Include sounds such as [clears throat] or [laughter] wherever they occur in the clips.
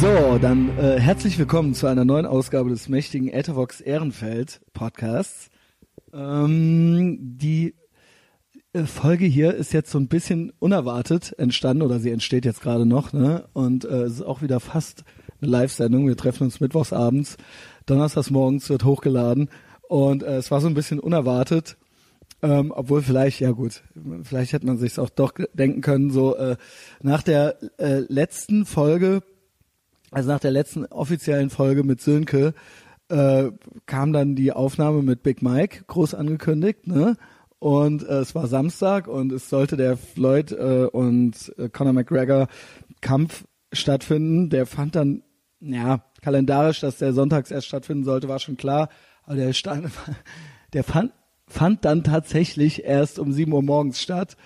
So, dann äh, herzlich willkommen zu einer neuen Ausgabe des mächtigen Ethervox Ehrenfeld Podcasts. Ähm, die äh, Folge hier ist jetzt so ein bisschen unerwartet entstanden oder sie entsteht jetzt gerade noch, ne? Und äh, es ist auch wieder fast eine Live-Sendung. Wir treffen uns mittwochs abends, donnerstags morgens wird hochgeladen und äh, es war so ein bisschen unerwartet. Ähm, obwohl vielleicht, ja gut, vielleicht hätte man sich auch doch denken können, so äh, nach der äh, letzten Folge, also nach der letzten offiziellen Folge mit Sönke, äh, kam dann die Aufnahme mit Big Mike, groß angekündigt, ne? Und äh, es war Samstag und es sollte der Floyd äh, und äh, Conor McGregor Kampf stattfinden. Der fand dann, ja, kalendarisch, dass der sonntags erst stattfinden sollte, war schon klar. Aber der Stein, [laughs] der fand, fand dann tatsächlich erst um 7 Uhr morgens statt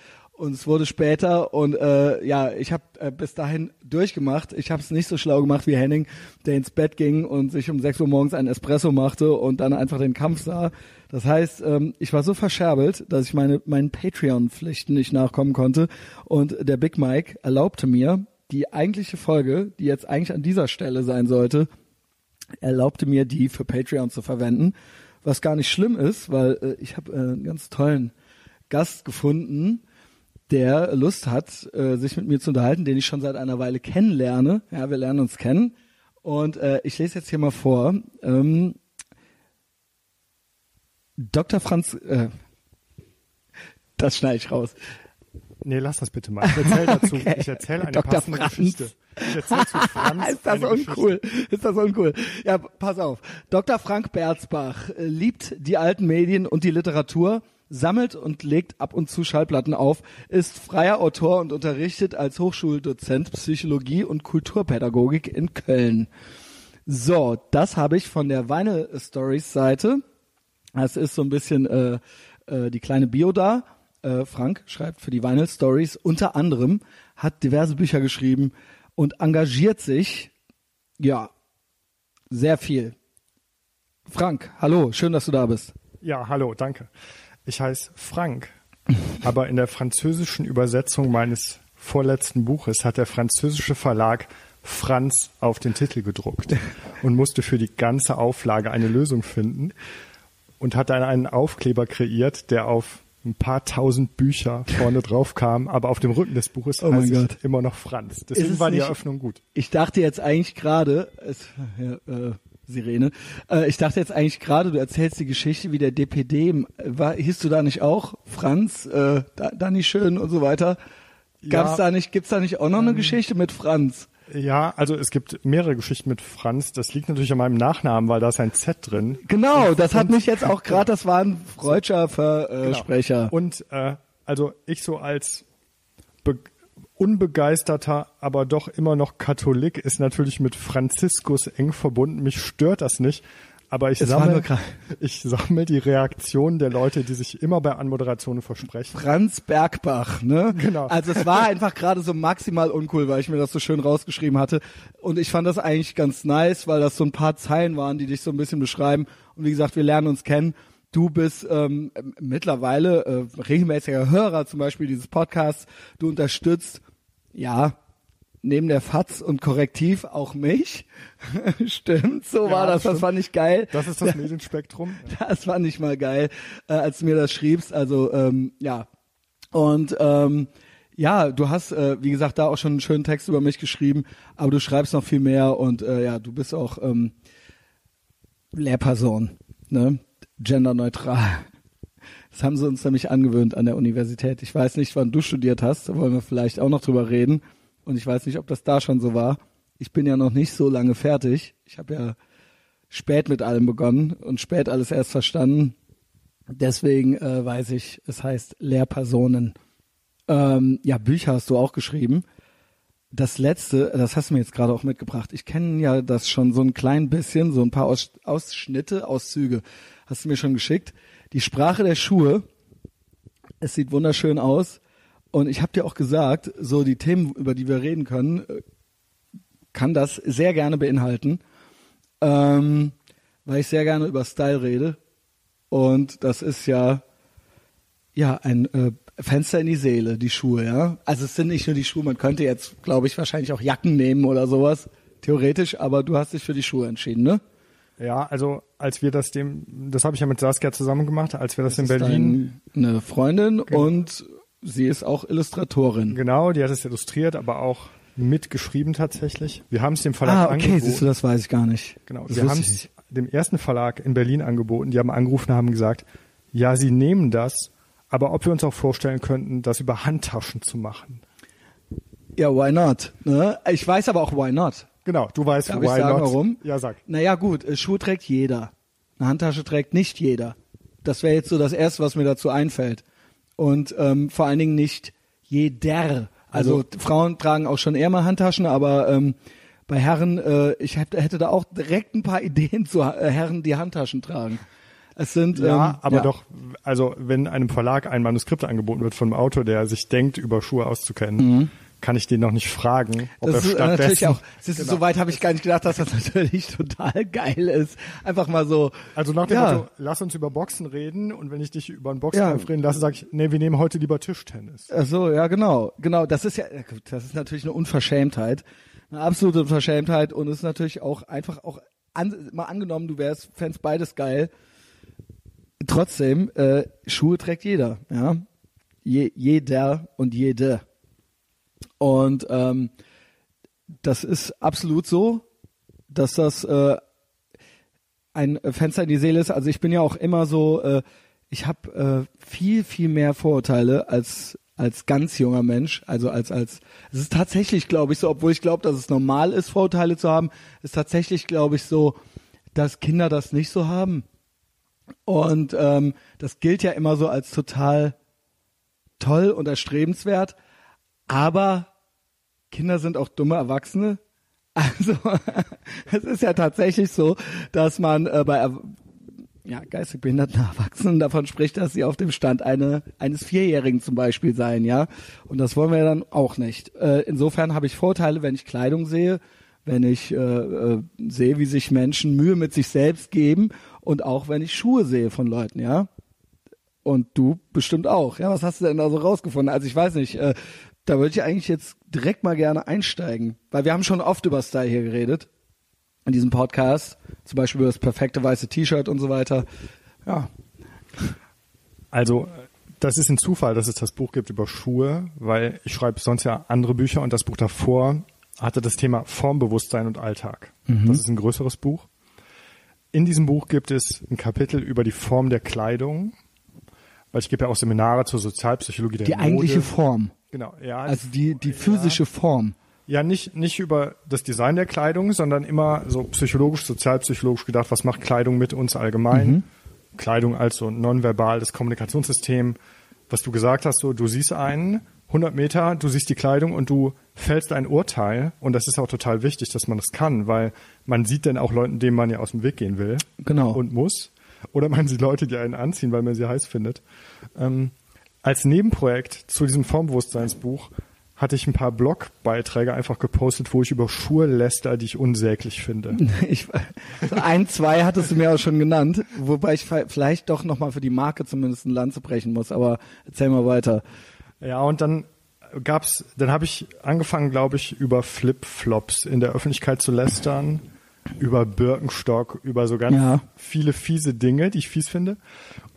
und es wurde später und äh, ja, ich habe äh, bis dahin durchgemacht. Ich habe es nicht so schlau gemacht wie Henning, der ins Bett ging und sich um 6 Uhr morgens einen Espresso machte und dann einfach den Kampf sah. Das heißt, ähm, ich war so verscherbelt, dass ich meine meinen Patreon-Pflichten nicht nachkommen konnte und der Big Mike erlaubte mir die eigentliche Folge, die jetzt eigentlich an dieser Stelle sein sollte, erlaubte mir die für Patreon zu verwenden was gar nicht schlimm ist, weil äh, ich habe äh, einen ganz tollen Gast gefunden, der Lust hat, äh, sich mit mir zu unterhalten, den ich schon seit einer Weile kennenlerne. Ja, wir lernen uns kennen. Und äh, ich lese jetzt hier mal vor. Ähm, Dr. Franz, äh, [laughs] das schneide ich raus. Nee, lass das bitte mal. Ich erzähl [laughs] dazu. Okay. Ich erzähle eine Dr. passende Franz. Geschichte. Ich erzähl zu [laughs] Franz ist das uncool? Ist das uncool? Ja, pass auf. Dr. Frank Berzbach äh, liebt die alten Medien und die Literatur, sammelt und legt ab und zu Schallplatten auf, ist freier Autor und unterrichtet als Hochschuldozent Psychologie und Kulturpädagogik in Köln. So, das habe ich von der Vinyl Stories Seite. Das ist so ein bisschen äh, äh, die kleine Bio da. Äh, Frank schreibt für die Vinyl Stories unter anderem, hat diverse Bücher geschrieben und engagiert sich, ja, sehr viel. Frank, hallo, schön, dass du da bist. Ja, hallo, danke. Ich heiße Frank, aber in der französischen Übersetzung meines vorletzten Buches hat der französische Verlag Franz auf den Titel gedruckt und musste für die ganze Auflage eine Lösung finden und hat dann einen Aufkleber kreiert, der auf ein paar tausend Bücher vorne drauf kam, aber auf dem Rücken des Buches Oh heißt immer noch Franz. Ist Deswegen es war die nicht- Eröffnung gut. Ich dachte jetzt eigentlich gerade, es- ja, äh, Sirene, äh, ich dachte jetzt eigentlich gerade, du erzählst die Geschichte, wie der DPD, im- war, hieß du da nicht auch, Franz, äh, da, Danny Schön und so weiter? Gab's Ja. da nicht, gibt's da nicht auch noch eine Geschichte mit Franz? Ja, also es gibt mehrere Geschichten mit Franz. Das liegt natürlich an meinem Nachnamen, weil da ist ein Z drin. Genau, das hat mich jetzt auch [laughs] gerade, das war ein freudscher Versprecher. Genau. Und äh, also ich so als be unbegeisterter, aber doch immer noch Katholik ist natürlich mit Franziskus eng verbunden. Mich stört das nicht. Aber ich sammle, [laughs] ich sammle die Reaktionen der Leute, die sich immer bei Anmoderationen versprechen. Franz Bergbach, ne? Genau. Also es war einfach gerade so maximal uncool, weil ich mir das so schön rausgeschrieben hatte. Und ich fand das eigentlich ganz nice, weil das so ein paar Zeilen waren, die dich so ein bisschen beschreiben. Und wie gesagt, wir lernen uns kennen. Du bist ähm, mittlerweile äh, regelmäßiger Hörer zum Beispiel dieses Podcasts. Du unterstützt, ja, neben der Fatz und Korrektiv auch mich. [laughs] Stimmt, so Ja, war das. das Das stimmt. fand ich geil. Das ist das Medienspektrum. [laughs] Das fand ich mal geil, äh, als du mir das schriebst. Also ähm, ja. Und ähm, ja, du hast, äh, wie gesagt, da auch schon einen schönen Text über mich geschrieben, aber du schreibst noch viel mehr und äh, ja, du bist auch ähm, Lehrperson, ne? Genderneutral. Das haben sie uns nämlich angewöhnt an der Universität. Ich weiß nicht, wann du studiert hast, da wollen wir vielleicht auch noch drüber reden. Und ich weiß nicht, ob das da schon so war. Ich bin ja noch nicht so lange fertig. Ich habe ja spät mit allem begonnen und spät alles erst verstanden. Deswegen äh, weiß ich, es heißt Lehrpersonen. Ähm, ja, Bücher hast du auch geschrieben. Das letzte, das hast du mir jetzt gerade auch mitgebracht. Ich kenne ja das schon so ein klein bisschen, so ein paar Aus Ausschnitte, Auszüge. Hast du mir schon geschickt. Die Sprache der Schuhe. Es sieht wunderschön aus. Und ich habe dir auch gesagt, so die Themen, über die wir reden können, äh, kann das sehr gerne beinhalten, ähm, weil ich sehr gerne über Style rede. Und das ist ja ja ein äh, Fenster in die Seele, die Schuhe, ja. Also es sind nicht nur die Schuhe, man könnte jetzt, glaube ich, wahrscheinlich auch Jacken nehmen oder sowas. theoretisch, aber du hast dich für die Schuhe entschieden, ne? Ja, also als wir das dem, das habe ich ja mit Saskia zusammen gemacht, als wir das, in ist Berlin, eine Freundin und sie ist auch Illustratorin. genau, die hat es illustriert, aber auch mitgeschrieben tatsächlich. Wir haben es dem Verlag Ah, okay, angeboten. siehst du, das weiß ich gar nicht. Genau, das wir haben es dem ersten Verlag in Berlin angeboten. Die haben angerufen und haben gesagt, ja, sie nehmen das, aber ob wir uns auch vorstellen könnten, das über Handtaschen zu machen. Ja, why not? Ne? Ich weiß aber auch why not. Genau, du weißt, Darf why ich sagen, not. warum? Ja, sag. Naja, gut, äh, Schuhe trägt jeder. Eine Handtasche trägt nicht jeder. Das wäre jetzt so das Erste, was mir dazu einfällt. Und ähm, vor allen Dingen nicht jeder. Also, Also- Frauen tragen auch schon eher mal Handtaschen, aber ähm, bei Herren, äh, ich hätte, da auch direkt ein paar [laughs] Ideen zu äh, Herren, die Handtaschen tragen. Es sind Ja, ähm, aber ja. doch, also wenn einem Verlag ein Manuskript angeboten wird von einem Autor, der sich denkt, über Schuhe auszukennen, kann ich den noch nicht fragen, ob. Das er ist natürlich auch, das ist, Genau. so weit habe ich gar nicht gedacht, dass das natürlich total geil ist. Einfach mal so. Also nach dem ja, Motto, lass uns über Boxen reden und wenn ich dich über einen Ja. Boxkampf reden lasse, sage ich, nee, wir nehmen heute lieber Tischtennis. Ach so, ja, genau. Genau, das ist ja, ja, das ist natürlich eine Unverschämtheit. Eine absolute Unverschämtheit und ist natürlich auch einfach auch an, mal angenommen, du wärst, fändest beides geil. Trotzdem, äh, Schuhe trägt jeder, ja. Je, jeder und jede. Und ähm, das ist absolut so, dass das äh, ein Fenster in die Seele ist. Also ich bin ja auch immer so, äh, ich habe äh, viel, viel mehr Vorurteile als als ganz junger Mensch, also als als es ist tatsächlich, glaube ich, so, obwohl ich glaube, dass es normal ist, Vorurteile zu haben, ist tatsächlich, glaube ich, so, dass Kinder das nicht so haben. Und ähm, das gilt ja immer so als total toll und erstrebenswert, aber Kinder sind auch dumme Erwachsene. Also [laughs] es ist ja tatsächlich so, dass man äh, bei ja, geistig behinderten Erwachsenen davon spricht, dass sie auf dem Stand eine, eines Vierjährigen zum Beispiel seien, ja. Und das wollen wir dann auch nicht. Äh, insofern habe ich Vorteile, wenn ich Kleidung sehe, wenn ich äh, äh, sehe, wie sich Menschen Mühe mit sich selbst geben und auch wenn ich Schuhe sehe von Leuten, ja. Und du bestimmt auch. Ja, was hast du denn da so rausgefunden? Also ich weiß nicht, äh, da würde ich eigentlich jetzt direkt mal gerne einsteigen, weil wir haben schon oft über Style hier geredet in diesem Podcast, zum Beispiel über das perfekte weiße T-Shirt und so weiter. Ja, Also, das ist ein Zufall, dass es das Buch gibt über Schuhe, weil ich schreibe sonst ja andere Bücher und das Buch davor hatte das Thema Formbewusstsein und Alltag. Das ist ein größeres Buch. In diesem Buch gibt es ein Kapitel über die Form der Kleidung, weil ich gebe ja auch Seminare zur Sozialpsychologie der die Mode. eigentliche Form, Genau, ja. also die die physische Form. Ja, nicht, nicht über das Design der Kleidung, sondern immer so psychologisch, sozialpsychologisch gedacht, was macht Kleidung mit uns allgemein? Kleidung als so nonverbales Kommunikationssystem, was du gesagt hast, so du siehst einen, 100 Meter, du siehst die Kleidung und du fällst ein Urteil und das ist auch total wichtig, dass man das kann, weil man sieht dann auch Leuten, denen man ja aus dem Weg gehen will Genau. und muss. Oder man sieht Leute, die einen anziehen, weil man sie heiß findet. Ähm, als Nebenprojekt zu diesem Formbewusstseinsbuch hatte ich ein paar Blogbeiträge einfach gepostet, wo ich über Schuhe läster, die ich unsäglich finde. [laughs] Ich, so ein, zwei hattest du mir auch schon genannt, wobei ich vielleicht doch nochmal für die Marke zumindest ein Land zu brechen muss, aber erzähl mal weiter. Ja, und dann gab's, dann habe ich angefangen, glaube ich, über Flip-Flops in der Öffentlichkeit zu lästern, über Birkenstock, über so ganz Ja. viele fiese Dinge, die ich fies finde.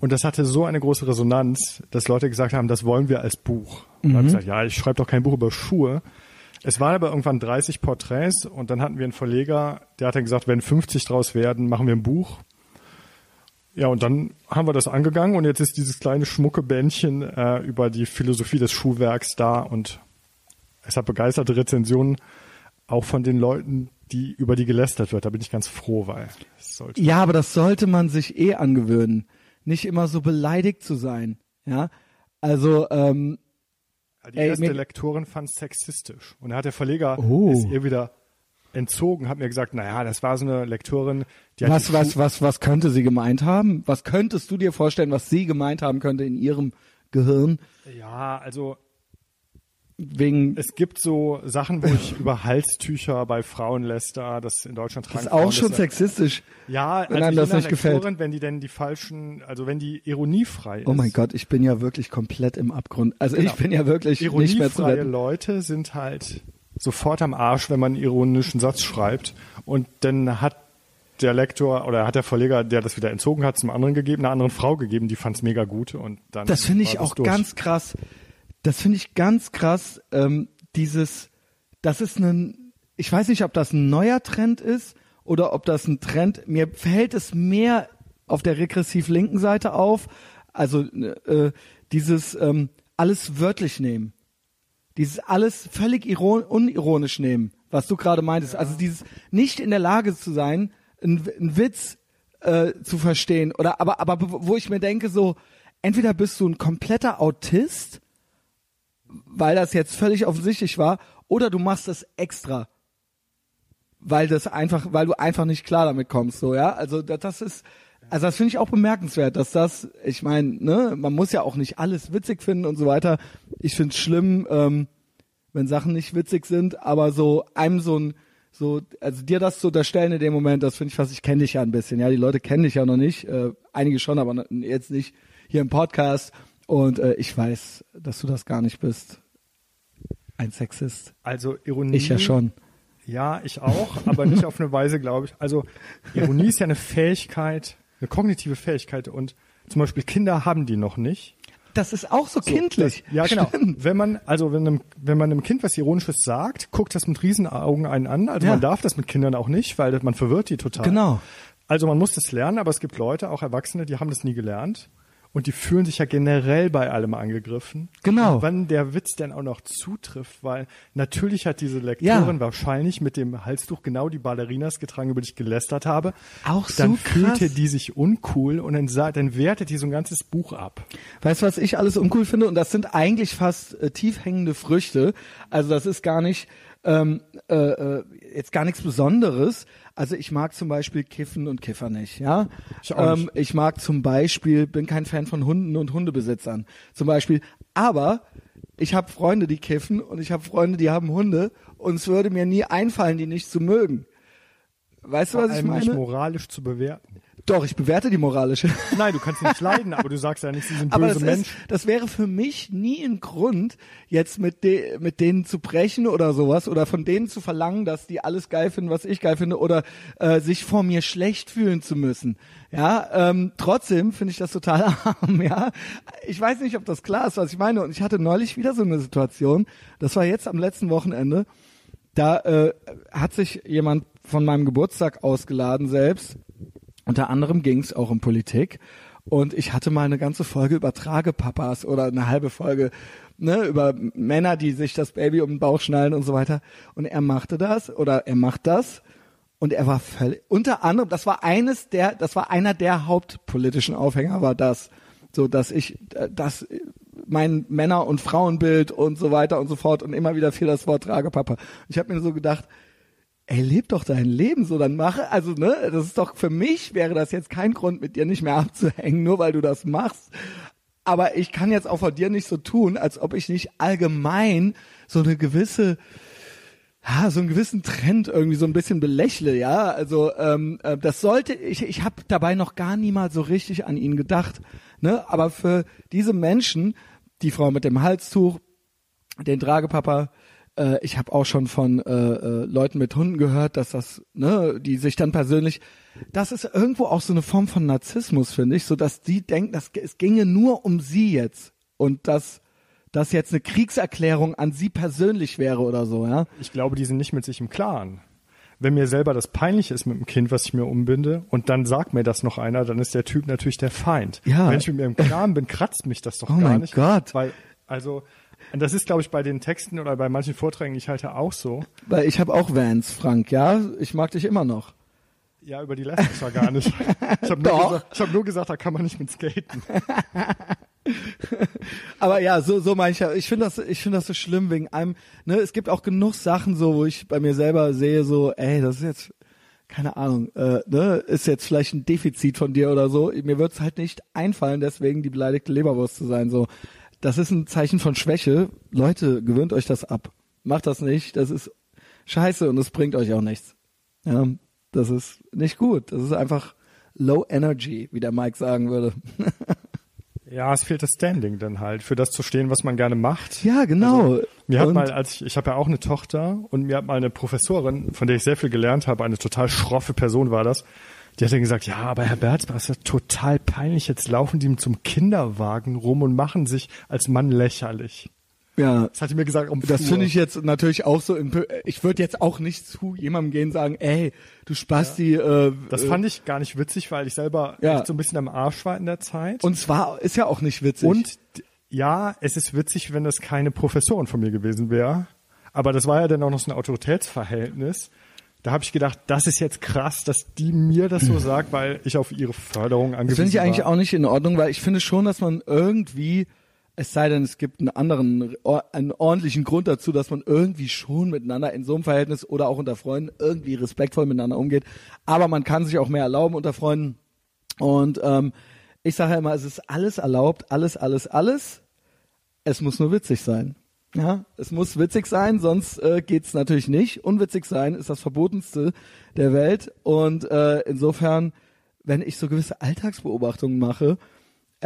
Und das hatte so eine große Resonanz, dass Leute gesagt haben, das wollen wir als Buch. Und dann habe ich gesagt, ja, ich schreibe doch kein Buch über Schuhe. Es waren aber irgendwann 30 Porträts und dann hatten wir einen Verleger, der hat dann gesagt, wenn 50 draus werden, machen wir ein Buch. Ja, und dann haben wir das angegangen und jetzt ist dieses kleine schmucke Bändchen äh, über die Philosophie des Schuhwerks da und es hat begeisterte Rezensionen, auch von den Leuten, die über die gelästert wird. Da bin ich ganz froh, weil sollte. Ja, aber das sollte man sich eh angewöhnen, nicht immer so beleidigt zu sein. Ja, also ähm, Die Ey, erste Lektorin fand es sexistisch und da hat der Verleger Oh. es ihr wieder entzogen, hat mir gesagt, naja, das war so eine Lektorin, die hat was was was was könnte sie gemeint haben? Was könntest du dir vorstellen, was sie gemeint haben könnte in ihrem Gehirn Ja, also wegen es gibt so Sachen, wo ich über Halstücher bei Frauen läster, das in Deutschland tragen das ist Frauen auch schon sexistisch. Ja, wenn also einem das nicht gefällt. Lektorin, wenn die denn die falschen, also wenn die ironiefrei ist. Oh mein Gott, ich bin ja wirklich komplett im Abgrund. Also ich Genau. bin ja wirklich nicht mehr zu Ironiefreie retten. Leute sind halt sofort am Arsch, wenn man einen ironischen Satz schreibt. Und dann hat der Lektor oder hat der Verleger, der das wieder entzogen hat, zum anderen gegeben, einer anderen Frau gegeben, die fand es mega gut und dann. Das finde ich auch durch. ganz krass. Das finde ich ganz krass. Ähm, dieses, das ist ein, ich weiß nicht, ob das ein neuer Trend ist oder ob das ein Trend. Mir fällt es mehr auf der regressiv linken Seite auf. Also äh, dieses ähm, alles wörtlich nehmen. Dieses alles völlig iron unironisch nehmen, was du gerade meintest. Also dieses nicht in der Lage zu sein, einen, einen Witz äh, zu verstehen. Oder aber, aber wo ich mir denke, so, entweder bist du ein kompletter Autist, weil das jetzt völlig offensichtlich war, oder du machst das extra. Weil das einfach, weil du einfach nicht klar damit kommst, so, ja. Also das, ist, also das finde ich auch bemerkenswert, dass das, ich meine, ne, man muss ja auch nicht alles witzig finden und so weiter. Ich finde es schlimm, ähm, wenn Sachen nicht witzig sind, aber so einem so ein, so, also dir das zu unterstellen in dem Moment, das finde ich fast, ich kenne dich ja ein bisschen, ja, die Leute kennen dich ja noch nicht, äh, einige schon, aber jetzt nicht hier im Podcast und äh, ich weiß, dass du das gar nicht bist. Ein Sexist. Also Ironie. Ich ja schon. Ja, ich auch, aber nicht auf eine Weise, glaube ich. Also Ironie ist ja eine Fähigkeit, eine kognitive Fähigkeit und zum Beispiel Kinder haben die noch nicht. Das ist auch so, kindlich. Das, ja, genau. Stimmt. Wenn man, also wenn einem, wenn man einem Kind was Ironisches sagt, guckt das mit Riesenaugen einen an. Also Ja. man darf das mit Kindern auch nicht, weil man verwirrt die total. Genau. Also man muss das lernen, aber es gibt Leute, auch Erwachsene, die haben das nie gelernt. Und die fühlen sich ja generell bei allem angegriffen. Genau. Und wann der Witz denn auch noch zutrifft, weil natürlich hat diese Lektorin Ja. wahrscheinlich mit dem Halstuch genau die Ballerinas getragen, über die ich gelästert habe. Auch dann so krass. fühlte die sich uncool und dann, dann wertet die so ein ganzes Buch ab. Weißt du, was ich alles uncool finde? Und das sind eigentlich fast äh, tief hängende Früchte. Also das ist gar nicht ähm, äh, äh, jetzt gar nichts Besonderes. Also ich mag zum Beispiel Kiffen und Kiffer nicht, ja. Ich auch ähm, nicht. ich mag zum Beispiel, bin kein Fan von Hunden und Hundebesitzern, zum Beispiel. Aber ich habe Freunde, die kiffen und ich habe Freunde, die haben Hunde und es würde mir nie einfallen, die nicht zu mögen. Weißt du, was ich allem nicht meine? moralisch zu bewerten. Doch, ich bewerte die moralische. [laughs] Nein, du kannst nicht leiden, aber du sagst ja nicht, sie sind Aber böse das, Menschen. ist, das wäre für mich nie ein Grund, jetzt mit, de, mit denen zu brechen oder sowas oder von denen zu verlangen, dass die alles geil finden, was ich geil finde oder äh, sich vor mir schlecht fühlen zu müssen. Ja, ähm, trotzdem finde ich das total [laughs] arm. Ja, ich weiß nicht, ob das klar ist, was ich meine. Und ich hatte neulich wieder so eine Situation. Das war jetzt am letzten Wochenende. Da äh, hat sich jemand von meinem Geburtstag ausgeladen selbst. Unter anderem ging es auch um Politik. Und ich hatte mal eine ganze Folge über Tragepapas oder eine halbe Folge ne, über Männer, die sich das Baby um den Bauch schnallen und so weiter. Und er machte das oder er macht das. Und er war völlig, unter anderem, das war eines der, das war einer der hauptpolitischen Aufhänger, war das. So, dass ich, dass mein Männer- und Frauenbild und so weiter und so fort und immer wieder fiel das Wort Tragepapa. Ich habe mir so gedacht, ey, leb doch dein Leben so, dann mache, also ne, das ist doch für mich wäre das jetzt kein Grund, mit dir nicht mehr abzuhängen, nur weil du das machst. Aber ich kann jetzt auch von dir nicht so tun, als ob ich nicht allgemein so eine gewisse, ja, so einen gewissen Trend irgendwie so ein bisschen belächle, ja. Also ähm, äh, das sollte, ich, ich habe dabei noch gar niemals so richtig an ihn gedacht. Ne? Aber für diese Menschen, die Frau mit dem Halstuch, den Tragepapa, äh, ich habe auch schon von äh, äh, Leuten mit Hunden gehört, dass das, ne, die sich dann persönlich, das ist irgendwo auch so eine Form von Narzissmus, finde ich, so dass die denken, dass es ginge nur um sie jetzt und dass das jetzt eine Kriegserklärung an sie persönlich wäre oder so, ja. Ich glaube, die sind nicht mit sich im Klaren. Wenn mir selber das peinlich ist mit dem Kind, was ich mir umbinde, und dann sagt mir das noch einer, dann ist der Typ natürlich der Feind. Ja. Wenn ich mit mir im Klaren bin, kratzt mich das doch Oh gar mein nicht. Gott. Weil, also, und das ist, glaube ich, bei den Texten oder bei manchen Vorträgen, ich halte, auch so. Weil ich habe auch Vans, Frank, ja. Ich mag dich immer noch. Ja, über die lässt sich ja gar nicht. [laughs] Ich habe nur, gesagt, ich hab nur gesagt, da kann man nicht mit skaten. [laughs] Aber ja, so so meine ich ja. Ich finde das, ich finde das so schlimm wegen einem. Ne, es gibt auch genug Sachen so, wo ich bei mir selber sehe so, ey, das ist jetzt keine Ahnung, äh, ne, ist jetzt vielleicht ein Defizit von dir oder so. Mir wird's halt nicht einfallen, deswegen die beleidigte Leberwurst zu sein. So, das ist ein Zeichen von Schwäche. Leute, gewöhnt euch das ab. Macht das nicht. Das ist scheiße und es bringt euch auch nichts. Ja, das ist nicht gut. Das ist einfach Low Energy, wie der Mike sagen würde. [laughs] Ja, es fehlt das Standing dann halt, für das zu stehen, was man gerne macht. Ja, genau. Mir hat Und- mal, als ich, ich habe ja auch eine Tochter und mir hat mal eine Professorin, von der ich sehr viel gelernt habe, eine total schroffe Person war das, die hat dann gesagt, ja, aber Herr Berzbach, ist ja total peinlich, jetzt laufen die zum Kinderwagen rum und machen sich als Mann lächerlich. Ja, Das hat die mir gesagt, um das finde ich jetzt natürlich auch so. Im, ich würde jetzt auch nicht zu jemandem gehen und sagen, ey, du Spasti. Äh, Das äh, fand ich gar nicht witzig, weil ich selber Ja. echt so ein bisschen am Arsch war in der Zeit. und zwar ist ja auch nicht witzig. Und ja, es ist witzig, wenn das keine Professorin von mir gewesen wäre. Aber das war ja dann auch noch so ein Autoritätsverhältnis. Da habe ich gedacht, das ist jetzt krass, dass die mir das so [clears throat] sagt, weil ich auf ihre Förderung Das angewiesen finde ich eigentlich war. auch nicht in Ordnung, weil ich finde schon, dass man irgendwie, es sei denn, es gibt einen anderen, einen ordentlichen Grund dazu, dass man irgendwie schon miteinander in so einem Verhältnis oder auch unter Freunden irgendwie respektvoll miteinander umgeht. Aber man kann sich auch mehr erlauben unter Freunden. Und ähm, ich sage ja immer, es ist alles erlaubt, alles, alles, alles. Es muss nur witzig sein. Ja, es muss witzig sein, sonst äh, geht's natürlich nicht. Unwitzig sein ist das Verbotenste der Welt. Und äh, insofern, wenn ich so gewisse Alltagsbeobachtungen mache,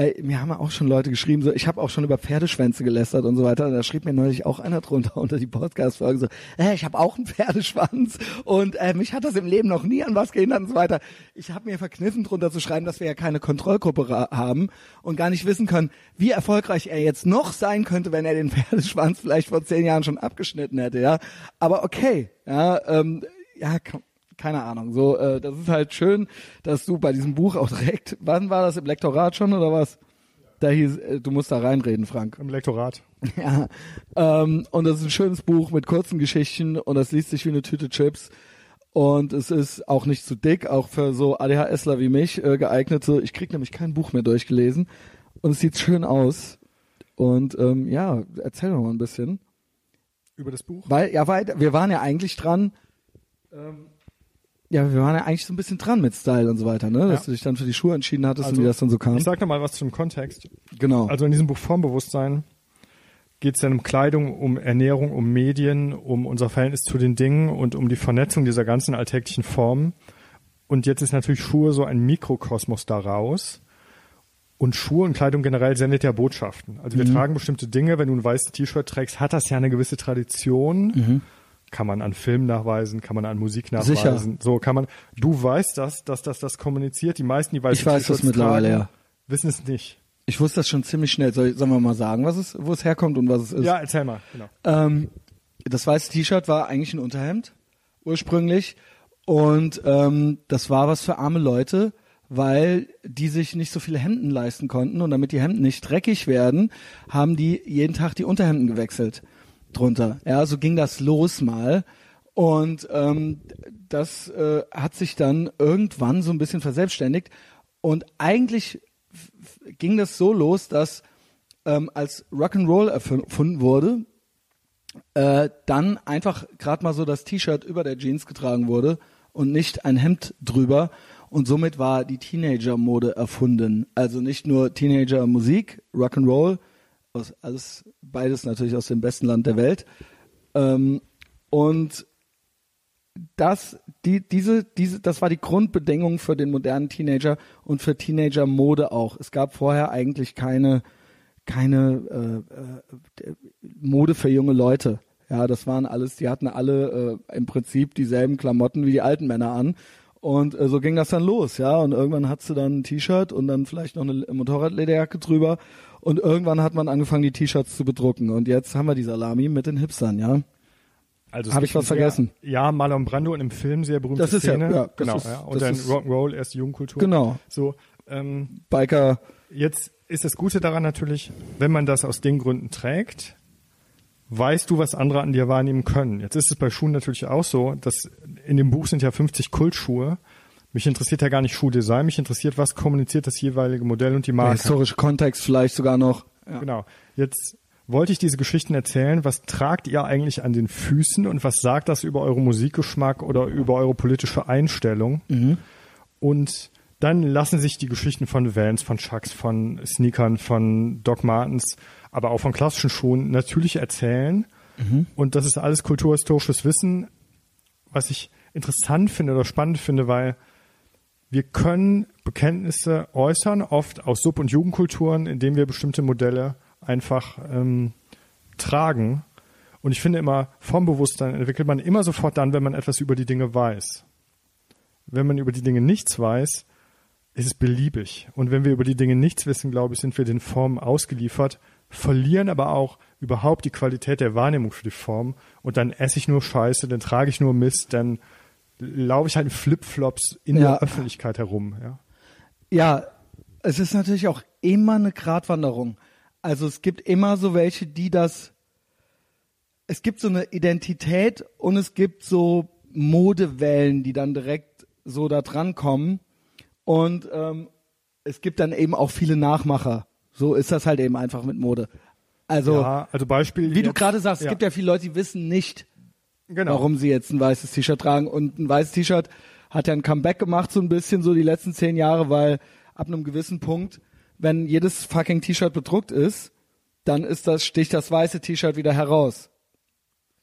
ey, mir haben auch schon Leute geschrieben, so ich habe auch schon über Pferdeschwänze gelästert und so weiter. Und da schrieb mir neulich auch einer drunter [laughs] unter die Podcast-Folge so, äh, ich habe auch einen Pferdeschwanz und äh, mich hat das im Leben noch nie an was gehindert und so weiter. Ich habe mir verkniffen drunter zu schreiben, dass wir ja keine Kontrollgruppe haben und gar nicht wissen können, wie erfolgreich er jetzt noch sein könnte, wenn er den [laughs] Pferdeschwanz vielleicht vor zehn Jahren schon abgeschnitten hätte, ja. Aber okay, ja, ähm, ja, komm, keine Ahnung. So, äh, das ist halt schön, dass du bei diesem Buch auch direkt, wann war das im Lektorat schon oder was? Da hieß, äh, du musst da reinreden, Frank. Im Lektorat. [laughs] Ja. Ähm, und das ist ein schönes Buch mit kurzen Geschichten und das liest sich wie eine Tüte Chips. Und es ist auch nicht zu dick, auch für so ADHSler wie mich äh, geeignet. So, ich krieg nämlich kein Buch mehr durchgelesen. Und es sieht schön aus. Und ähm, ja, erzähl doch mal ein bisschen. Über das Buch? Weil, ja, weil wir waren ja eigentlich dran, ähm, ja, wir waren ja eigentlich so ein bisschen dran mit Style und so weiter, ne? Dass Ja. du dich dann für die Schuhe entschieden hattest Also, und wie das dann so kam. Ich sag noch mal was zum Kontext. genau. Also in diesem Buch Formbewusstsein geht es dann um Kleidung, um Ernährung, um Medien, um unser Verhältnis zu den Dingen und um die Vernetzung dieser ganzen alltäglichen Formen. Und jetzt ist natürlich Schuhe so ein Mikrokosmos daraus. Und Schuhe und Kleidung generell sendet ja Botschaften. Also wir tragen bestimmte Dinge. Wenn du ein weißes T-Shirt trägst, hat das ja eine gewisse Tradition. Kann man an Film nachweisen, kann man an Musik nachweisen. Sicher. So kann man. Du weißt das, dass das das kommuniziert. Die meisten, die weiße Ich weiß das mittlerweile, tragen, ja. wissen es nicht. Ich wusste das schon ziemlich schnell. Soll, sollen wir mal sagen, was es, wo es herkommt und was es ist? Ja, erzähl mal. Genau. Ähm, das weiße T-Shirt war eigentlich ein Unterhemd ursprünglich und ähm, das war was für arme Leute, weil die sich nicht so viele Hemden leisten konnten und damit die Hemden nicht dreckig werden, haben die jeden Tag die Unterhemden gewechselt drunter. Ja, so ging das los mal und ähm, das äh, hat sich dann irgendwann so ein bisschen verselbstständigt und eigentlich ging das so los, dass ähm, als Rock'n'Roll erfunden wurde, äh, dann einfach gerade mal so das T-Shirt über der Jeans getragen wurde und nicht ein Hemd drüber. Und somit war die Teenager-Mode erfunden. Also nicht nur Teenager-Musik, Rock'n'Roll, aus, alles beides natürlich aus dem besten Land der Welt. Ähm, und das, die, diese, diese, das war die Grundbedingung für den modernen Teenager und für Teenager-Mode auch. Es gab vorher eigentlich keine, keine äh, äh, Mode für junge Leute. Ja, das waren alles, die hatten alle äh, im Prinzip dieselben Klamotten wie die alten Männer an. Und äh, so ging das dann los, ja. Und irgendwann hattest du dann ein T-Shirt und dann vielleicht noch eine Motorradlederjacke drüber. Und irgendwann hat man angefangen, die T-Shirts zu bedrucken. Und jetzt haben wir die Salami mit den Hipstern, ja. Also es Hab gibt ich was sehr, vergessen? Ja, Marlon Brando in einem Film sehr berühmte Das ist ja- Szene. ja, das genau. ist- ja. Und dann ist- Rock'n'Roll, erst Jugendkultur. Genau. So, ähm, Biker, jetzt ist das Gute daran natürlich, wenn man das aus den Gründen trägt, weißt du, was andere an dir wahrnehmen können. Jetzt ist es bei Schuhen natürlich auch so, dass in dem Buch sind ja 50 Kultschuhe. Mich interessiert ja gar nicht Schuhdesign, mich interessiert, was kommuniziert das jeweilige Modell und die der Marke. historische Kontext vielleicht sogar noch. Ja. Genau. Jetzt wollte ich diese Geschichten erzählen. Was tragt ihr eigentlich an den Füßen und was sagt das über euren Musikgeschmack oder über eure politische Einstellung? Und dann lassen sich die Geschichten von Vans, von Chucks, von Sneakern, von Doc Martens, aber auch von klassischen Schuhen natürlich erzählen. Und das ist alles kulturhistorisches Wissen, was ich interessant finde oder spannend finde, weil wir können Bekenntnisse äußern, oft aus Sub- und Jugendkulturen, indem wir bestimmte Modelle einfach ähm, tragen. Und ich finde immer, Formbewusstsein entwickelt man immer sofort dann, wenn man etwas über die Dinge weiß. Wenn man über die Dinge nichts weiß, ist es beliebig. Und wenn wir über die Dinge nichts wissen, glaube ich, sind wir den Formen ausgeliefert, verlieren aber auch überhaupt die Qualität der Wahrnehmung für die Form. Und dann esse ich nur Scheiße, dann trage ich nur Mist, dann laufe ich halt in Flipflops in Ja. der Öffentlichkeit herum. Ja. Ja, es ist natürlich auch immer eine Gratwanderung. Also es gibt immer so welche, die das. Es gibt so eine Identität und es gibt so Modewellen, die dann direkt so da dran kommen. Und ähm, es gibt dann eben auch viele Nachmacher. So ist das halt eben einfach mit Mode. Also, ja, also Beispiel. wie du jetzt- gerade sagst, es ja, gibt ja viele Leute, die wissen nicht, genau. warum sie jetzt ein weißes T-Shirt tragen. Und ein weißes T-Shirt hat ja ein Comeback gemacht, so ein bisschen so die letzten zehn Jahre, weil ab einem gewissen Punkt, wenn jedes fucking T-Shirt bedruckt ist, dann ist das, sticht das weiße T-Shirt wieder heraus.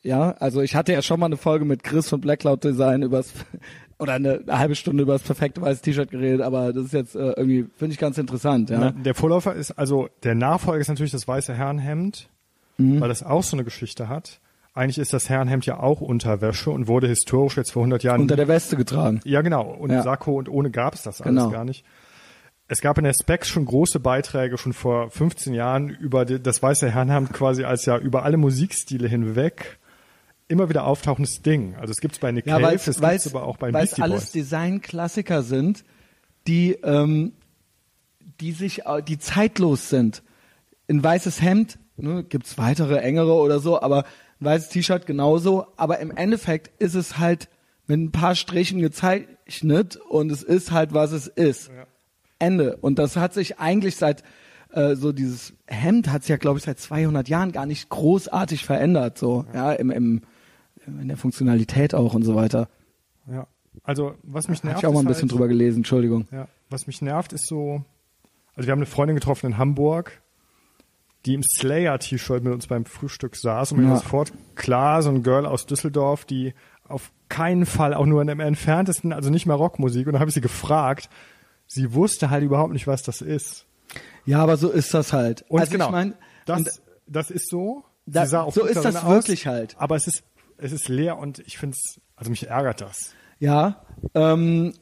Ja, also ich hatte ja schon mal eine Folge mit Chris von Black Cloud Design übers, [laughs] oder eine, eine halbe Stunde über das perfekte weiße T-Shirt geredet, aber das ist jetzt äh, irgendwie, finde ich ganz interessant, ja. Na, Der Vorläufer ist, also der Nachfolger ist natürlich das weiße Herrenhemd, Mhm. weil das auch so eine Geschichte hat. Eigentlich ist das Herrenhemd ja auch Unterwäsche und wurde historisch jetzt vor 100 Jahren Unter der Weste getragen. Ja, genau. Und Ja. Sakko und ohne gab es das alles Genau. gar nicht. Es gab in der Specs schon große Beiträge, schon vor 15 Jahren, über die, das weiße Herrenhemd quasi als ja über alle Musikstile hinweg immer wieder auftauchendes Ding. Also es gibt's bei Nick Ja, Cave, weil es es gibt's aber auch bei Beastie alles Boys. Designklassiker sind, die ähm, die sich äh, die zeitlos sind. Ein weißes Hemd, ne, gibt's weitere engere oder so, aber ein weißes T-Shirt genauso, aber im Endeffekt ist es halt mit ein paar Strichen gezeichnet und es ist halt was es ist. Ende und das hat sich eigentlich seit äh, so dieses Hemd hat sich ja glaube ich seit 200 Jahren gar nicht großartig verändert so, ja, im, im in der Funktionalität auch und so weiter. Ja. Also was mich Habe nervt, ich auch mal ein bisschen halt, drüber gelesen, Entschuldigung. Ja, was mich nervt, ist so, also wir haben eine Freundin getroffen in Hamburg, die im Slayer-T-Shirt mit uns beim Frühstück saß und mir Ja. war sofort klar, so ein Girl aus Düsseldorf, die auf keinen Fall auch nur in dem entferntesten, also nicht mal Rockmusik, und da habe ich sie gefragt, sie wusste halt überhaupt nicht, was das ist. Ja, aber so ist das halt. Und also genau, ich meine, das, das ist so. Da- sie sah auch so ist das aus, wirklich halt. Aber es ist, es ist leer und ich finde es, also mich ärgert das. ja, ähm, äh,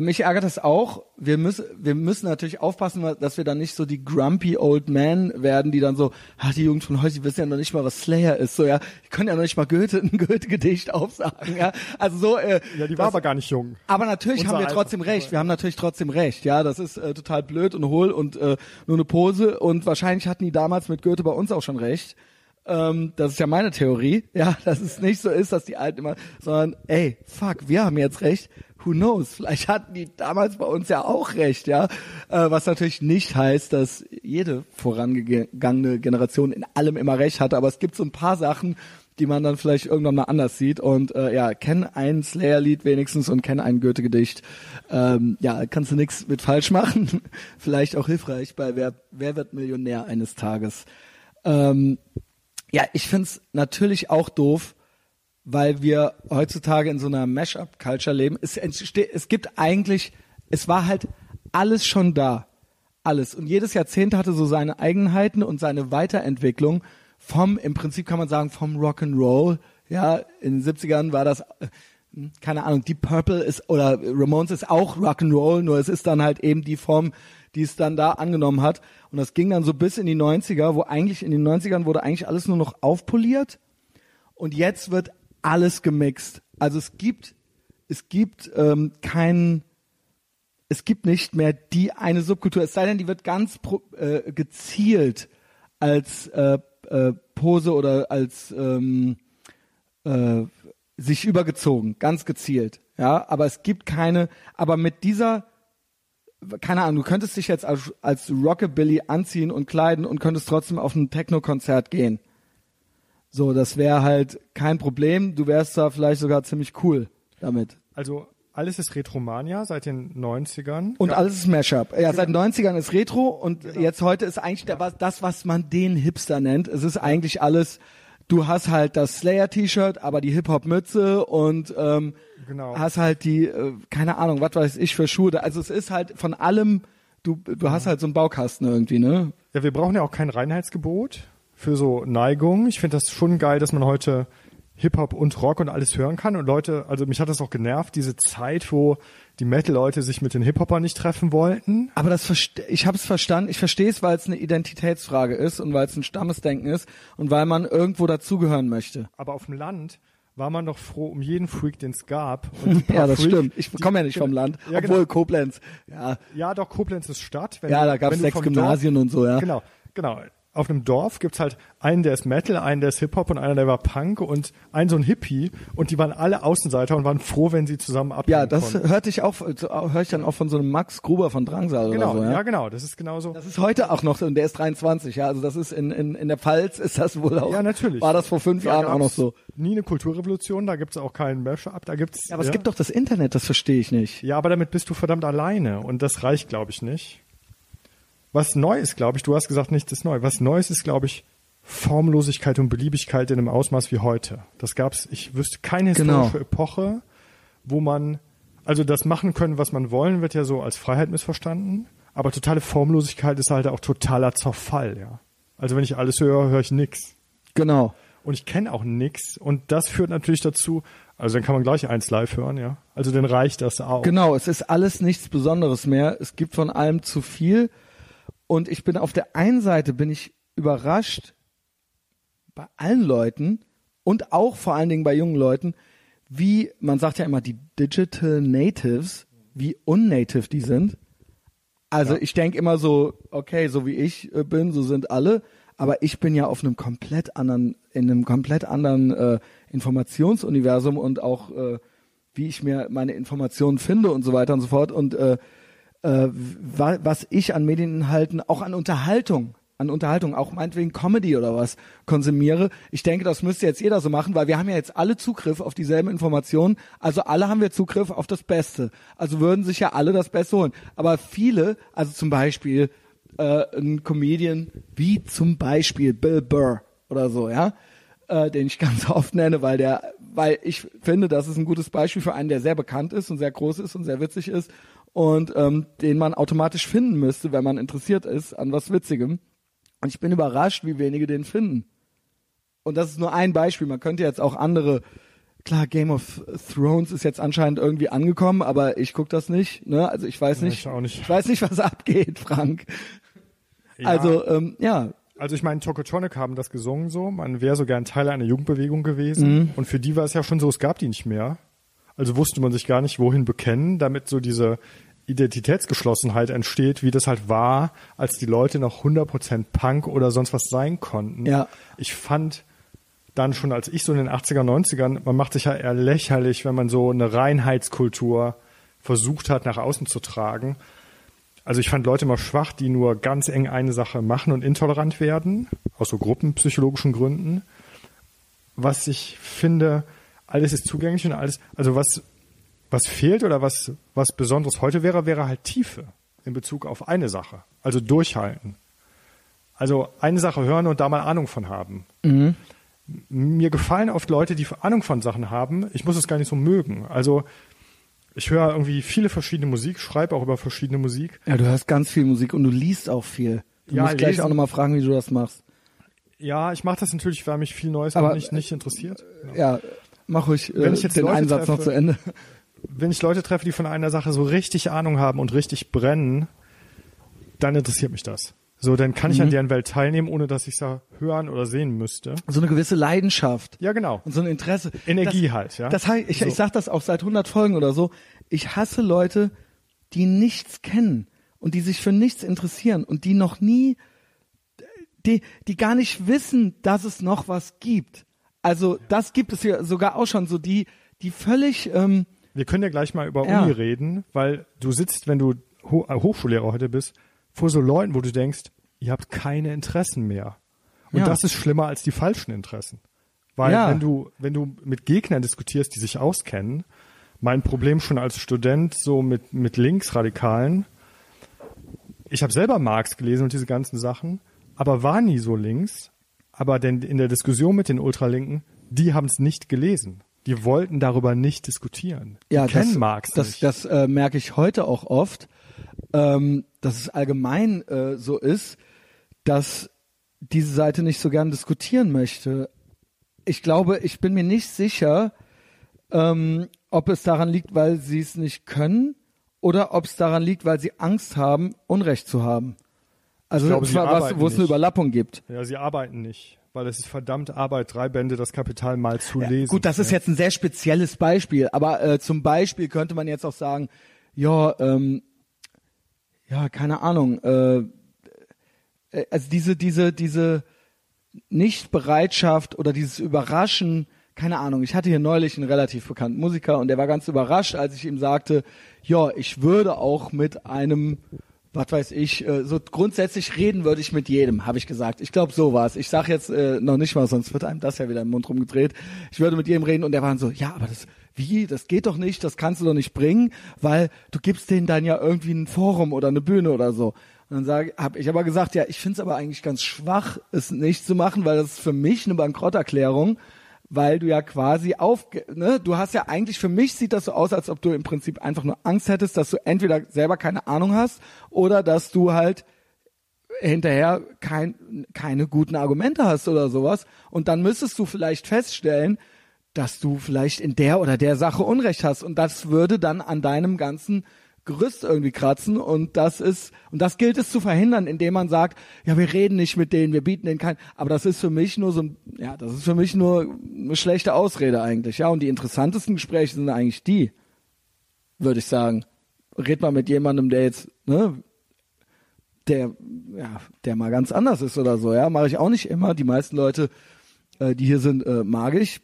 mich ärgert das auch. Wir müssen, wir müssen natürlich aufpassen, dass wir dann nicht so die grumpy old men werden, die dann so, ah, die Jugend von heute, die wissen ja noch nicht mal, was Slayer ist, so ja, die können ja noch nicht mal Goethe, ein Goethe-Gedicht aufsagen, ja. Also so, äh, Ja, die war das- aber gar nicht jung. Aber natürlich Unser haben wir Alter. trotzdem recht. Wir haben natürlich trotzdem recht. Ja, das ist äh, total blöd und hohl und äh, nur eine Pose. Und wahrscheinlich hatten die damals mit Goethe bei uns auch schon recht. Ähm, das ist ja meine Theorie. Ja, [laughs] dass es nicht so ist, dass die Alten immer, sondern ey, fuck, wir haben jetzt recht. Who knows? Vielleicht hatten die damals bei uns ja auch recht, ja. Äh, was natürlich nicht heißt, dass jede vorangegangene Generation in allem immer recht hatte. Aber es gibt so ein paar Sachen, die man dann vielleicht irgendwann mal anders sieht. Und äh, ja, kenn ein Slayer-Lied wenigstens und kenn ein Goethe-Gedicht. Ähm, ja, kannst du nichts mit falsch machen. [laughs] vielleicht auch hilfreich bei Wer, Wer wird Millionär eines Tages. Ähm, ja, ich find's natürlich auch doof, weil wir heutzutage in so einer Mash-up-Culture leben. Es, entste- es gibt eigentlich, es war halt alles schon da. Alles. Und jedes Jahrzehnt hatte so seine Eigenheiten und seine Weiterentwicklung vom, im Prinzip kann man sagen, vom Rock'n'Roll. Ja, in den 70ern war das, äh, keine Ahnung, Deep Purple ist, oder Ramones ist auch Rock'n'Roll, nur es ist dann halt eben die Form, die es dann da angenommen hat. Und das ging dann so bis in die 90er, wo eigentlich in den 90ern wurde eigentlich alles nur noch aufpoliert. Und jetzt wird alles gemixt. Also es gibt, es gibt ähm, keinen, es gibt nicht mehr die eine Subkultur. Es sei denn, die wird ganz pro, äh, gezielt als äh, äh, Pose oder als ähm, äh, sich übergezogen, ganz gezielt. Ja, aber es gibt keine, aber mit dieser keine Ahnung, du könntest dich jetzt als, als Rockabilly anziehen und kleiden und könntest trotzdem auf ein Techno-Konzert gehen. So, das wäre halt kein Problem. Du wärst da vielleicht sogar ziemlich cool damit. Also alles ist Retromania seit den 90ern. Und alles ist Mashup. Ja, seit den 90ern ist Retro und jetzt heute ist eigentlich der, was- das, was man den Hipster nennt. Es ist eigentlich alles, du hast halt das Slayer-T-Shirt, aber die Hip-Hop-Mütze und ähm, Genau. hast halt die, äh, keine Ahnung, was weiß ich für Schuhe. Also es ist halt von allem, du, du hast halt so einen Baukasten irgendwie, ne? Ja, wir brauchen ja auch kein Reinheitsgebot für so Neigung. Ich finde das schon geil, dass man heute Hip-Hop und Rock und alles hören kann. Und Leute, also mich hat das auch genervt, diese Zeit, wo die Metal-Leute sich mit den Hip-Hopern nicht treffen wollten. Aber das ich habe es verstanden. Ich verstehe es, weil es eine Identitätsfrage ist und weil es ein Stammesdenken ist und weil man irgendwo dazugehören möchte. Aber auf dem Land war man doch froh um jeden Freak, den es gab. [laughs] Ja, das Freak, stimmt. Ich komme ja nicht vom Land, Ja, obwohl genau. Koblenz. Ja, Ja, doch, Koblenz ist Stadt. Ja, du- da gab es sechs Gymnasien Dorf, und so, ja. Genau, genau. Auf einem Dorf gibt's halt einen, der ist Metal, einen, der ist Hip-Hop und einer, der war Punk und ein so ein Hippie und die waren alle Außenseiter und waren froh, wenn sie zusammen abhängen Ja, das konnten. hörte ich auch, höre ich dann auch von so einem Max Gruber von Drangsal Genau, oder so, ja? ja. genau, das ist genauso. Das ist heute auch noch so und der ist 23, ja. Also das ist in, in, in der Pfalz ist das wohl auch. Ja, natürlich. War das vor fünf Da Jahren auch noch so. Nie eine Kulturrevolution, da gibt's auch keinen Mashup, da gibt's. Ja, aber es gibt doch das Internet, das verstehe ich nicht. Ja, aber damit bist du verdammt alleine und das reicht, glaube ich, nicht. Was neu ist, glaube ich, du hast gesagt, nichts ist neu. Was Neues ist, glaube ich, Formlosigkeit und Beliebigkeit in einem Ausmaß wie heute. Das gab's, ich wüsste keine Genau. historische Epoche, wo man, also das machen können, was man wollen, wird ja so als Freiheit missverstanden. Aber totale Formlosigkeit ist halt auch totaler Zerfall, ja. Also wenn ich alles höre, höre ich nix. Genau. Und ich kenne auch nix. Und das führt natürlich dazu, also dann kann man gleich eins live hören, ja. Also dann reicht das auch. Genau, es ist alles nichts Besonderes mehr. Es gibt von allem zu viel. Und ich bin auf der einen Seite bin ich überrascht bei allen Leuten und auch vor allen Dingen bei jungen Leuten, wie, man sagt ja immer, die Digital Natives, wie unnative die sind. Also ich denke immer so, okay, so wie ich äh, bin, so sind alle, aber ich bin ja auf einem komplett anderen, in einem komplett anderen äh, Informationsuniversum und auch äh, wie ich mir meine Informationen finde und so weiter und so fort. Und äh, äh, wa was ich an Medieninhalten, auch an Unterhaltung, an Unterhaltung, auch meinetwegen Comedy oder was konsumiere. Ich denke, das müsste jetzt jeder so machen, weil wir haben ja jetzt alle Zugriff auf dieselben Informationen. Also alle haben wir Zugriff auf das Beste. Also würden sich ja alle das Beste holen. Aber viele, also zum Beispiel äh, ein Comedian wie zum Beispiel Bill Burr oder so, ja, äh, den ich [laughs] ganz oft nenne, weil der, weil ich finde, das ist ein gutes Beispiel für einen, der sehr bekannt ist und sehr groß ist und sehr witzig ist und ähm, den man automatisch finden müsste, wenn man interessiert ist an was Witzigem. Und ich bin überrascht, wie wenige den finden. Und das ist nur ein Beispiel. Man könnte jetzt auch andere. Klar, Game of Thrones ist jetzt anscheinend irgendwie angekommen, aber ich guck das nicht. Ne? Also ich weiß Ja, nicht. ich auch nicht. Ich weiß nicht, was abgeht, Frank. Ja. Also ähm, ja, Also ich meine, Tokotronic haben das gesungen so, man wäre so gern Teil einer Jugendbewegung gewesen. Mhm. Und für die war es ja schon so, es gab die nicht mehr. Also wusste man sich gar nicht, wohin bekennen, damit so diese Identitätsgeschlossenheit entsteht, wie das halt war, als die Leute noch 100% Punk oder sonst was sein konnten. Ja. Ich fand dann schon, als ich so in den 80er, 90ern, man macht sich ja eher lächerlich, wenn man so eine Reinheitskultur versucht hat, nach außen zu tragen. Also ich fand Leute immer schwach, die nur ganz eng eine Sache machen und intolerant werden, aus so gruppenpsychologischen Gründen. Was ich finde, alles ist zugänglich und alles, also was, was fehlt oder was, was Besonderes heute wäre, wäre halt Tiefe in Bezug auf eine Sache. Also durchhalten. Also eine Sache hören und da mal Ahnung von haben. Mir gefallen oft Leute, die Ahnung von Sachen haben. Ich muss es gar nicht so mögen. Also ich höre irgendwie viele verschiedene Musik, schreibe auch über verschiedene Musik. ja, du hörst ganz viel Musik und du liest auch viel. Du Ja, musst gleich lesen- auch nochmal fragen, wie du das machst. Ja, ich mache das natürlich, weil mich viel Neues Aber, nicht, nicht interessiert. Ja, mach ruhig äh, Wenn ich jetzt den Leute Einsatz noch treffe- zu Ende. Wenn ich Leute treffe, die von einer Sache so richtig Ahnung haben und richtig brennen, dann interessiert mich das. So, dann kann Mhm. ich an deren Welt teilnehmen, ohne dass ich es hören oder sehen müsste. So eine gewisse Leidenschaft. Ja, genau. Und so ein Interesse. Energie das, halt, ja. Das heißt, ich, So. ich sag das auch seit 100 Folgen oder so. Ich hasse Leute, die nichts kennen und die sich für nichts interessieren und die noch nie, die, die gar nicht wissen, dass es noch was gibt. Also das gibt es ja sogar auch schon so die, die völlig, ähm, Wir können ja gleich mal über Ja. Uni reden, weil du sitzt, wenn du Ho äh, Hochschullehrer heute bist, vor so Leuten, wo du denkst, ihr habt keine Interessen mehr. Und Ja. das ist schlimmer als die falschen Interessen. Weil Ja. wenn du, wenn du mit Gegnern diskutierst, die sich auskennen, mein Problem schon als Student so mit, mit Linksradikalen, ich habe selber Marx gelesen und diese ganzen Sachen, aber war nie so links. Aber denn in der Diskussion mit den Ultralinken, die haben es nicht gelesen. Die wollten darüber nicht diskutieren. Die ja, kennen das, Marx das, nicht. das äh, merke ich heute auch oft, ähm, dass es allgemein äh, so ist, dass diese Seite nicht so gern diskutieren möchte. Ich glaube, ich bin mir nicht sicher, ähm, ob es daran liegt, weil sie es nicht können oder ob es daran liegt, weil sie Angst haben, Unrecht zu haben. Also glaube, sie was, wo es eine. Überlappung gibt. Ja, sie arbeiten nicht, weil es ist verdammt Arbeit, drei Bände das Kapital mal zu Ja, lesen. gut, das ist ja. jetzt ein sehr spezielles Beispiel, aber äh, zum Beispiel könnte man jetzt auch sagen, ja, ähm, ja, keine Ahnung, äh, äh, also diese, diese, diese Nichtbereitschaft oder dieses Überraschen, keine Ahnung, ich hatte hier neulich einen relativ bekannten Musiker und der war ganz überrascht, als ich ihm sagte, ja, ich würde auch mit einem, was weiß ich, äh, so grundsätzlich reden würde ich mit jedem, habe ich gesagt. Ich glaube, so war's. Ich sag jetzt äh, noch nicht mal, sonst wird einem das ja wieder im Mund rumgedreht. Ich würde mit jedem reden und der war dann so, ja, aber das, wie, das geht doch nicht, das kannst du doch nicht bringen, weil du gibst denen dann ja irgendwie ein Forum oder eine Bühne oder so. Und dann sage, habe ich aber gesagt, ja, ich finde es aber eigentlich ganz schwach, es nicht zu machen, weil das ist für mich eine Bankrotterklärung, weil du ja quasi auf, ne, du hast ja eigentlich, für mich sieht das so aus, als ob du im Prinzip einfach nur Angst hättest, dass du entweder selber keine Ahnung hast oder dass du halt hinterher kein, keine guten Argumente hast oder sowas. Und dann müsstest du vielleicht feststellen, dass du vielleicht in der oder der Sache Unrecht hast. Und das würde dann an deinem ganzen Gerüst irgendwie kratzen. Und das ist, und das gilt es zu verhindern, indem man sagt, ja, wir reden nicht mit denen, wir bieten denen kein, aber das ist für mich nur so ja, das ist für mich nur eine schlechte Ausrede eigentlich. Ja, und die interessantesten Gespräche sind eigentlich die, würde ich sagen. Red mal mit jemandem, der jetzt, ne, der, ja, der mal ganz anders ist oder so, ja, mache ich auch nicht immer. Die meisten Leute, äh, die hier sind, äh, mag ich.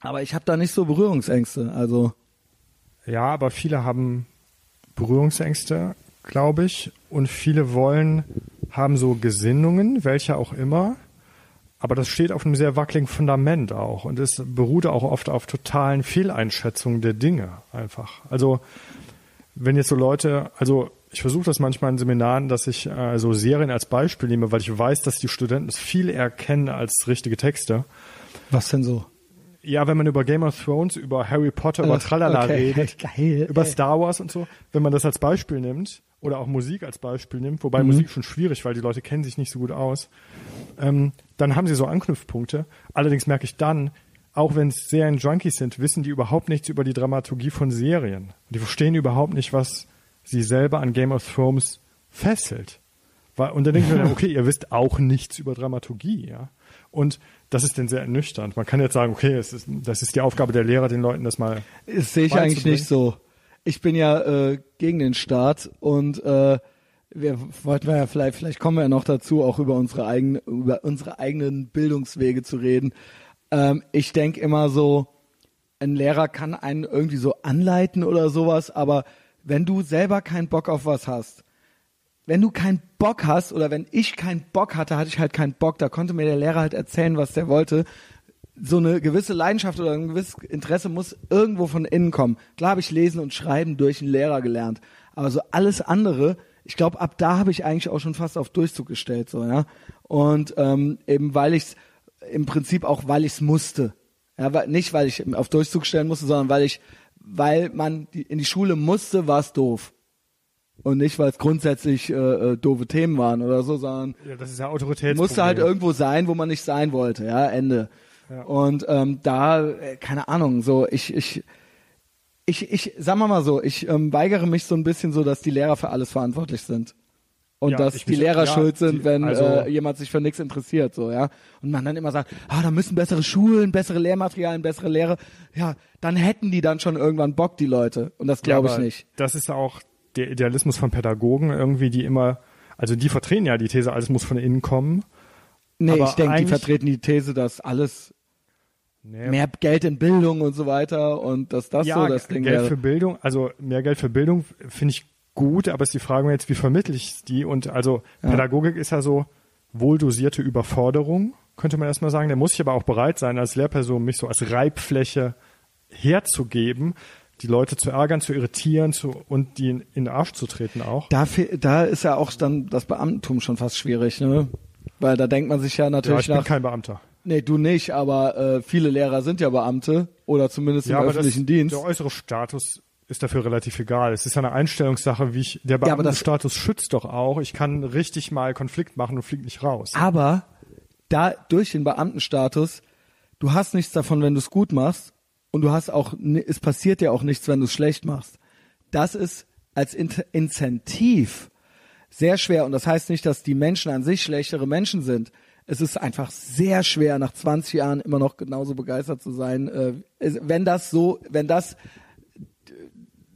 Aber ich habe da nicht so Berührungsängste. Also, Ja, aber viele haben Berührungsängste, glaube ich, und viele wollen, haben so Gesinnungen, welche auch immer. Aber das steht auf einem sehr wackeligen Fundament auch und es beruht auch oft auf totalen Fehleinschätzungen der Dinge einfach. Also wenn jetzt so Leute, also ich versuche das manchmal in Seminaren, dass ich äh, so Serien als Beispiel nehme, weil ich weiß, dass die Studenten es viel erkennen als richtige Texte. was denn so? Ja, wenn man über Game of Thrones, über Harry Potter, über Tralala okay. redet, [laughs] Geil, über. Star Wars und so, wenn man das als Beispiel nimmt oder auch Musik als Beispiel nimmt, wobei Mhm. Musik schon schwierig, weil die Leute kennen sich nicht so gut aus, ähm, dann haben sie so Anknüpfpunkte. Allerdings merke ich dann, auch wenn es Serien-Junkies sind, wissen die überhaupt nichts über die Dramaturgie von Serien. Die verstehen überhaupt nicht, was sie selber an Game of Thrones fesselt. Weil, und dann denke ich mir, [laughs] okay, ihr wisst auch nichts über Dramaturgie, ja. Und das ist dann sehr ernüchternd. Man kann jetzt sagen, okay, ist, das ist die Aufgabe der Lehrer, den Leuten das mal. Das sehe ich eigentlich nicht so. Ich bin ja äh, gegen den Staat und äh, wir wollten wir ja vielleicht, vielleicht kommen wir ja noch dazu, auch über unsere eigenen, über unsere eigenen Bildungswege zu reden. Ähm, ich denke immer so, ein Lehrer kann einen irgendwie so anleiten oder sowas, aber wenn du selber keinen Bock auf was hast, wenn du keinen Bock hast oder wenn ich keinen Bock hatte, hatte ich halt keinen Bock, da konnte mir der Lehrer halt erzählen, was der wollte. So eine gewisse Leidenschaft oder ein gewisses Interesse muss irgendwo von innen kommen. Klar habe ich Lesen und Schreiben durch einen Lehrer gelernt, aber so alles andere, ich glaube, ab da habe ich eigentlich auch schon fast auf Durchzug gestellt, so ja. Und ähm, eben weil ich im Prinzip auch, weil ich es musste, ja, weil, nicht weil ich auf Durchzug stellen musste, sondern weil ich, weil man die, in die Schule musste, war es doof und nicht, weil es grundsätzlich äh, äh, doofe Themen waren oder so, sondern Ja, das ist ja Autoritätsproblem. musste halt irgendwo sein, wo man nicht sein wollte, ja, Ende. Ja. Und ähm, da, äh, keine Ahnung, so ich, ich, ich, ich, sagen wir mal so, ich ähm, weigere mich so ein bisschen so, dass die Lehrer für alles verantwortlich sind. Und Ja, dass ich die Lehrer ja, schuld sind, die- wenn also- äh, jemand sich für nichts interessiert, so, ja. Und man dann immer sagt, ah, da müssen bessere Schulen, bessere Lehrmaterialien, bessere Lehre. Ja, dann hätten die dann schon irgendwann Bock, die Leute. Und das Ja, glaube ich aber nicht. Das ist auch der Idealismus von Pädagogen irgendwie, die immer, also die vertreten ja die These, alles muss von innen kommen. Nee, aber ich denke, die vertreten die These, dass alles Nee, mehr Geld in Bildung und so weiter und dass das ja, so das Ding Geld wäre. für Bildung, also mehr Geld für Bildung finde ich gut, aber ist die Frage jetzt, wie vermittle ich die? Und also Ja. Pädagogik ist ja so wohldosierte Überforderung, könnte man erstmal sagen. Da muss ich aber auch bereit sein, als Lehrperson mich so als Reibfläche herzugeben, die Leute zu ärgern, zu irritieren zu, und die in, in den Arsch zu treten auch. Da, da ist ja auch dann das Beamtentum schon fast schwierig, ne? Weil da denkt man sich ja Ja, natürlich ich bin nach. kein Beamter. Nee, du nicht, aber äh, viele Lehrer sind ja Beamte oder zumindest im aber öffentlichen das, Dienst. der äußere Status ist dafür relativ egal. Es ist ja eine Einstellungssache, wie ich, der Ja, Beamtenstatus schützt doch auch. Ich kann richtig mal Konflikt machen und fliege nicht raus. Aber da durch den Beamtenstatus, du hast nichts davon, wenn du es gut machst und du hast auch, es passiert dir auch nichts, wenn du es schlecht machst. Das ist als In Incentiv sehr schwer und das heißt nicht, dass die Menschen an sich schlechtere Menschen sind. Es ist einfach sehr schwer, nach 20 Jahren immer noch genauso begeistert zu sein. Äh, wenn das so, wenn das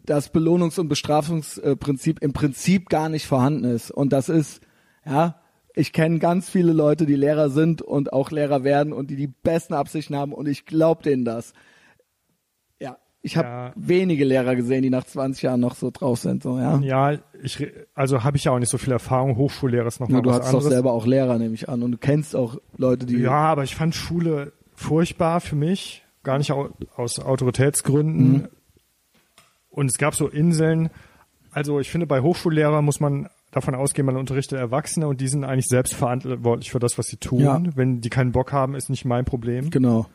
das Belohnungs- und Bestrafungsprinzip im Prinzip gar nicht vorhanden ist. Und das ist, ja, ich kenne ganz viele Leute, die Lehrer sind und auch Lehrer werden und die die besten Absichten haben und ich glaube denen das. Ich habe ja. wenige Lehrer gesehen, die nach 20 Jahren noch so drauf sind. So, ja, ja ich, also habe ich ja auch nicht so viel Erfahrung. Hochschullehrer ist noch ja, mal du was anderes. Du hast doch selber auch Lehrer, nehme ich an. Und du kennst auch Leute, die... Ja, aber ich fand Schule furchtbar für mich. Gar nicht aus Autoritätsgründen. Mhm und es gab so Inseln. Also ich finde, bei Hochschullehrern muss man davon ausgehen, man unterrichtet Erwachsene und die sind eigentlich selbst verantwortlich für das, was sie tun. Ja. Wenn die keinen Bock haben, ist nicht mein Problem. Genau.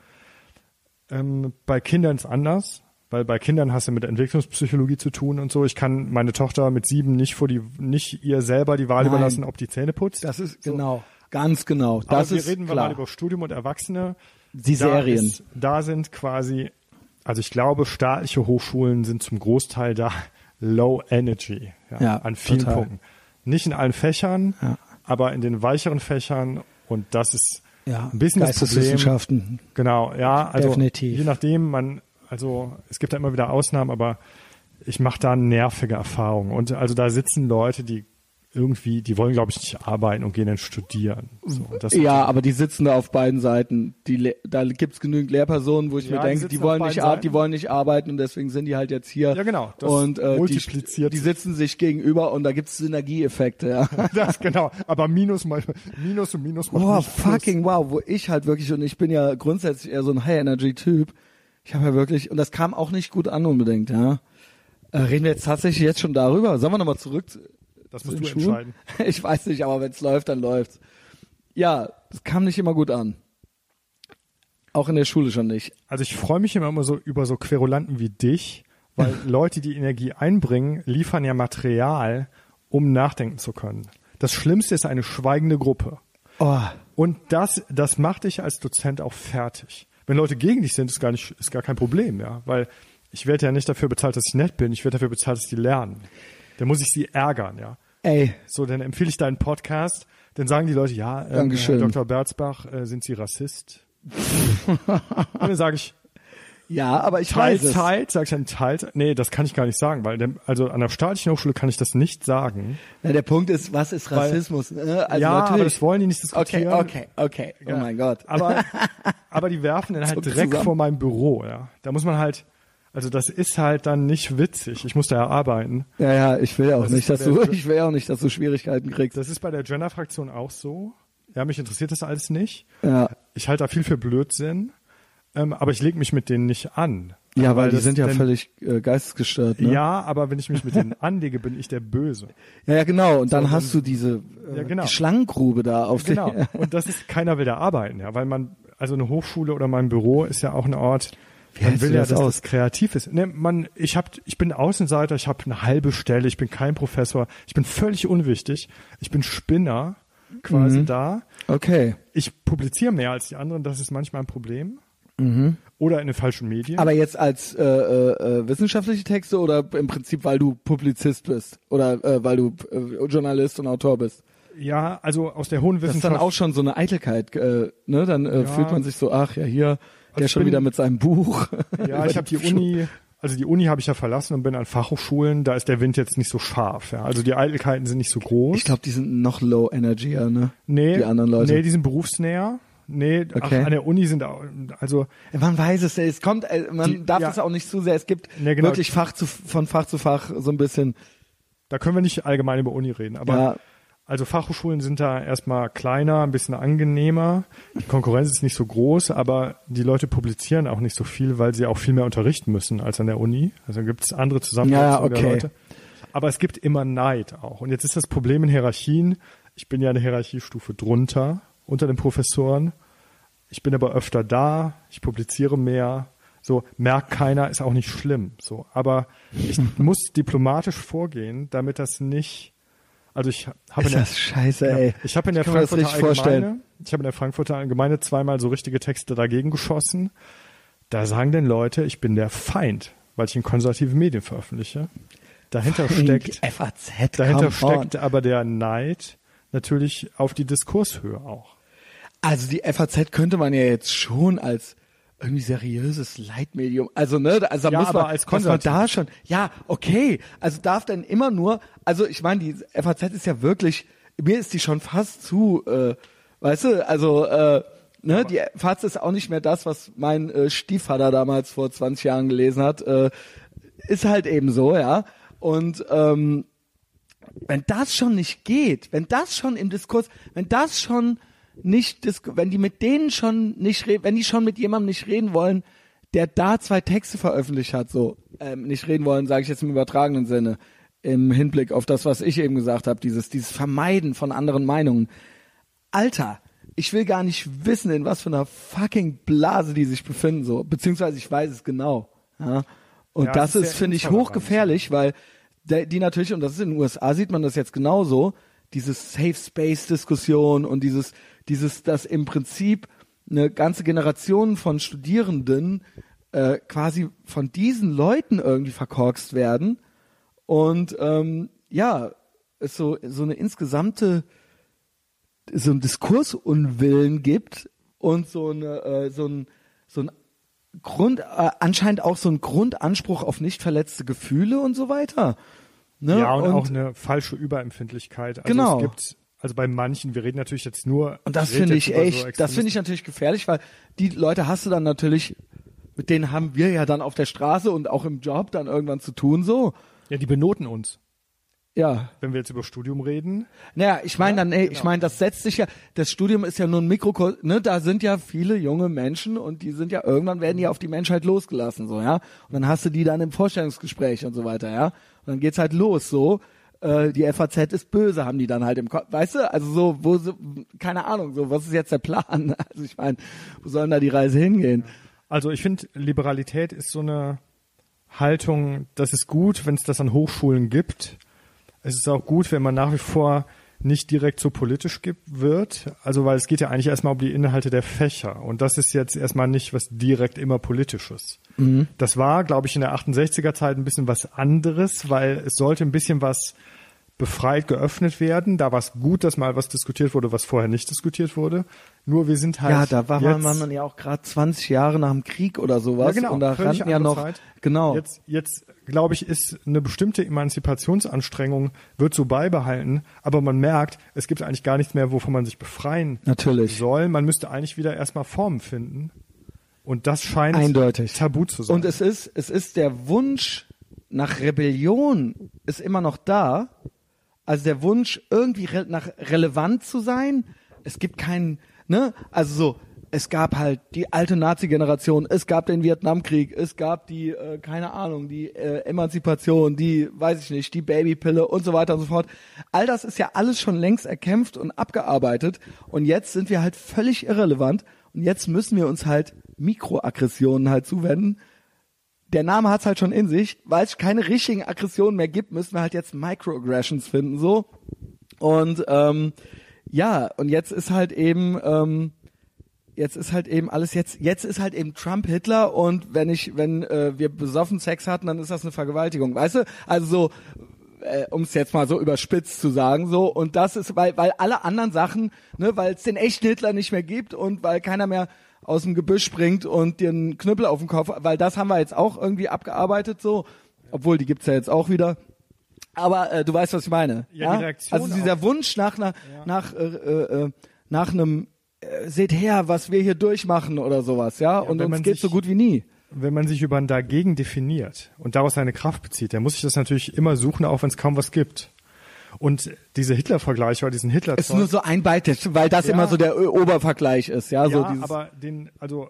Ähm, bei Kindern ist anders, weil bei Kindern hast du mit Entwicklungspsychologie zu tun und so. Ich kann meine Tochter mit sieben nicht vor die, nicht ihr selber die Wahl Nein. überlassen, ob die Zähne putzt. Das ist so. genau, ganz genau. Das Aber ist wir reden klar. mal über Studium und Erwachsene. Die Serien. Da, ist, da sind quasi also ich glaube, staatliche Hochschulen sind zum Großteil da [laughs] low energy ja, ja an vielen total. Punkten. Nicht in allen Fächern, ja. aber in den weicheren Fächern und das ist ja, ein bisschen das Problem. Genau, ja, also Definitiv. je nachdem, man, also es gibt da immer wieder Ausnahmen, aber ich mache da nervige Erfahrungen und also da sitzen Leute, die irgendwie, die wollen, glaube ich, nicht arbeiten und gehen dann studieren. So, ja, aber die sitzen da auf beiden Seiten. Die, da gibt's genügend Lehrpersonen, wo ich ja, mir denke, die, die wollen nicht, die wollen nicht arbeiten und deswegen sind die halt jetzt hier. Ja, genau. Und äh, multipliziert die, die sitzen sich gegenüber und da gibt's Synergieeffekte. Ja. [laughs] das genau. Aber Minus mal Minus und Minus macht Oh, fucking wow, wo ich halt wirklich und ich bin ja grundsätzlich eher so ein High Energy Typ. Ich habe ja wirklich und das kam auch nicht gut an unbedingt, ja. Äh, reden wir jetzt tatsächlich jetzt schon darüber? Sollen wir nochmal zurück das musst du Schuhen? entscheiden. [laughs] Ich weiß nicht, aber wenn es läuft, dann läuft's. Ja, es kam nicht immer gut an. Auch in der Schule schon nicht. Also ich freue mich immer, so über so Querulanten wie dich, weil [laughs] Leute, die Energie einbringen, liefern ja Material, um nachdenken zu können. Das Schlimmste ist eine schweigende Gruppe. Oh. Und das, das macht dich als Dozent auch fertig. Wenn Leute gegen dich sind, ist gar nicht, ist gar kein Problem, ja, weil ich werde ja nicht dafür bezahlt, dass ich nett bin. Ich werde dafür bezahlt, dass die lernen dann muss ich sie ärgern, ja. Ey. So, dann empfehle ich deinen Podcast. Dann sagen die Leute, ja, ähm. Herr Dr. Berzbach, äh, sind Sie Rassist? [laughs] Und dann sage ich, ja, aber ich Teilzeit, weiß Teilzeit, sag ich dann Teilzeit? Nee, das kann ich gar nicht sagen, weil dem, also an der staatlichen Hochschule kann ich das nicht sagen. Na, der Punkt ist, was ist Rassismus? Weil, äh, also ja, natürlich. aber das wollen die nicht diskutieren. Okay, okay, okay. Oh mein Gott. Aber, [laughs] aber die werfen dann halt direkt zusammen. vor meinem Büro, ja. Da muss man halt, also das ist halt dann nicht witzig. Ich muss da ja arbeiten. Ja, ja, ich will auch das nicht, dass du, ich will auch nicht, dass du Schwierigkeiten kriegst. Das ist bei der Gender-Fraktion auch so. Ja, mich interessiert das alles nicht. Ja. Ich halte da viel für Blödsinn. Ähm, aber ich lege mich mit denen nicht an. Ja, weil, weil die sind ja denn, völlig äh, geistesgestört. Ne? Ja, aber wenn ich mich mit denen anlege, bin ich der Böse. [laughs] Ja, ja, genau. Und so, dann hast du diese äh, ja, genau. die Schlangengrube da auf Genau. [laughs] und das ist, keiner will da arbeiten, ja, weil man, also eine Hochschule oder mein Büro ist ja auch ein Ort, wie man will ja, dass aus? das kreativ ist. Ne, man, ich hab, ich bin Außenseiter, ich habe eine halbe Stelle, ich bin kein Professor, ich bin völlig unwichtig, ich bin Spinner quasi mhm. da. Okay. Ich publiziere mehr als die anderen, das ist manchmal ein Problem. Mhm. Oder in den falschen Medien. Aber jetzt als äh, äh, wissenschaftliche Texte oder im Prinzip, weil du Publizist bist oder äh, weil du äh, Journalist und Autor bist? Ja, also aus der hohen Wissenschaft. Das ist dann auch schon so eine Eitelkeit, äh, ne? Dann äh, ja. fühlt man sich so, ach ja, hier der schon bin, wieder mit seinem Buch. Ja, [laughs] ich habe die Uni, also die Uni habe ich ja verlassen und bin an Fachhochschulen. Da ist der Wind jetzt nicht so scharf. Ja. Also die Eitelkeiten sind nicht so groß. Ich glaube, die sind noch low energy, ja, ne? Nee, die anderen Leute. Nee, die sind berufsnäher. Nee, okay. ach, an der Uni sind auch, also man weiß es, es kommt, äh, man die, darf ja. es auch nicht zu sehr. Es gibt nee, genau. wirklich Fach zu, von Fach zu Fach so ein bisschen. Da können wir nicht allgemein über Uni reden, aber ja. Also Fachhochschulen sind da erstmal kleiner, ein bisschen angenehmer. Die Konkurrenz ist nicht so groß, aber die Leute publizieren auch nicht so viel, weil sie auch viel mehr unterrichten müssen als an der Uni. Also gibt es andere Zusammensetzungen ja, okay. der Leute. Aber es gibt immer Neid auch. Und jetzt ist das Problem in Hierarchien. Ich bin ja eine Hierarchiestufe drunter, unter den Professoren. Ich bin aber öfter da, ich publiziere mehr. So, merkt keiner, ist auch nicht schlimm. So, aber ich [laughs] muss diplomatisch vorgehen, damit das nicht Also ich habe in der, scheiße, ja, ich habe in der Frankfurter vorstellen. Allgemeine, ich habe in der Frankfurter Allgemeine zweimal so richtige Texte dagegen geschossen. Da sagen denn Leute, ich bin der Feind, weil ich in konservative Medien veröffentliche. Dahinter steckt, Die FAZ, dahinter come on. steckt aber der Neid natürlich auf die Diskurshöhe auch. Also die FAZ könnte man ja jetzt schon als irgendwie seriöses Leitmedium, also ne, also da Ja, muss man, aber als man da schon, ja, okay, also darf dann immer nur, also ich meine, die FAZ ist ja wirklich, mir ist die schon fast zu, äh, weißt du, also äh, ne, die FAZ ist auch nicht mehr das, was mein äh, Stiefvater damals vor 20 Jahren gelesen hat, äh, ist halt eben so, ja, und ähm, wenn das schon nicht geht, wenn das schon im Diskurs, wenn das schon nicht, wenn die mit denen schon nicht reden, wenn die schon mit jemandem nicht reden wollen, der da zwei Texte veröffentlicht hat, so ähm, nicht reden wollen, sage ich jetzt im übertragenen Sinne, im Hinblick auf das, was ich eben gesagt habe, dieses dieses Vermeiden von anderen Meinungen. Alter, ich will gar nicht wissen, in was für einer fucking Blase die sich befinden, so beziehungsweise ich weiß es genau. Ja? Und Ja, das es ist finde ich, hochgefährlich, weil der, die natürlich, und das ist in den USA, sieht man das jetzt genauso, dieses Safe Space Diskussion und dieses, dieses, dass im Prinzip eine ganze Generation von Studierenden äh, quasi von diesen Leuten irgendwie verkorkst werden und ähm, ja, es so, so eine insgesamte so ein Diskursunwillen gibt und so eine äh, so ein so ein Grund äh, anscheinend auch so ein Grundanspruch auf nicht verletzte Gefühle und so weiter. Ne? Ja, und, auch eine falsche Überempfindlichkeit. Also Genau. es gibt, also bei manchen, wir reden natürlich jetzt nur. Und das finde ich über so echt, das finde ich natürlich gefährlich, weil die Leute hast du dann natürlich, mit denen haben wir ja dann auf der Straße und auch im Job dann irgendwann zu tun so. Ja, die benoten uns. Ja, Wenn wir jetzt über Studium reden. Naja, ich meine dann, ey, genau. ich meine, das setzt sich ja, das Studium ist ja nur ein Mikro, ne, da sind ja viele junge Menschen und die sind ja, irgendwann werden die auf die Menschheit losgelassen, so, ja. Und dann hast du die dann im Vorstellungsgespräch und so weiter, ja. Und dann geht's halt los, so. Äh, die FAZ ist böse, haben die dann halt im Kopf, weißt du? Also so, wo, so, keine Ahnung, so, was ist jetzt der Plan? [laughs] Also ich meine, wo soll denn da die Reise hingehen? Also ich finde, Liberalität ist so eine Haltung, das ist gut, wenn es das an Hochschulen gibt. Es ist auch gut, wenn man nach wie vor nicht direkt so politisch wird. Also weil es geht ja eigentlich erstmal um die Inhalte der Fächer. Und das ist jetzt erstmal nicht was direkt immer politisches. Das war, glaube ich, in der 68er Zeit ein bisschen was anderes, weil es sollte ein bisschen was befreit geöffnet werden. Da war es gut, dass mal was diskutiert wurde, was vorher nicht diskutiert wurde. Nur wir sind halt Ja, da war jetzt, man, man ja auch gerade 20 Jahre nach dem Krieg oder sowas. Ja, genau, Und da rannten ja noch, Zeit. genau. Jetzt, jetzt glaube ich, ist eine bestimmte Emanzipationsanstrengung wird so beibehalten, aber man merkt, es gibt eigentlich gar nichts mehr, wovon man sich befreien Natürlich. soll. Man müsste eigentlich wieder erstmal Formen finden. Und das scheint Eindeutig. tabu zu sein. Und es ist, es ist der Wunsch nach Rebellion ist immer noch da. Also der Wunsch irgendwie re nach relevant zu sein. Es gibt keinen, ne? Also so, es gab halt die alte Nazi-Generation, es gab den Vietnamkrieg, es gab die, äh, keine Ahnung, die äh, Emanzipation, die, weiß ich nicht, die Babypille und so weiter und so fort. All das ist ja alles schon längst erkämpft und abgearbeitet. Und jetzt sind wir halt völlig irrelevant. Und jetzt müssen wir uns halt Mikroaggressionen halt zuwenden. Der Name hat's halt schon in sich, weil es keine richtigen Aggressionen mehr gibt, müssen wir halt jetzt Microaggressions finden, so. Und ähm, ja, und jetzt ist halt eben, ähm, jetzt ist halt eben alles jetzt, jetzt ist halt eben Trump Hitler und wenn ich, wenn äh, wir besoffen Sex hatten, dann ist das eine Vergewaltigung, weißt du? Also so, äh, um es jetzt mal so überspitzt zu sagen, so und das ist, weil weil alle anderen Sachen, ne, weil es den echten Hitler nicht mehr gibt und weil keiner mehr aus dem Gebüsch springt und dir einen Knüppel auf den Kopf, weil das haben wir jetzt auch irgendwie abgearbeitet so, obwohl die gibt's ja jetzt auch wieder. Aber äh, du weißt, was ich meine. Ja, die Reaktion also dieser Wunsch nach einer, nach äh, äh, äh, nach einem äh, seht her, was wir hier durchmachen oder sowas, ja, und wenn uns man geht's so gut wie nie. wenn man sich über ein Dagegen definiert und daraus seine Kraft bezieht, dann muss ich das natürlich immer suchen, auch wenn es kaum was gibt. Und diese Hitler-Vergleiche oder diesen hitler ist nur so ein Beitrag, weil das Ja. immer so der Obervergleich ist, ja, so ja, dieses aber den, also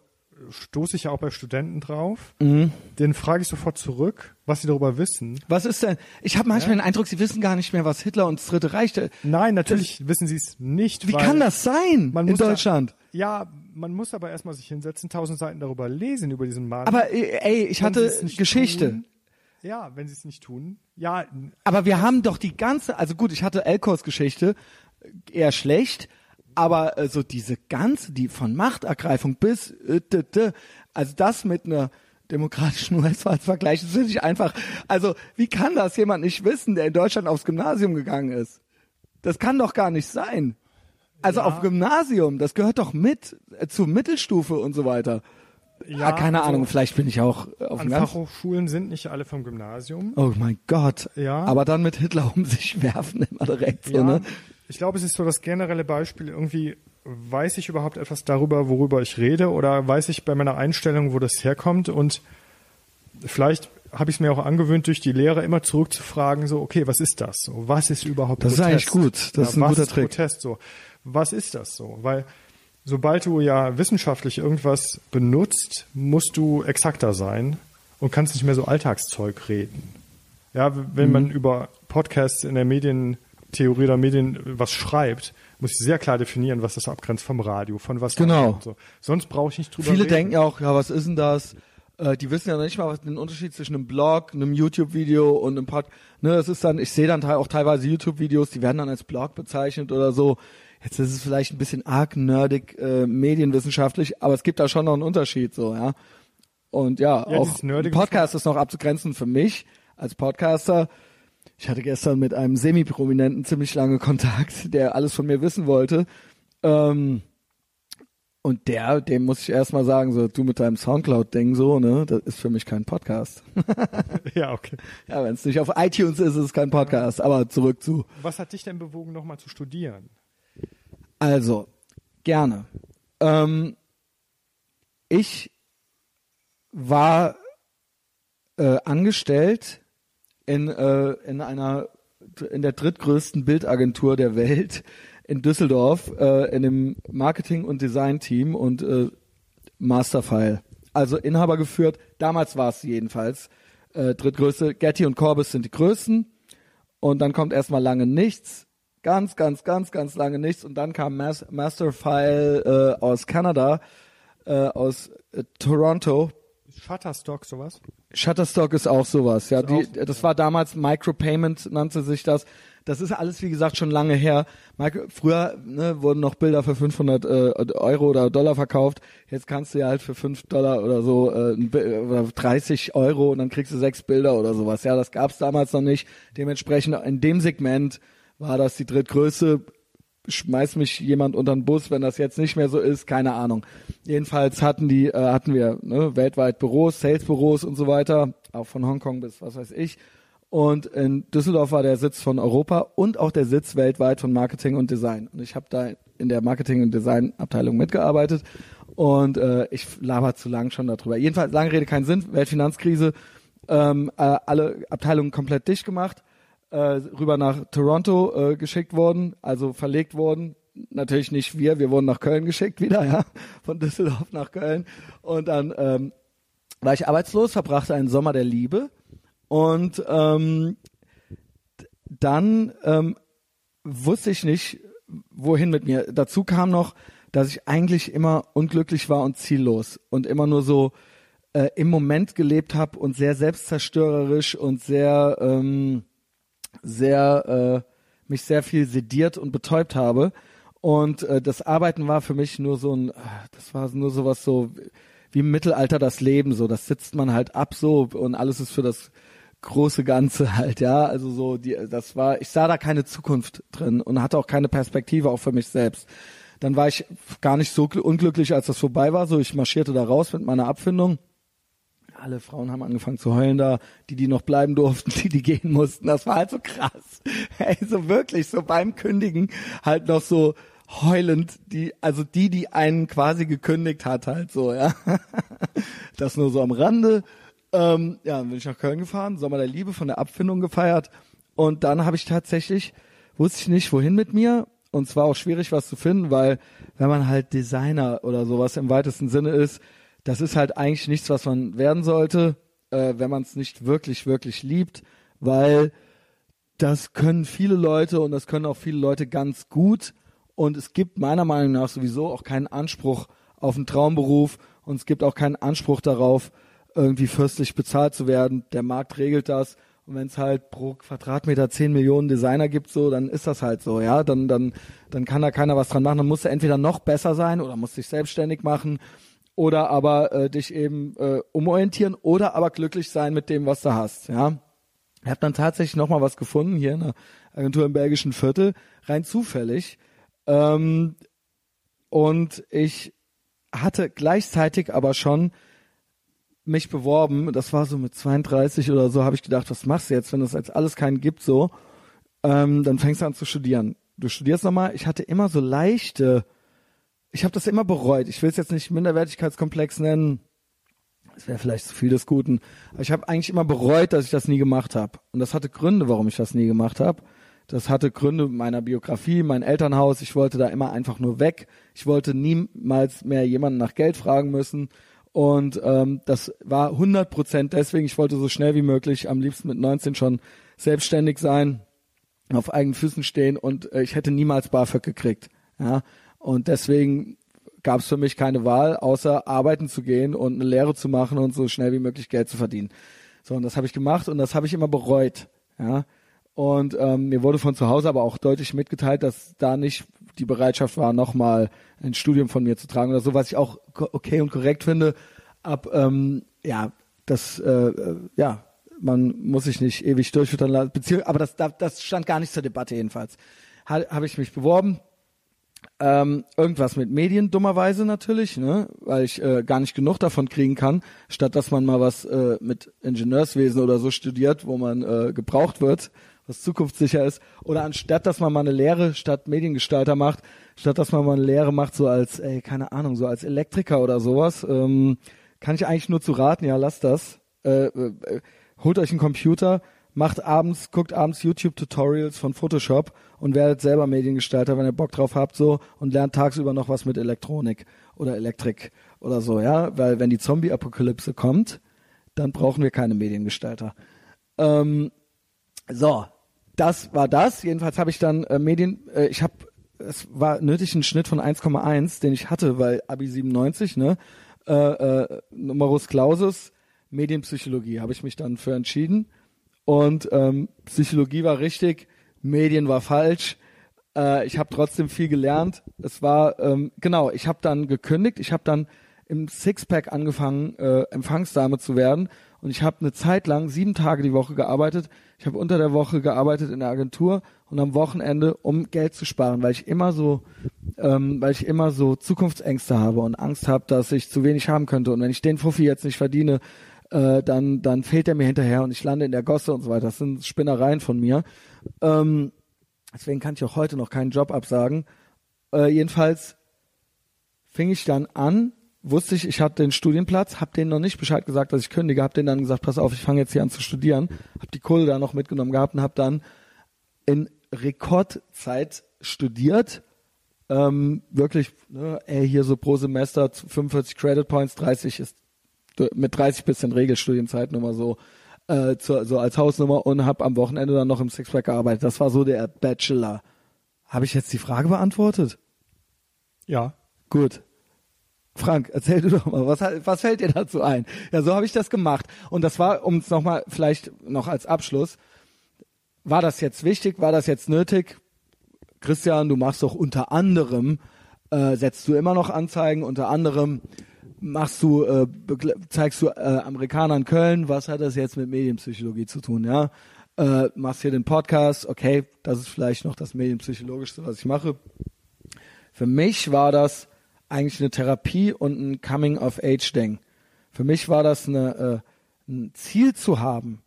stoße ich ja auch bei Studenten drauf. Mhm. Den frage ich sofort zurück, was sie darüber wissen. Was ist denn? Ich habe manchmal den Eindruck, sie wissen gar nicht mehr, was Hitler und das Dritte Reich. Nein, natürlich wissen sie es nicht. Wie kann das sein in muss da- Deutschland? ja, man muss aber erstmal sich hinsetzen, tausend Seiten darüber lesen, über diesen Mann. Aber äh, ey, ich Wenn hatte Geschichte. tun- Ja, wenn sie es nicht tun. Ja, Aber wir haben doch die ganze, also gut, ich hatte Elkos Geschichte eher schlecht, aber äh, so diese ganze, die von Machtergreifung bis, äh, d, d, also das mit einer demokratischen [laughs] US-Wahl vergleichen, das finde ich einfach, also wie kann das jemand nicht wissen, der in Deutschland aufs Gymnasium gegangen ist? Das kann doch gar nicht sein. Also Ja. auf Gymnasium, das gehört doch mit äh, zur Mittelstufe und so weiter. Ja, keine also Ahnung, vielleicht bin ich auch auf An ganz Fachhochschulen sind nicht alle vom Gymnasium. Oh mein Gott. Ja. Aber dann mit Hitler um sich [laughs] werfen immer direkt so, Ja, ne? ich glaube, es ist so das generelle Beispiel irgendwie, weiß ich überhaupt etwas darüber, worüber ich rede oder weiß ich bei meiner Einstellung, wo das herkommt und vielleicht habe ich es mir auch angewöhnt, durch die Lehre immer zurückzufragen, so, okay, was ist das? So, was ist überhaupt Das ist Protest? eigentlich gut. Das ist ein guter ist Trick. Protest so? Was ist das so? Weil sobald du ja wissenschaftlich irgendwas benutzt, musst du exakter sein und kannst nicht mehr so Alltagszeug reden. Ja, wenn Mhm. man über Podcasts in der Medientheorie oder Medien was schreibt, muss ich sehr klar definieren, was das abgrenzt vom Radio, von was Genau. so. Sonst brauche ich nicht drüber Viele reden. denken ja auch, ja, was ist denn das? Äh, die wissen ja noch nicht mal, was den Unterschied zwischen einem Blog, einem YouTube-Video und einem Pod. Ne, das ist dann, ich sehe dann auch teilweise YouTube-Videos, die werden dann als Blog bezeichnet oder so. Jetzt ist es vielleicht ein bisschen arg nerdig, äh, medienwissenschaftlich, aber es gibt da schon noch einen Unterschied, so, ja. Und ja, Ja, auch Podcast ist noch abzugrenzen für mich als Podcaster. Ich hatte gestern mit einem Semi-Prominenten ziemlich lange Kontakt, der alles von mir wissen wollte. Ähm, und der, dem muss ich erstmal sagen, so, du mit deinem Soundcloud-Ding so, ne, das ist für mich kein Podcast. [laughs] Ja, okay. ja, wenn es nicht auf iTunes ist, ist es kein Podcast. Aber zurück zu. Was hat dich denn bewogen, nochmal zu studieren? Also, gerne. Ähm, ich war äh, angestellt in, äh, in einer in der drittgrößten Bildagentur der Welt in Düsseldorf äh, in dem Marketing- und Design-Team und äh, Masterfile. Also Inhaber geführt. Damals war es jedenfalls äh, drittgrößte. Getty und Corbis sind die größten. Und dann kommt erstmal lange nichts. Ganz, ganz, ganz, ganz lange nichts. Und dann kam Mas Masterfile äh, aus Kanada, äh, aus äh, Toronto. Shutterstock, sowas? Shutterstock ist auch sowas, ja. Die, auch das war damals Micropayment, nannte sich das. Das ist alles, wie gesagt, schon lange her. Micro, früher ne, wurden noch Bilder für 500 äh, Euro oder Dollar verkauft. Jetzt kannst du ja halt für 5 Dollar oder so äh, oder 30 Euro und dann kriegst du sechs Bilder oder sowas. Ja, das gab's damals noch nicht. Dementsprechend in dem Segment war das die drittgrößte. Schmeiß mich jemand unter den Bus, wenn das jetzt nicht mehr so ist, keine Ahnung. Jedenfalls hatten die, äh, hatten wir ne, weltweit Büros, Salesbüros und so weiter, auch von Hongkong bis was weiß ich. Und in Düsseldorf war der Sitz von Europa und auch der Sitz weltweit von Marketing und Design. Und ich habe da in der Marketing- und Design-Abteilung mitgearbeitet. Und äh, ich laber zu lang schon darüber. Jedenfalls, lange Rede, keinen Sinn. Weltfinanzkrise, ähm, äh, alle Abteilungen komplett dicht gemacht, äh, rüber nach Toronto äh, geschickt worden, also verlegt worden. Natürlich nicht wir, wir wurden nach Köln geschickt wieder, [laughs] ja, von Düsseldorf nach Köln. Und dann ähm, war ich arbeitslos, verbrachte einen Sommer der Liebe und ähm, dann ähm, wusste ich nicht, wohin mit mir. Dazu kam noch, dass ich eigentlich immer unglücklich war und ziellos und immer nur so äh, im Moment gelebt habe und sehr selbstzerstörerisch und sehr ähm, sehr äh, mich sehr viel sediert und betäubt habe. Und äh, das Arbeiten war für mich nur so ein äh, das war nur sowas so wie im Mittelalter das Leben so. Das sitzt man halt ab so und alles ist für das große Ganze [laughs] halt ja. Also so die das war ich sah da keine Zukunft drin und hatte auch keine Perspektive auch für mich selbst. Dann war ich gar nicht so gl- unglücklich als das vorbei war. So ich marschierte da raus mit meiner Abfindung alle Frauen haben angefangen zu heulen da, die, die noch bleiben durften, [laughs] die, die gehen mussten. Das war halt so krass. [laughs] Ey, so wirklich, so beim Kündigen halt noch so heulend, die, also die, die einen quasi gekündigt hat, halt so, ja. [laughs] Das nur so am Rande. Ähm, ja, dann bin ich nach Köln gefahren, Sommer der Liebe von der Abfindung gefeiert. Und dann habe ich tatsächlich, wusste ich nicht, wohin mit mir. Und zwar auch schwierig, was zu finden, weil wenn man halt Designer oder sowas im weitesten Sinne ist, das ist halt eigentlich nichts, was man werden sollte, äh, wenn man es nicht wirklich, wirklich liebt, weil das können viele Leute und das können auch viele Leute ganz gut. Und es gibt meiner Meinung nach sowieso auch keinen Anspruch auf einen Traumberuf und es gibt auch keinen Anspruch darauf, irgendwie fürstlich bezahlt zu werden. Der Markt regelt das. Und wenn es halt pro Quadratmeter 10 Millionen Designer gibt, so, dann ist das halt so, ja. Dann, dann, dann kann da keiner was dran machen. Dann musst du entweder noch besser sein oder musst dich selbstständig machen oder aber äh, dich eben äh, umorientieren oder aber glücklich sein mit dem, was du hast, ja. Ich habe dann tatsächlich noch mal was gefunden hier in einer Agentur im belgischen Viertel, rein zufällig. Ähm, und ich hatte gleichzeitig aber schon mich beworben, das war so mit 32 oder so, habe ich gedacht, was machst du jetzt, wenn es jetzt alles keinen gibt so, ähm, dann fängst du an zu studieren. Du studierst nochmal, ich hatte immer so leichte, ich habe das immer bereut, ich will es jetzt nicht Minderwertigkeitskomplex nennen, das wäre vielleicht zu viel des Guten, aber ich habe eigentlich immer bereut, dass ich das nie gemacht habe. Und das hatte Gründe, warum ich das nie gemacht habe. Das hatte Gründe meiner Biografie, mein Elternhaus. Ich wollte da immer einfach nur weg. Ich wollte niemals mehr jemanden nach Geld fragen müssen. Und ähm, das war 100 Prozent deswegen. Ich wollte so schnell wie möglich, am liebsten mit 19 schon selbstständig sein, auf eigenen Füßen stehen und äh, ich hätte niemals BAföG gekriegt. Ja, und deswegen gab es für mich keine Wahl, außer arbeiten zu gehen und eine Lehre zu machen und so schnell wie möglich Geld zu verdienen. So, und das habe ich gemacht und das habe ich immer bereut. Ja, und ähm, mir wurde von zu Hause aber auch deutlich mitgeteilt, dass da nicht die Bereitschaft war, nochmal ein Studium von mir zu tragen oder so, was ich auch okay und korrekt finde. Ab ähm, ja, das äh, äh ja, man muss sich nicht ewig durchfüttern lassen, aber das, das stand gar nicht zur Debatte jedenfalls. Ha, Habe ich mich beworben, ähm, irgendwas mit Medien, dummerweise natürlich, ne? weil ich äh, gar nicht genug davon kriegen kann, statt dass man mal was äh, mit Ingenieurswesen oder so studiert, wo man äh, gebraucht wird was zukunftssicher ist. Oder anstatt, dass man mal eine Lehre statt Mediengestalter macht, statt dass man mal eine Lehre macht, so als, ey, keine Ahnung, so als Elektriker oder sowas, ähm, kann ich eigentlich nur zu raten, ja, lasst das. Äh, äh, holt euch einen Computer, macht abends, guckt abends YouTube-Tutorials von Photoshop und werdet selber Mediengestalter, wenn ihr Bock drauf habt, so und lernt tagsüber noch was mit Elektronik oder Elektrik oder so, ja, weil wenn die Zombie-Apokalypse kommt, dann brauchen wir keine Mediengestalter. Ähm, so, das war das. Jedenfalls habe ich dann äh, Medien, äh, ich habe, es war nötig ein Schnitt von 1,1, den ich hatte, weil Abi 97, ne, äh, äh, Numerus Clausus, Medienpsychologie, habe ich mich dann für entschieden. Und ähm, Psychologie war richtig, Medien war falsch. Äh, ich habe trotzdem viel gelernt. Es war, ähm, genau, ich habe dann gekündigt, ich habe dann im Sixpack angefangen, äh, Empfangsdame zu werden. Und ich habe eine Zeit lang sieben Tage die Woche gearbeitet. Ich habe unter der Woche gearbeitet in der Agentur und am Wochenende, um Geld zu sparen, weil ich immer so, ähm, weil ich immer so Zukunftsängste habe und Angst habe, dass ich zu wenig haben könnte. Und wenn ich den Fuffi jetzt nicht verdiene, äh, dann, dann fehlt er mir hinterher und ich lande in der Gosse und so weiter. Das sind Spinnereien von mir. Ähm, deswegen kann ich auch heute noch keinen Job absagen. Äh, jedenfalls fing ich dann an, wusste ich, ich hatte den Studienplatz, habe denen noch nicht Bescheid gesagt, dass ich kündige, habe denen dann gesagt, pass auf, ich fange jetzt hier an zu studieren, habe die Kohle da noch mitgenommen gehabt und habe dann in Rekordzeit studiert, ähm, wirklich, ne, ey, hier so pro Semester 45 Credit Points, 30 ist mit 30 bisschen Regelstudienzeit nur mal so äh, zu, so als Hausnummer und habe am Wochenende dann noch im Sixpack gearbeitet. Das war so der Bachelor. Habe ich jetzt die Frage beantwortet? Ja. Gut. Frank, erzähl du doch mal, was, was fällt dir dazu ein? Ja, so habe ich das gemacht. Und das war, um es nochmal vielleicht noch als Abschluss, war das jetzt wichtig, war das jetzt nötig? Christian, du machst doch unter anderem, äh, setzt du immer noch Anzeigen, unter anderem machst du, äh, zeigst du äh, Amerikanern Köln, was hat das jetzt mit Medienpsychologie zu tun, ja? Äh, machst hier den Podcast, okay, das ist vielleicht noch das Medienpsychologischste, was ich mache. Für mich war das eigentlich eine Therapie und ein Coming-of-Age-Ding. Für mich war das eine, äh, ein Ziel zu haben,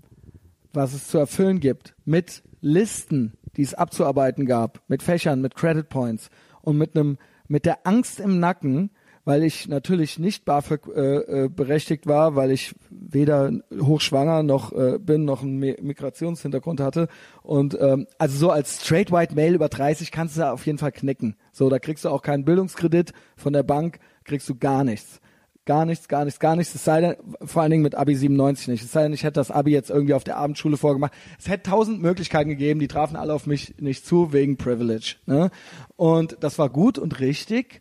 was es zu erfüllen gibt, mit Listen, die es abzuarbeiten gab, mit Fächern, mit Credit Points und mit einem, mit der Angst im Nacken, weil ich natürlich nicht BAföG äh, äh, berechtigt war, weil ich weder hochschwanger noch äh, bin, noch einen Migrationshintergrund hatte. Und ähm, also so als straight white Male über 30 kannst du auf jeden Fall knicken. So, da kriegst du auch keinen Bildungskredit von der Bank, kriegst du gar nichts. Gar nichts, gar nichts, gar nichts. Es sei denn, vor allen Dingen mit Abi 97 nicht. Es sei denn, ich hätte das Abi jetzt irgendwie auf der Abendschule vorgemacht. Es hätte tausend Möglichkeiten gegeben, die trafen alle auf mich nicht zu, wegen Privilege. Ne? Und das war gut und richtig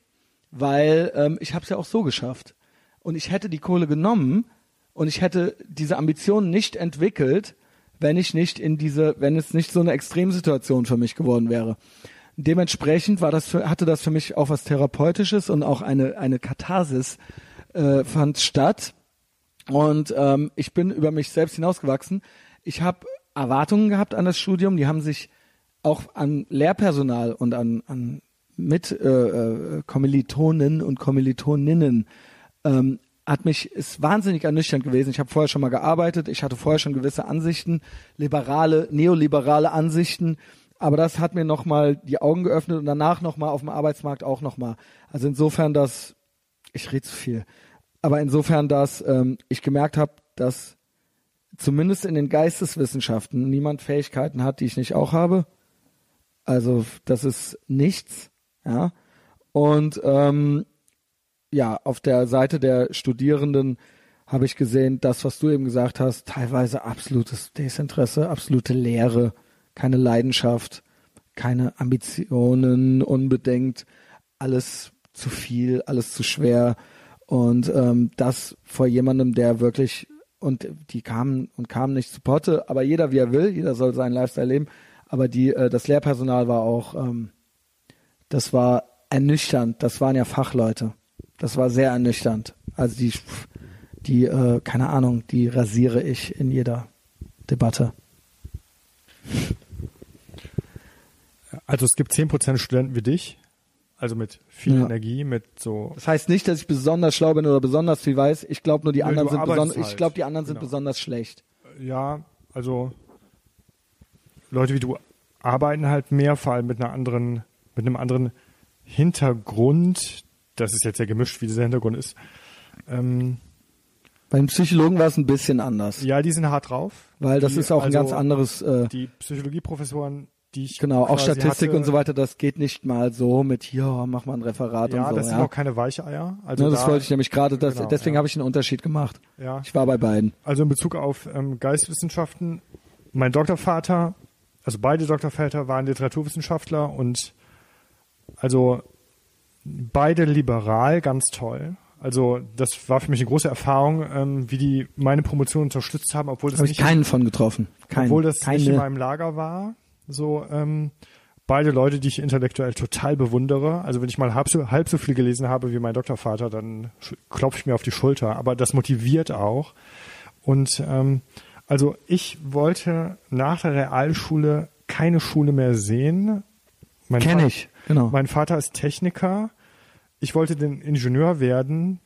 weil ähm, ich habe es ja auch so geschafft. Und ich hätte die Kohle genommen, Und ich hätte diese Ambitionen nicht entwickelt, wenn ich nicht in diese, wenn es nicht so eine Extremsituation für mich geworden wäre. Dementsprechend war das für, hatte das für mich auch was Therapeutisches und auch eine, eine Katharsis äh, fand statt. Und ähm, ich bin über mich selbst hinausgewachsen. Ich habe Erwartungen gehabt an das Studium, die haben sich auch an Lehrpersonal und an, an mit äh, äh, Kommilitonen und Kommilitoninnen ähm, hat mich ist wahnsinnig ernüchternd gewesen. Ich habe vorher schon mal gearbeitet, ich hatte vorher schon gewisse Ansichten, liberale, neoliberale Ansichten, aber das hat mir nochmal die Augen geöffnet und danach nochmal auf dem Arbeitsmarkt auch nochmal. Also insofern, dass ich rede zu viel, aber insofern, dass ähm, ich gemerkt habe, dass zumindest in den Geisteswissenschaften niemand Fähigkeiten hat, die ich nicht auch habe. Also das ist nichts, ja. Und ähm, ja, auf der Seite der Studierenden habe ich gesehen, das, was du eben gesagt hast, teilweise absolutes Desinteresse, absolute Leere, keine Leidenschaft, keine Ambitionen unbedingt, alles zu viel, alles zu schwer. Und ähm, das vor jemandem, der wirklich, und die kamen und kamen nicht zu Potte, aber jeder wie er will, jeder soll seinen Lifestyle leben. Aber die, äh, das Lehrpersonal war auch, ähm, das war ernüchternd, das waren ja Fachleute. Das war sehr ernüchternd. Also die, die, äh, keine Ahnung, die rasiere ich in jeder Debatte. Also es gibt 10% Studenten wie dich, also mit viel Ja. Energie, mit so Das heißt nicht, dass ich besonders schlau bin oder besonders viel weiß. Ich glaube nur, die Nö, anderen sind besonders, ich halt. glaube, die anderen sind Genau. besonders schlecht. ja, also Leute wie du arbeiten halt mehr, vor allem mit einer anderen, mit einem anderen Hintergrund. Das ist jetzt sehr gemischt, wie dieser Hintergrund ist. Ähm, Bei den Psychologen war es ein bisschen anders, ja, die sind hart drauf. weil das die, ist auch ein also ganz anderes, äh, Die Psychologieprofessoren, die ich genau, auch Statistik hatte, und so weiter, das geht nicht mal so mit hier, mach mal ein Referat Ja, und so. das sind ja. auch keine Weicheier. Also Ne, das da, wollte ich nämlich gerade, das, genau, deswegen ja. habe ich einen Unterschied gemacht. Ja, Ich war bei beiden. also in Bezug auf ähm, Geistwissenschaften, mein Doktorvater, also beide Doktorväter waren Literaturwissenschaftler und also beide liberal, ganz toll. Also das war für mich eine große Erfahrung, ähm, wie die meine Promotion unterstützt haben, obwohl das ich nicht keinen von getroffen. Keinen, obwohl das nicht in keine. meinem Lager war. So ähm, beide Leute, die ich intellektuell total bewundere. Also wenn ich mal halb so, halb so viel gelesen habe wie mein Doktorvater, dann klopfe ich mir auf die Schulter. Aber das motiviert auch. Und ähm, also ich wollte nach der Realschule keine Schule mehr sehen. Mein Kenn Vater- ich, genau. Mein Vater ist Techniker. Ich wollte den Ingenieur werden.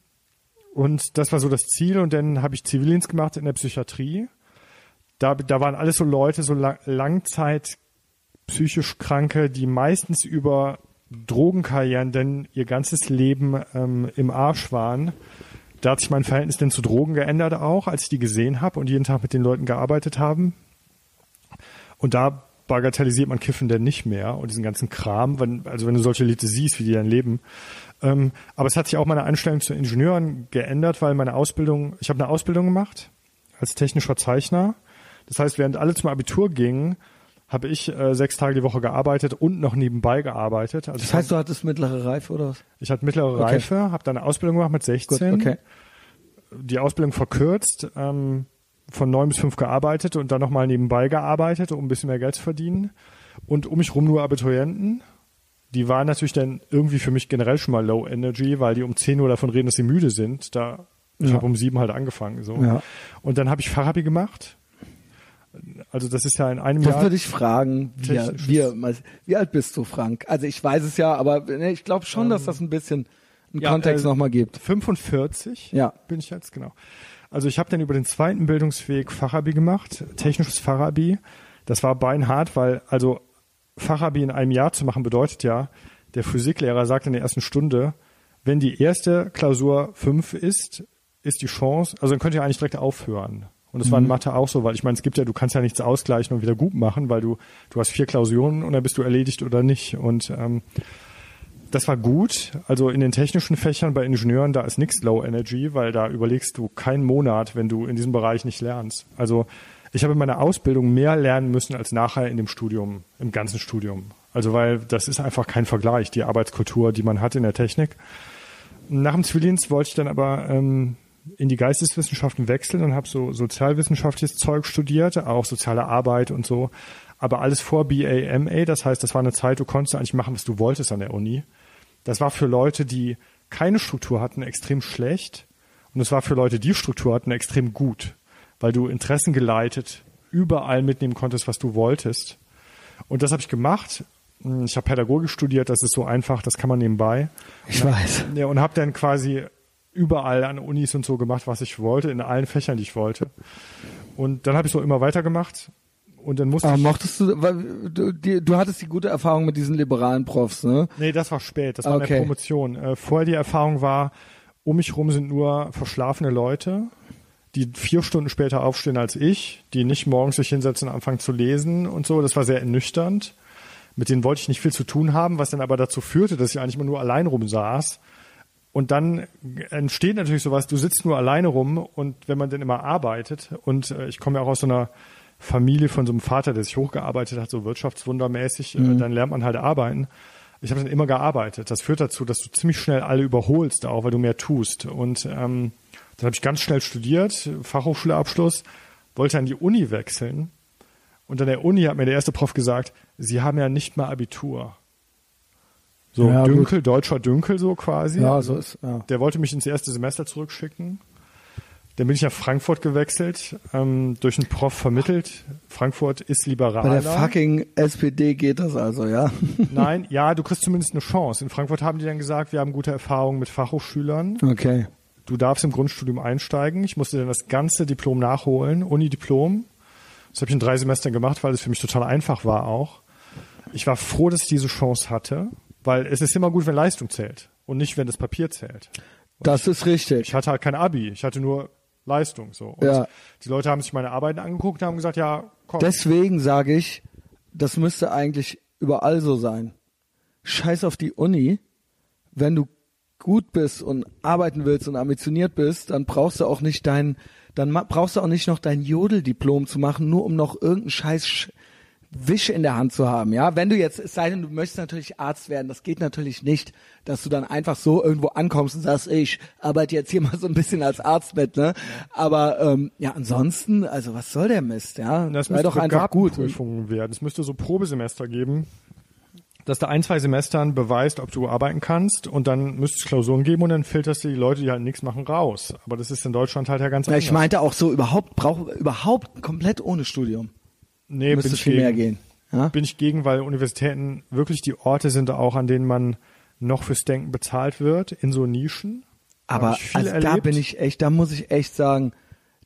Und das war so das Ziel. Und dann habe ich Zivildienst gemacht in der Psychiatrie. Da, da waren alles so Leute, so la Langzeit psychisch Kranke, die meistens über Drogenkarrieren denn ihr ganzes Leben ähm, im Arsch waren. Da hat sich mein Verhältnis denn zu Drogen geändert auch, als ich die gesehen habe und jeden Tag mit den Leuten gearbeitet haben. Und da bagatellisiert man Kiffen denn nicht mehr und diesen ganzen Kram, wenn, also wenn du solche Leute siehst, wie die dann leben. Ähm, aber es hat sich auch meine Einstellung zu Ingenieuren geändert, weil meine Ausbildung, ich habe eine Ausbildung gemacht als technischer Zeichner. Das heißt, während alle zum Abitur gingen, habe ich äh, sechs Tage die Woche gearbeitet und noch nebenbei gearbeitet. Also Das heißt, du hattest mittlere Reife oder was? ich hatte mittlere Okay. Reife, habe dann eine Ausbildung gemacht mit Gut, 16 okay. die Ausbildung verkürzt, ähm, von neun bis fünf gearbeitet und dann nochmal nebenbei gearbeitet, um ein bisschen mehr Geld zu verdienen. Und um mich rum nur Abiturienten. Die waren natürlich dann irgendwie für mich generell schon mal Low Energy, weil die um 10 Uhr davon reden, dass sie müde sind. Da ich Ja. habe um sieben halt angefangen. So. Ja. Und dann habe ich Fachabi gemacht. Also das ist ja in einem Das Jahr. würde ich fragen, wir, mal- wie alt bist du, Frank? Also ich weiß es ja, aber ne, ich glaube schon, dass das ein bisschen einen ja, Kontext äh, nochmal gibt. 45 Ja. bin ich jetzt, genau. Also ich habe dann über den zweiten Bildungsweg Fachabi gemacht, technisches Fachabi. Das war beinhart, weil also Fachabi in einem Jahr zu machen bedeutet ja, der Physiklehrer sagt in der ersten Stunde, wenn die erste Klausur fünf ist, ist die Chance, also dann könnt ihr eigentlich direkt aufhören. Und das war in Mathe auch so, weil ich meine, es gibt ja, du kannst ja nichts ausgleichen und wieder gut machen, weil du, du hast vier Klausuren und dann bist du erledigt oder nicht. Und ähm, das war gut. Also in den technischen Fächern bei Ingenieuren, da ist nichts Low Energy, weil da überlegst du keinen Monat, wenn du in diesem Bereich nicht lernst. Also ich habe in meiner Ausbildung mehr lernen müssen als nachher in dem Studium, im ganzen Studium. Also weil das ist einfach kein Vergleich, die Arbeitskultur, die man hat in der Technik. Nach dem Zivildienst wollte ich dann aber ähm, in die Geisteswissenschaften wechseln und habe so sozialwissenschaftliches Zeug studiert, auch soziale Arbeit und so. Aber alles vor BA, MA, das heißt, das war eine Zeit, du konntest eigentlich machen, was du wolltest an der Uni. Das war für Leute, die keine Struktur hatten, extrem schlecht. Und es war für Leute, die Struktur hatten, extrem gut, weil du Interessen geleitet überall mitnehmen konntest, was du wolltest. Und das habe ich gemacht. Ich habe Pädagogik studiert, das ist so einfach, das kann man nebenbei. Ich weiß. Ja, und habe dann quasi überall an Unis und so gemacht, was ich wollte, in allen Fächern, die ich wollte. Und dann habe ich so immer weitergemacht. Und dann musste Aber ich. mochtest du, du, die, du hattest die gute Erfahrung mit diesen liberalen Profs, ne? Nee, das war spät, das war Okay. eine Promotion. Äh, vorher die Erfahrung war, um mich rum sind nur verschlafene Leute, die vier Stunden später aufstehen als ich, die nicht morgens sich hinsetzen und anfangen zu lesen und so. Das war sehr ernüchternd. Mit denen wollte ich nicht viel zu tun haben, was dann aber dazu führte, dass ich eigentlich immer nur allein rumsaß. Und dann entsteht natürlich sowas, du sitzt nur alleine rum und wenn man dann immer arbeitet und äh, ich komme ja auch aus so einer Familie von so einem Vater, der sich hochgearbeitet hat, so wirtschaftswundermäßig, äh, dann lernt man halt arbeiten. Ich habe dann immer gearbeitet. Das führt dazu, dass du ziemlich schnell alle überholst, auch weil du mehr tust. Und ähm, dann habe ich ganz schnell studiert, Fachhochschulabschluss, wollte an die Uni wechseln. Und an der Uni hat mir der erste Prof gesagt, Sie haben ja nicht mal Abitur. So Ja, Dünkel, deutscher Dünkel so quasi. Ja, so ist, ja. Der wollte mich ins erste Semester zurückschicken. Dann bin ich nach Frankfurt gewechselt, ähm, durch einen Prof vermittelt. Frankfurt ist Bei liberaler. der fucking SPD geht das also, ja? [laughs] Nein, ja, du kriegst zumindest eine Chance. In Frankfurt haben die dann gesagt, wir haben gute Erfahrungen mit Fachhochschülern. Okay. Du darfst im Grundstudium einsteigen. Ich musste dann das ganze Diplom nachholen, Uni-Diplom. Das habe ich in drei Semestern gemacht, weil es für mich total einfach war auch. Ich war froh, dass ich diese Chance hatte, weil es ist immer gut, wenn Leistung zählt und nicht, wenn das Papier zählt. Das ist richtig. Ich hatte halt kein Abi, ich hatte nur Leistung so. Und Ja. die Leute haben sich meine Arbeiten angeguckt und haben gesagt, ja, komm. Deswegen sage ich, das müsste eigentlich überall so sein. Scheiß auf die Uni. Wenn du gut bist und arbeiten willst und ambitioniert bist, dann brauchst du auch nicht dein, dann brauchst du auch nicht noch dein Jodeldiplom zu machen, nur um noch irgendeinen Scheiß Sch- Wisch in der Hand zu haben, ja. Wenn du jetzt, es sei denn, du möchtest natürlich Arzt werden, das geht natürlich nicht, dass du dann einfach so irgendwo ankommst und sagst, ich arbeite jetzt hier [laughs] mal so ein bisschen als Arzt mit, ne? Aber ähm, ja, ansonsten, also was soll der Mist, ja? Das Sei müsste doch einfach gut. Prüfungen werden. Es müsste so Probesemester geben, dass du ein, zwei Semestern beweist, ob du arbeiten kannst und dann müsste es Klausuren geben und dann filterst du die Leute, die halt nichts machen, raus. Aber das ist in Deutschland halt ja ganz Ja, anders. ich meinte auch so überhaupt brauch überhaupt komplett ohne Studium. Nee, Müsste bin ich viel gegen. mehr gehen. Ja? Bin ich gegen, weil Universitäten wirklich die Orte sind auch, an denen man noch fürs Denken bezahlt wird, in so Nischen. Aber also da bin ich echt, da muss ich echt sagen,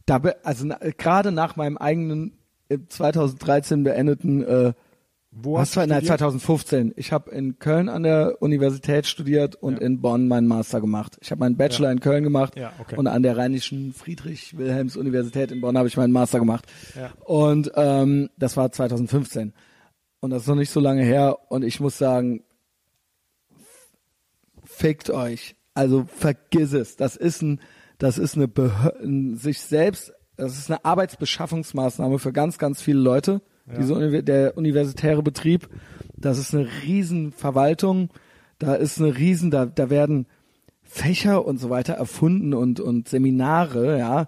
da also na, gerade nach meinem eigenen äh, 2013 beendeten äh, Wo was hast du studiert? 2015. Ich habe in Köln an der Universität studiert und Ja. in Bonn meinen Master gemacht. Ich habe meinen Bachelor Ja. in Köln gemacht Ja, okay. und an der Rheinischen Friedrich-Wilhelms-Universität in Bonn habe ich meinen Master gemacht. Ja. Und ähm, das war 2015. Und das ist noch nicht so lange her. Und ich muss sagen, fickt euch. Also vergiss es. Das ist ein, das ist eine Behör ein, sich selbst, das ist eine Arbeitsbeschaffungsmaßnahme für ganz, ganz viele Leute. Diese Uni der universitäre Betrieb, das ist eine Riesenverwaltung. Da ist eine Riesen, da, da werden Fächer und so weiter erfunden und, und Seminare, ja,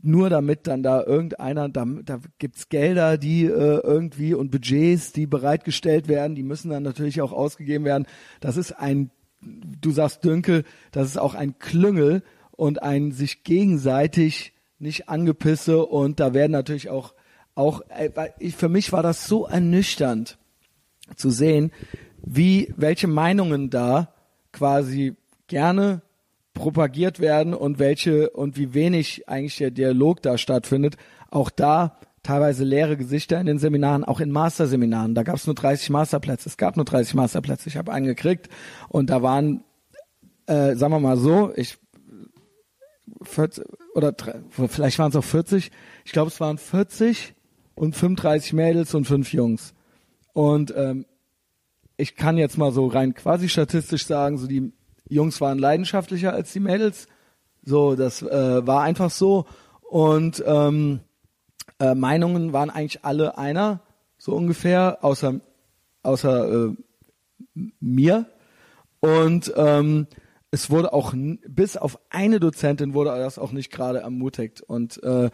nur damit dann da irgendeiner, da, da gibt's Gelder, die äh, irgendwie und Budgets, die bereitgestellt werden, die müssen dann natürlich auch ausgegeben werden. Das ist ein, du sagst Dünkel, das ist auch ein Klüngel und ein sich gegenseitig nicht angepisse und da werden natürlich auch, auch, äh, für mich war das so ernüchternd zu sehen, wie, welche Meinungen da quasi gerne propagiert werden und welche und wie wenig eigentlich der Dialog da stattfindet. Auch da teilweise leere Gesichter in den Seminaren, auch in Masterseminaren. Da gab es nur 30 Masterplätze. Es gab nur 30 Masterplätze. Ich habe einen gekriegt und da waren, äh, sagen wir mal so, ich 40 oder vielleicht waren es auch 40. Ich glaube, es waren 40 und 35 Mädels und fünf Jungs. Und ähm, ich kann jetzt mal so rein quasi statistisch sagen, so die Jungs waren leidenschaftlicher als die Mädels. So, das äh, war einfach so. Und ähm, äh, Meinungen waren eigentlich alle einer, so ungefähr, außer außer äh, mir. Und ähm, es wurde auch bis auf eine Dozentin wurde das auch nicht gerade ermutigt und äh,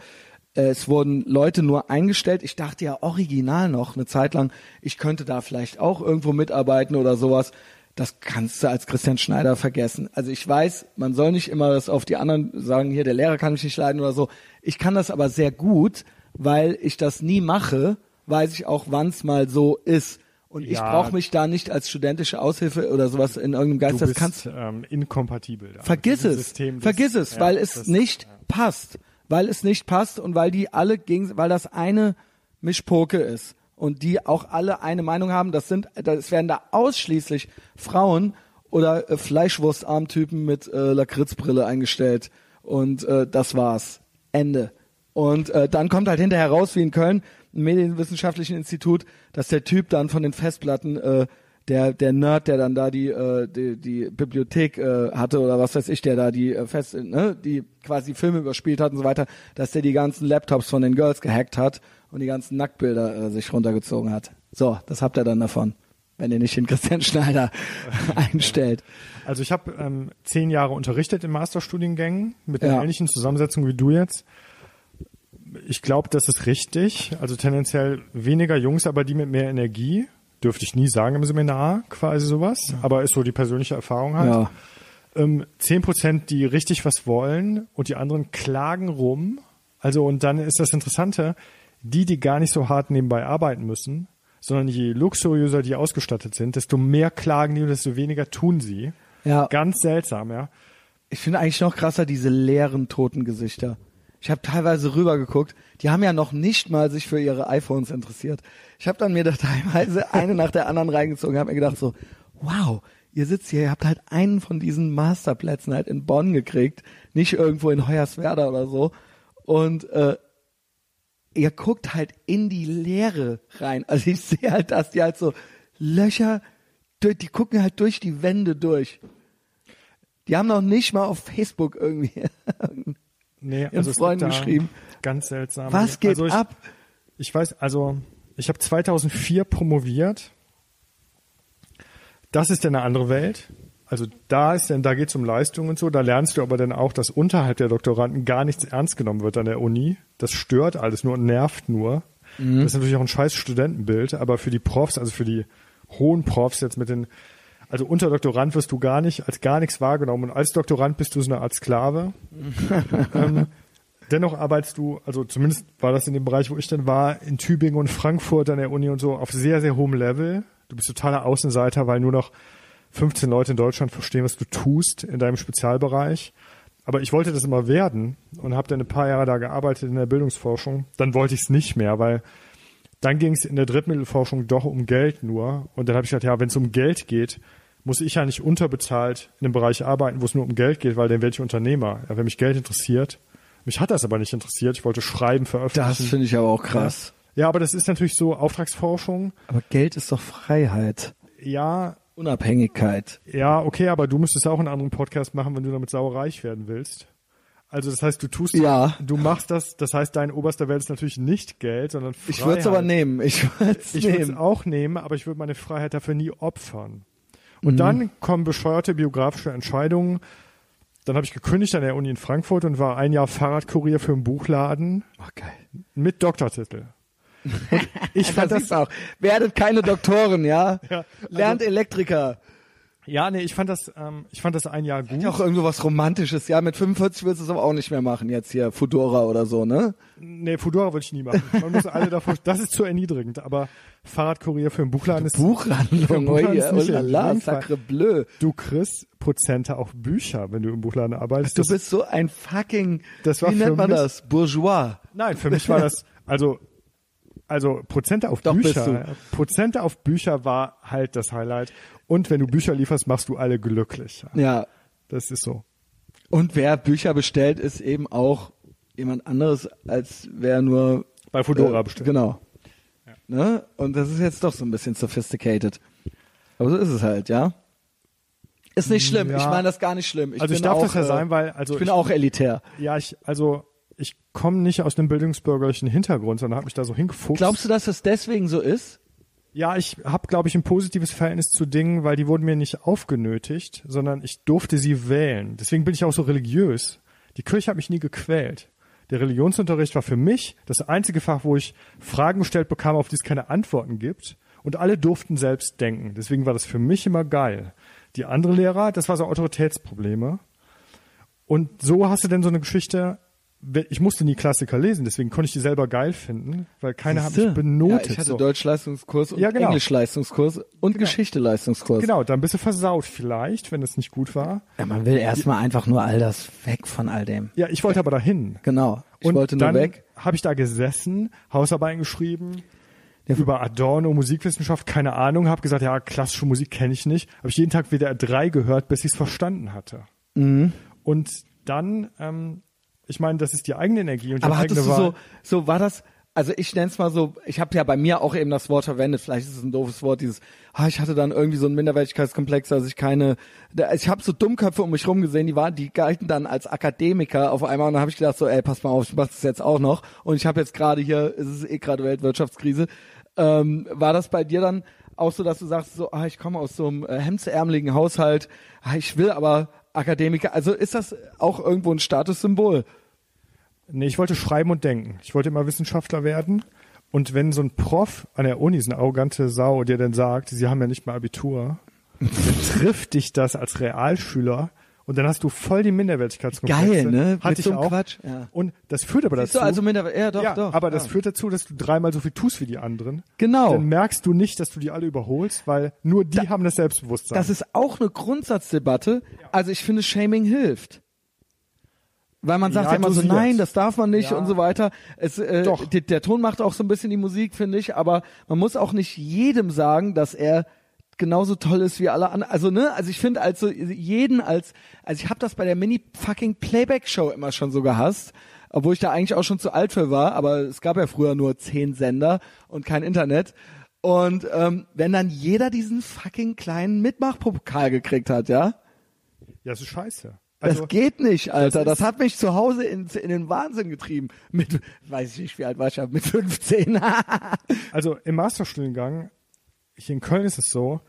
es wurden Leute nur eingestellt. Ich dachte ja original noch eine Zeit lang, ich könnte da vielleicht auch irgendwo mitarbeiten oder sowas. Das kannst du als Christian Schneider vergessen. Also ich weiß, man soll nicht immer das auf die anderen sagen, hier der Lehrer kann mich nicht leiden oder so. Ich kann das aber sehr gut, weil ich das nie mache, weiß ich auch, wann es mal so ist. Und ich Ja. brauche mich da nicht als studentische Aushilfe oder sowas in irgendeinem Geist. Du das bist kannst ähm, inkompatibel. Vergiss es. System, das- Vergiss es, ja, weil es das- nicht passt. Weil es nicht passt und weil die alle gegen, weil das eine Mischpoke ist und die auch alle eine Meinung haben. Das sind, das werden da ausschließlich Frauen oder äh, Fleischwurstarmtypen mit äh, Lakritzbrille eingestellt und äh, das war's. Ende. Und äh, dann kommt halt hinterher raus, wie in Köln, im Medienwissenschaftlichen Institut, dass der Typ dann von den Festplatten äh, der der Nerd, der dann da die äh, die, die Bibliothek äh, hatte oder was weiß ich, der da die äh, fest, ne, die quasi Filme überspielt hat und so weiter, dass der die ganzen Laptops von den Girls gehackt hat und die ganzen Nacktbilder äh, sich runtergezogen hat. So, das habt ihr dann davon, wenn ihr nicht den Christian Schneider [laughs] einstellt. Also ich habe ähm, zehn Jahre unterrichtet in Masterstudiengängen mit einer Ja. ähnlichen Zusammensetzung wie du jetzt. Ich glaube, das ist richtig. Also tendenziell weniger Jungs, aber die mit mehr Energie. Dürfte ich nie sagen im Seminar, quasi sowas. Aber ist so die persönliche Erfahrung halt. Ja. Ähm, 10 Prozent, die richtig was wollen und die anderen klagen rum. Also und dann ist das Interessante, die, die gar nicht so hart nebenbei arbeiten müssen, sondern je luxuriöser die ausgestattet sind, desto mehr klagen die und desto weniger tun sie. Ja. Ganz seltsam, ja. Ich finde eigentlich noch krasser diese leeren toten Gesichter. Ich habe teilweise rübergeguckt, die haben ja noch nicht mal sich für ihre iPhones interessiert. Ich habe dann mir da [laughs] teilweise eine nach der anderen reingezogen, habe mir gedacht so, wow, ihr sitzt hier, ihr habt halt einen von diesen Masterplätzen halt in Bonn gekriegt, nicht irgendwo in Hoyerswerda oder so. Und äh, ihr guckt halt in die Leere rein. Also ich sehe halt, dass die halt so Löcher, durch- die gucken halt durch die Wände durch. Die haben noch nicht mal auf Facebook irgendwie [laughs] Nee, also Freunden geschrieben. Ganz seltsam. Was geht also ich, ab? Ich weiß, also ich habe 2004 promoviert. Das ist dann eine andere Welt. Also da ist denn, da geht's um Leistung und so. Da lernst du aber dann auch, dass unterhalb der Doktoranden gar nichts ernst genommen wird an der Uni. Das stört alles nur und nervt nur. Mhm. Das ist natürlich auch ein scheiß Studentenbild, aber für die Profs, also für die hohen Profs jetzt mit den, also unter Doktorand wirst du gar nicht, als gar nichts wahrgenommen und als Doktorand bist du so eine Art Sklave. [laughs] ähm, dennoch arbeitest du, also zumindest war das in dem Bereich, wo ich dann war, in Tübingen und Frankfurt an der Uni und so, auf sehr, sehr hohem Level. Du bist totaler Außenseiter, weil nur noch 15 Leute in Deutschland verstehen, was du tust in deinem Spezialbereich. Aber ich wollte das immer werden und habe dann ein paar Jahre da gearbeitet in der Bildungsforschung. Dann wollte ich es nicht mehr, weil dann ging es in der Drittmittelforschung doch um Geld nur. Und dann habe ich gedacht, ja, wenn es um Geld geht, muss ich ja nicht unterbezahlt in einem Bereich arbeiten, wo es nur um Geld geht, weil dann werde ich Unternehmer. Ja, wenn mich Geld interessiert. Mich hat das aber nicht interessiert. Ich wollte schreiben, veröffentlichen. Das finde ich aber auch krass. Ja, aber das ist natürlich so Auftragsforschung. Aber Geld ist doch Freiheit. Ja, Unabhängigkeit. ja, okay, aber du müsstest auch einen anderen Podcast machen, wenn du damit saureich werden willst. Also das heißt, du tust, Ja. du machst das, das heißt, dein oberster Wert ist natürlich nicht Geld, sondern Freiheit. Ich würde es aber nehmen. Ich würde es Ich würde es auch nehmen, aber ich würde meine Freiheit dafür nie opfern. Und dann kommen bescheuerte biografische Entscheidungen. Dann habe ich gekündigt an der Uni in Frankfurt und war ein Jahr Fahrradkurier für einen Buchladen Oh, geil. mit Doktortitel. Und [laughs] ich fand das, du auch. Werdet keine Doktoren, ja? [laughs] Ja, Lernt Elektriker. Ja, nee, ich fand das, ähm, ich fand das ein Jahr gut. Ja, auch irgendwo was Romantisches. Ja, mit 45 willst du es aber auch nicht mehr machen. Jetzt hier Fudora oder so, ne? Nee, Fudora würde ich nie machen. Man muss alle davor, das ist zu erniedrigend, aber Fahrradkurier für einen Buchladen ist, Buchhandlung. Buchladen Ui, ist oh nicht la in la, jedem Fall. sacre bleu. du kriegst Prozente auf Bücher, wenn du im Buchladen arbeitest. Du Das- bist so ein fucking, Das war wie für nennt man mich- das? Bourgeois. Nein, für mich war das, also, also Prozente auf Doch, Bücher. Prozente auf Bücher war halt das Highlight. Und wenn du Bücher lieferst, machst du alle glücklich. Ja. Das ist so. Und wer Bücher bestellt, ist eben auch jemand anderes, als wer nur Bei Fudora äh, bestellt. Genau. Ne? Und das ist jetzt doch so ein bisschen sophisticated. Aber so ist es halt, ja. Ist nicht schlimm. Ja. Ich meine das gar nicht schlimm. Ich Also ich bin darf auch, das ja äh, sein, weil, also ich bin ich- auch elitär. Ja, ich, also, ich komme nicht aus einem bildungsbürgerlichen Hintergrund, sondern habe mich da so hingefuchst. Glaubst du, dass das deswegen so ist? Ja, ich habe, glaube ich, ein positives Verhältnis zu Dingen, weil die wurden mir nicht aufgenötigt, sondern ich durfte sie wählen. Deswegen bin ich auch so religiös. Die Kirche hat mich nie gequält. Der Religionsunterricht war für mich das einzige Fach, wo ich Fragen gestellt bekam, auf die es keine Antworten gibt. Und alle durften selbst denken. Deswegen war das für mich immer geil. Die andere Lehrer, das war so Autoritätsprobleme. Und so hast du denn so eine Geschichte, ich musste nie Klassiker lesen, deswegen konnte ich die selber geil finden, weil keiner hat mich Siehste? benotet. Ja, ich hatte so. Deutsch-Leistungskurs und Ja, genau. Englisch-Leistungskurs und Geschichte-Leistungskurs. Genau, dann bist du versaut vielleicht, wenn es nicht gut war. Ja, man will erstmal einfach nur all das weg von all dem. Ja, ich wollte aber dahin. Genau. Ich und wollte nur dann weg. habe ich da gesessen, Hausarbeiten geschrieben, über Adorno, Musikwissenschaft, keine Ahnung, habe gesagt, ja, klassische Musik kenne ich nicht. Habe ich jeden Tag WDR 3 gehört, bis ich es verstanden hatte. Mhm. Und dann, ähm, ich meine, das ist die eigene Energie und die Aber eigene hattest du Wahl. so, so war das, also ich nenne es mal so, ich habe ja bei mir auch eben das Wort verwendet, vielleicht ist es ein doofes Wort, dieses, ah, ich hatte dann irgendwie so einen Minderwertigkeitskomplex, dass ich keine, ich habe so Dummköpfe um mich rum gesehen, die waren, die galten dann als Akademiker auf einmal und dann habe ich gedacht so, ey, pass mal auf, ich mach das jetzt auch noch und ich habe jetzt gerade hier, es ist eh gerade Weltwirtschaftskrise, ähm, war das bei dir dann auch so, dass du sagst so, ah, ich komme aus so einem äh, hemdsärmeligen Haushalt, ah, ich will aber Akademiker, also ist das auch irgendwo ein Statussymbol? Nee, ich wollte schreiben und denken. Ich wollte immer Wissenschaftler werden. Und wenn so ein Prof an der Uni, so eine arrogante Sau, dir dann sagt, sie haben ja nicht mal Abitur, dann [laughs] trifft dich das als Realschüler und dann hast du voll die Minderwertigkeitskomplexe. Geil, ne? Hatte Mit ich so auch. Quatsch, ja. Und das führt aber Siehst dazu. du, also minder, ja, doch, ja, doch. aber das ja. führt dazu, dass du dreimal so viel tust wie die anderen. Genau. Dann merkst du nicht, dass du die alle überholst, weil nur die haben das Selbstbewusstsein. Das ist auch eine Grundsatzdebatte. Also ich finde, Shaming hilft. Weil man sagt Ja, ja, immer so, nein, das darf man nicht Ja. und so weiter. Es, äh, Doch. Die, der Ton macht auch so ein bisschen die Musik, finde ich, aber man muss auch nicht jedem sagen, dass er genauso toll ist wie alle anderen. Also ne, also ich finde also jeden als, also ich habe das bei der Mini fucking Playback Show immer schon so gehasst, obwohl ich da eigentlich auch schon zu alt für war. Aber es gab ja früher nur zehn Sender und kein Internet. Und ähm, wenn dann jeder diesen fucking kleinen Mitmachpokal gekriegt hat, ja, ja, das ist scheiße. das Also, geht nicht, Alter. Das, ist- hat mich zu Hause in, in den Wahnsinn getrieben. Mit, weiß ich nicht, wie alt war ich da? Mit 15. [laughs] also im Masterstudiengang, hier in Köln ist es so,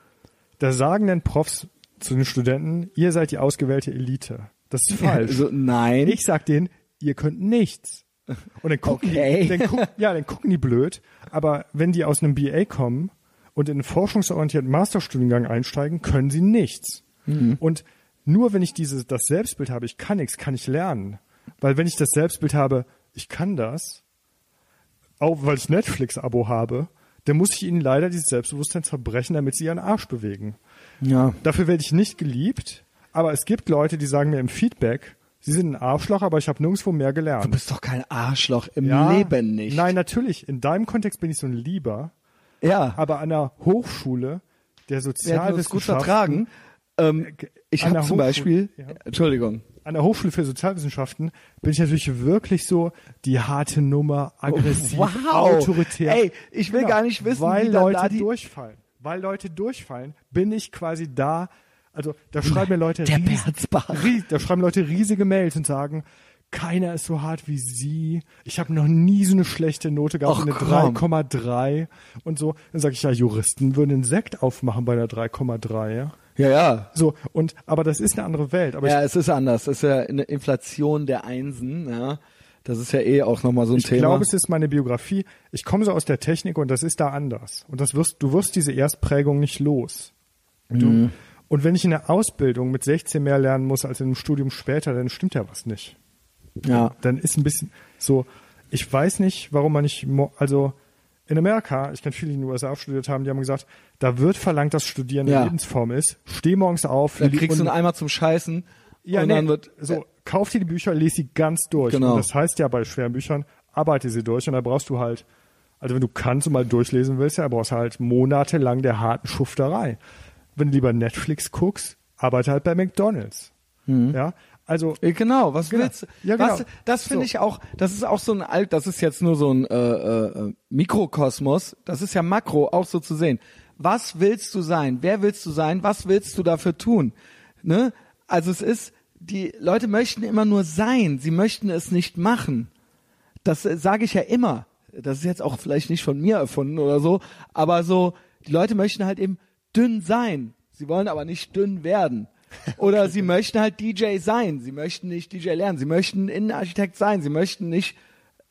da sagen dann Profs zu den Studenten, ihr seid die ausgewählte Elite. Das ist falsch. also, nein. Ich sag denen, ihr könnt nichts. Und dann gucken, Okay. die, dann guck, ja, dann gucken die blöd. Aber wenn die aus einem BA kommen und in einen forschungsorientierten Masterstudiengang einsteigen, können sie nichts. Mhm. Und nur wenn ich dieses, das Selbstbild habe, ich kann nichts, kann ich lernen. Weil wenn ich das Selbstbild habe, ich kann das, auch weil ich Netflix-Abo habe, dann muss ich ihnen leider dieses Selbstbewusstsein zerbrechen, damit sie ihren Arsch bewegen. Ja. Dafür werde ich nicht geliebt, aber es gibt Leute, die sagen mir im Feedback, sie sind ein Arschloch, aber ich habe nirgendwo mehr Du gelernt. bist doch kein Arschloch im Ja, Leben nicht. Nein, natürlich. In deinem Kontext bin ich so ein Lieber, Ja. aber an der Hochschule der Wir hätten uns gut Sozialwissenschaften, vertragen. Ähm, ich habe zum Beispiel, ja. Entschuldigung, an der Hochschule für Sozialwissenschaften bin ich natürlich wirklich so die harte Nummer, aggressiv, Wow. autoritär. Genau. Ey, ich will gar nicht wissen, weil wie Leute da die- durchfallen. Weil Leute durchfallen, bin ich quasi da. Also da schreiben mir Leute der Da schreiben Leute riesige Mails und sagen, keiner ist so hart wie Sie. Ich habe noch nie so eine schlechte Note gehabt, Ach, eine komm. 3,3 und so. Dann sage ich, ja, Juristen würden einen Sekt aufmachen bei einer 3,3. Ja? Ja, ja. So, und aber das ist eine andere Welt. Aber Ja, es ist anders. Es ist ja eine Inflation der Einsen, ja. Das ist ja eh auch nochmal so ein ich, ich Thema. glaube, es ist meine Biografie. Ich komme so aus der Technik und das ist da anders. Und das wirst, du wirst diese Erstprägung nicht los. Du, Mhm. Und wenn ich in der Ausbildung mit 16 mehr lernen muss als in einem Studium später, dann stimmt ja was nicht. ja. dann ist ein bisschen so, ich weiß nicht, warum man nicht, also in Amerika, ich kenne viele, die in den USA studiert haben, die haben gesagt, da wird verlangt, dass Studieren Ja. eine Lebensform ist. Steh morgens auf, Dann kriegst du einen Eimer zum Scheißen ja, und nee, dann wird so, kauf dir die Bücher, lese sie ganz durch. Genau. Und das heißt ja bei schweren Büchern, arbeite sie durch und da brauchst du halt, also wenn du kannst und mal durchlesen willst, ja, brauchst du halt monatelang der harten Schufterei. Wenn du lieber Netflix guckst, arbeite halt bei McDonalds. Ja, also Äh, Genau, was Genau. willst du? Ja, genau. Was, das finde So. ich auch, das ist auch so ein alt, das ist jetzt nur so ein äh, äh, Mikrokosmos, das ist ja Makro auch so zu sehen. Was willst du sein? Wer willst du sein? Was willst du dafür tun? Ne? Also es ist, die Leute möchten immer nur sein, sie möchten es nicht machen. Das äh, sage ich ja immer. Das ist jetzt auch vielleicht nicht von mir erfunden oder so, aber so, Die Leute möchten halt eben dünn sein. Sie wollen aber nicht dünn werden. Oder sie möchten halt DJ sein. Sie möchten nicht DJ lernen. Sie möchten Innenarchitekt sein. Sie möchten nicht,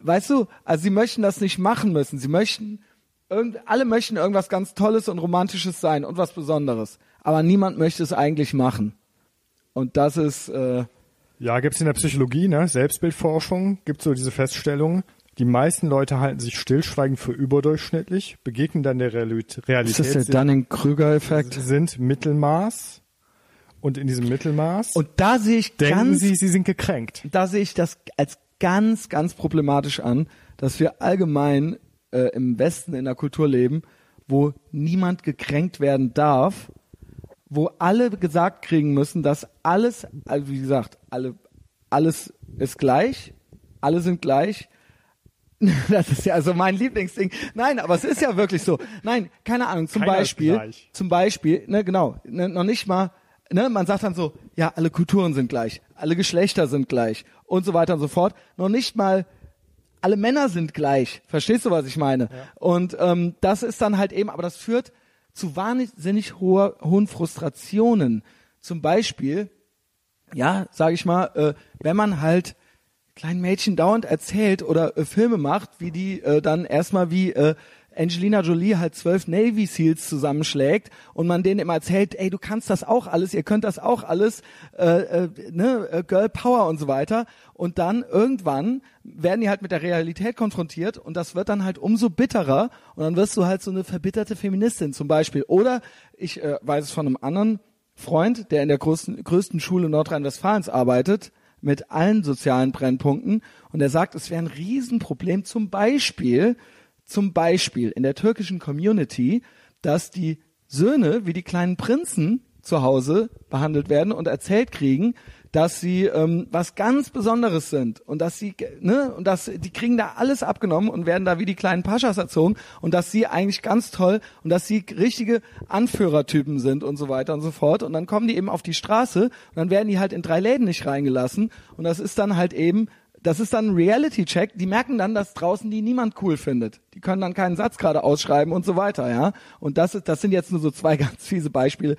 weißt du, also sie möchten das nicht machen müssen. Sie möchten, irgend, alle möchten irgendwas ganz Tolles und Romantisches sein und was Besonderes. Aber niemand möchte es eigentlich machen. Und das ist, äh, Ja, gibt's in der Psychologie, ne? Selbstbildforschung, gibt so diese Feststellung. Die meisten Leute halten sich stillschweigend für überdurchschnittlich, begegnen dann der Realit- ist Realität, das der Dunning-Krüger-Effekt? sind Mittelmaß. Und in diesem Mittelmaß Und da sehe ich denken ganz, sie, sie sind gekränkt. da sehe ich das als ganz, ganz problematisch an, dass wir allgemein äh, im Westen in der Kultur leben, wo niemand gekränkt werden darf, wo alle gesagt kriegen müssen, dass alles, also wie gesagt, alle, alles ist gleich, alle sind gleich. [laughs] Das ist ja also mein Lieblingsding. Nein, aber es ist ja wirklich so. Nein, keine Ahnung. Zum Keiner Beispiel, zum Beispiel, ne, genau, ne, noch nicht mal, ne, man sagt dann so, ja, alle Kulturen sind gleich, alle Geschlechter sind gleich und so weiter und so fort. Noch nicht mal alle Männer sind gleich. Verstehst du, was ich meine? Und ähm, das ist dann halt eben, aber das führt zu wahnsinnig hoher, hohen Frustrationen. Zum Beispiel, ja, sage ich mal, äh, wenn man halt kleinen Mädchen dauernd erzählt oder äh, Filme macht, wie die äh, dann erstmal wie äh, Angelina Jolie halt zwölf Navy Seals zusammenschlägt und man denen immer erzählt, ey, du kannst das auch alles, ihr könnt das auch alles, äh, äh, ne, äh, Girl Power und so weiter. Und dann irgendwann werden die halt mit der Realität konfrontiert und das wird dann halt umso bitterer und dann wirst du halt so eine verbitterte Feministin zum Beispiel. Oder ich äh, weiß es von einem anderen Freund, der in der größten, größten Schule Nordrhein-Westfalens arbeitet, mit allen sozialen Brennpunkten. Und er sagt, es wäre ein Riesenproblem zum Beispiel, zum Beispiel in der türkischen Community, dass die Söhne wie die kleinen Prinzen zu Hause behandelt werden und erzählt kriegen, dass sie ähm, was ganz Besonderes sind und dass sie ne und dass die kriegen da alles abgenommen und werden da wie die kleinen Paschas erzogen und dass sie eigentlich ganz toll und dass sie richtige Anführertypen sind und so weiter und so fort. Und dann kommen die eben auf die Straße und dann werden die halt in drei Läden nicht reingelassen. Und das ist dann halt eben das ist dann ein Reality-Check. Die merken dann, dass draußen die niemand cool findet. Die können dann keinen Satz gerade ausschreiben und so weiter, ja. Und das ist, das sind jetzt nur so zwei [laughs] ganz fiese Beispiele.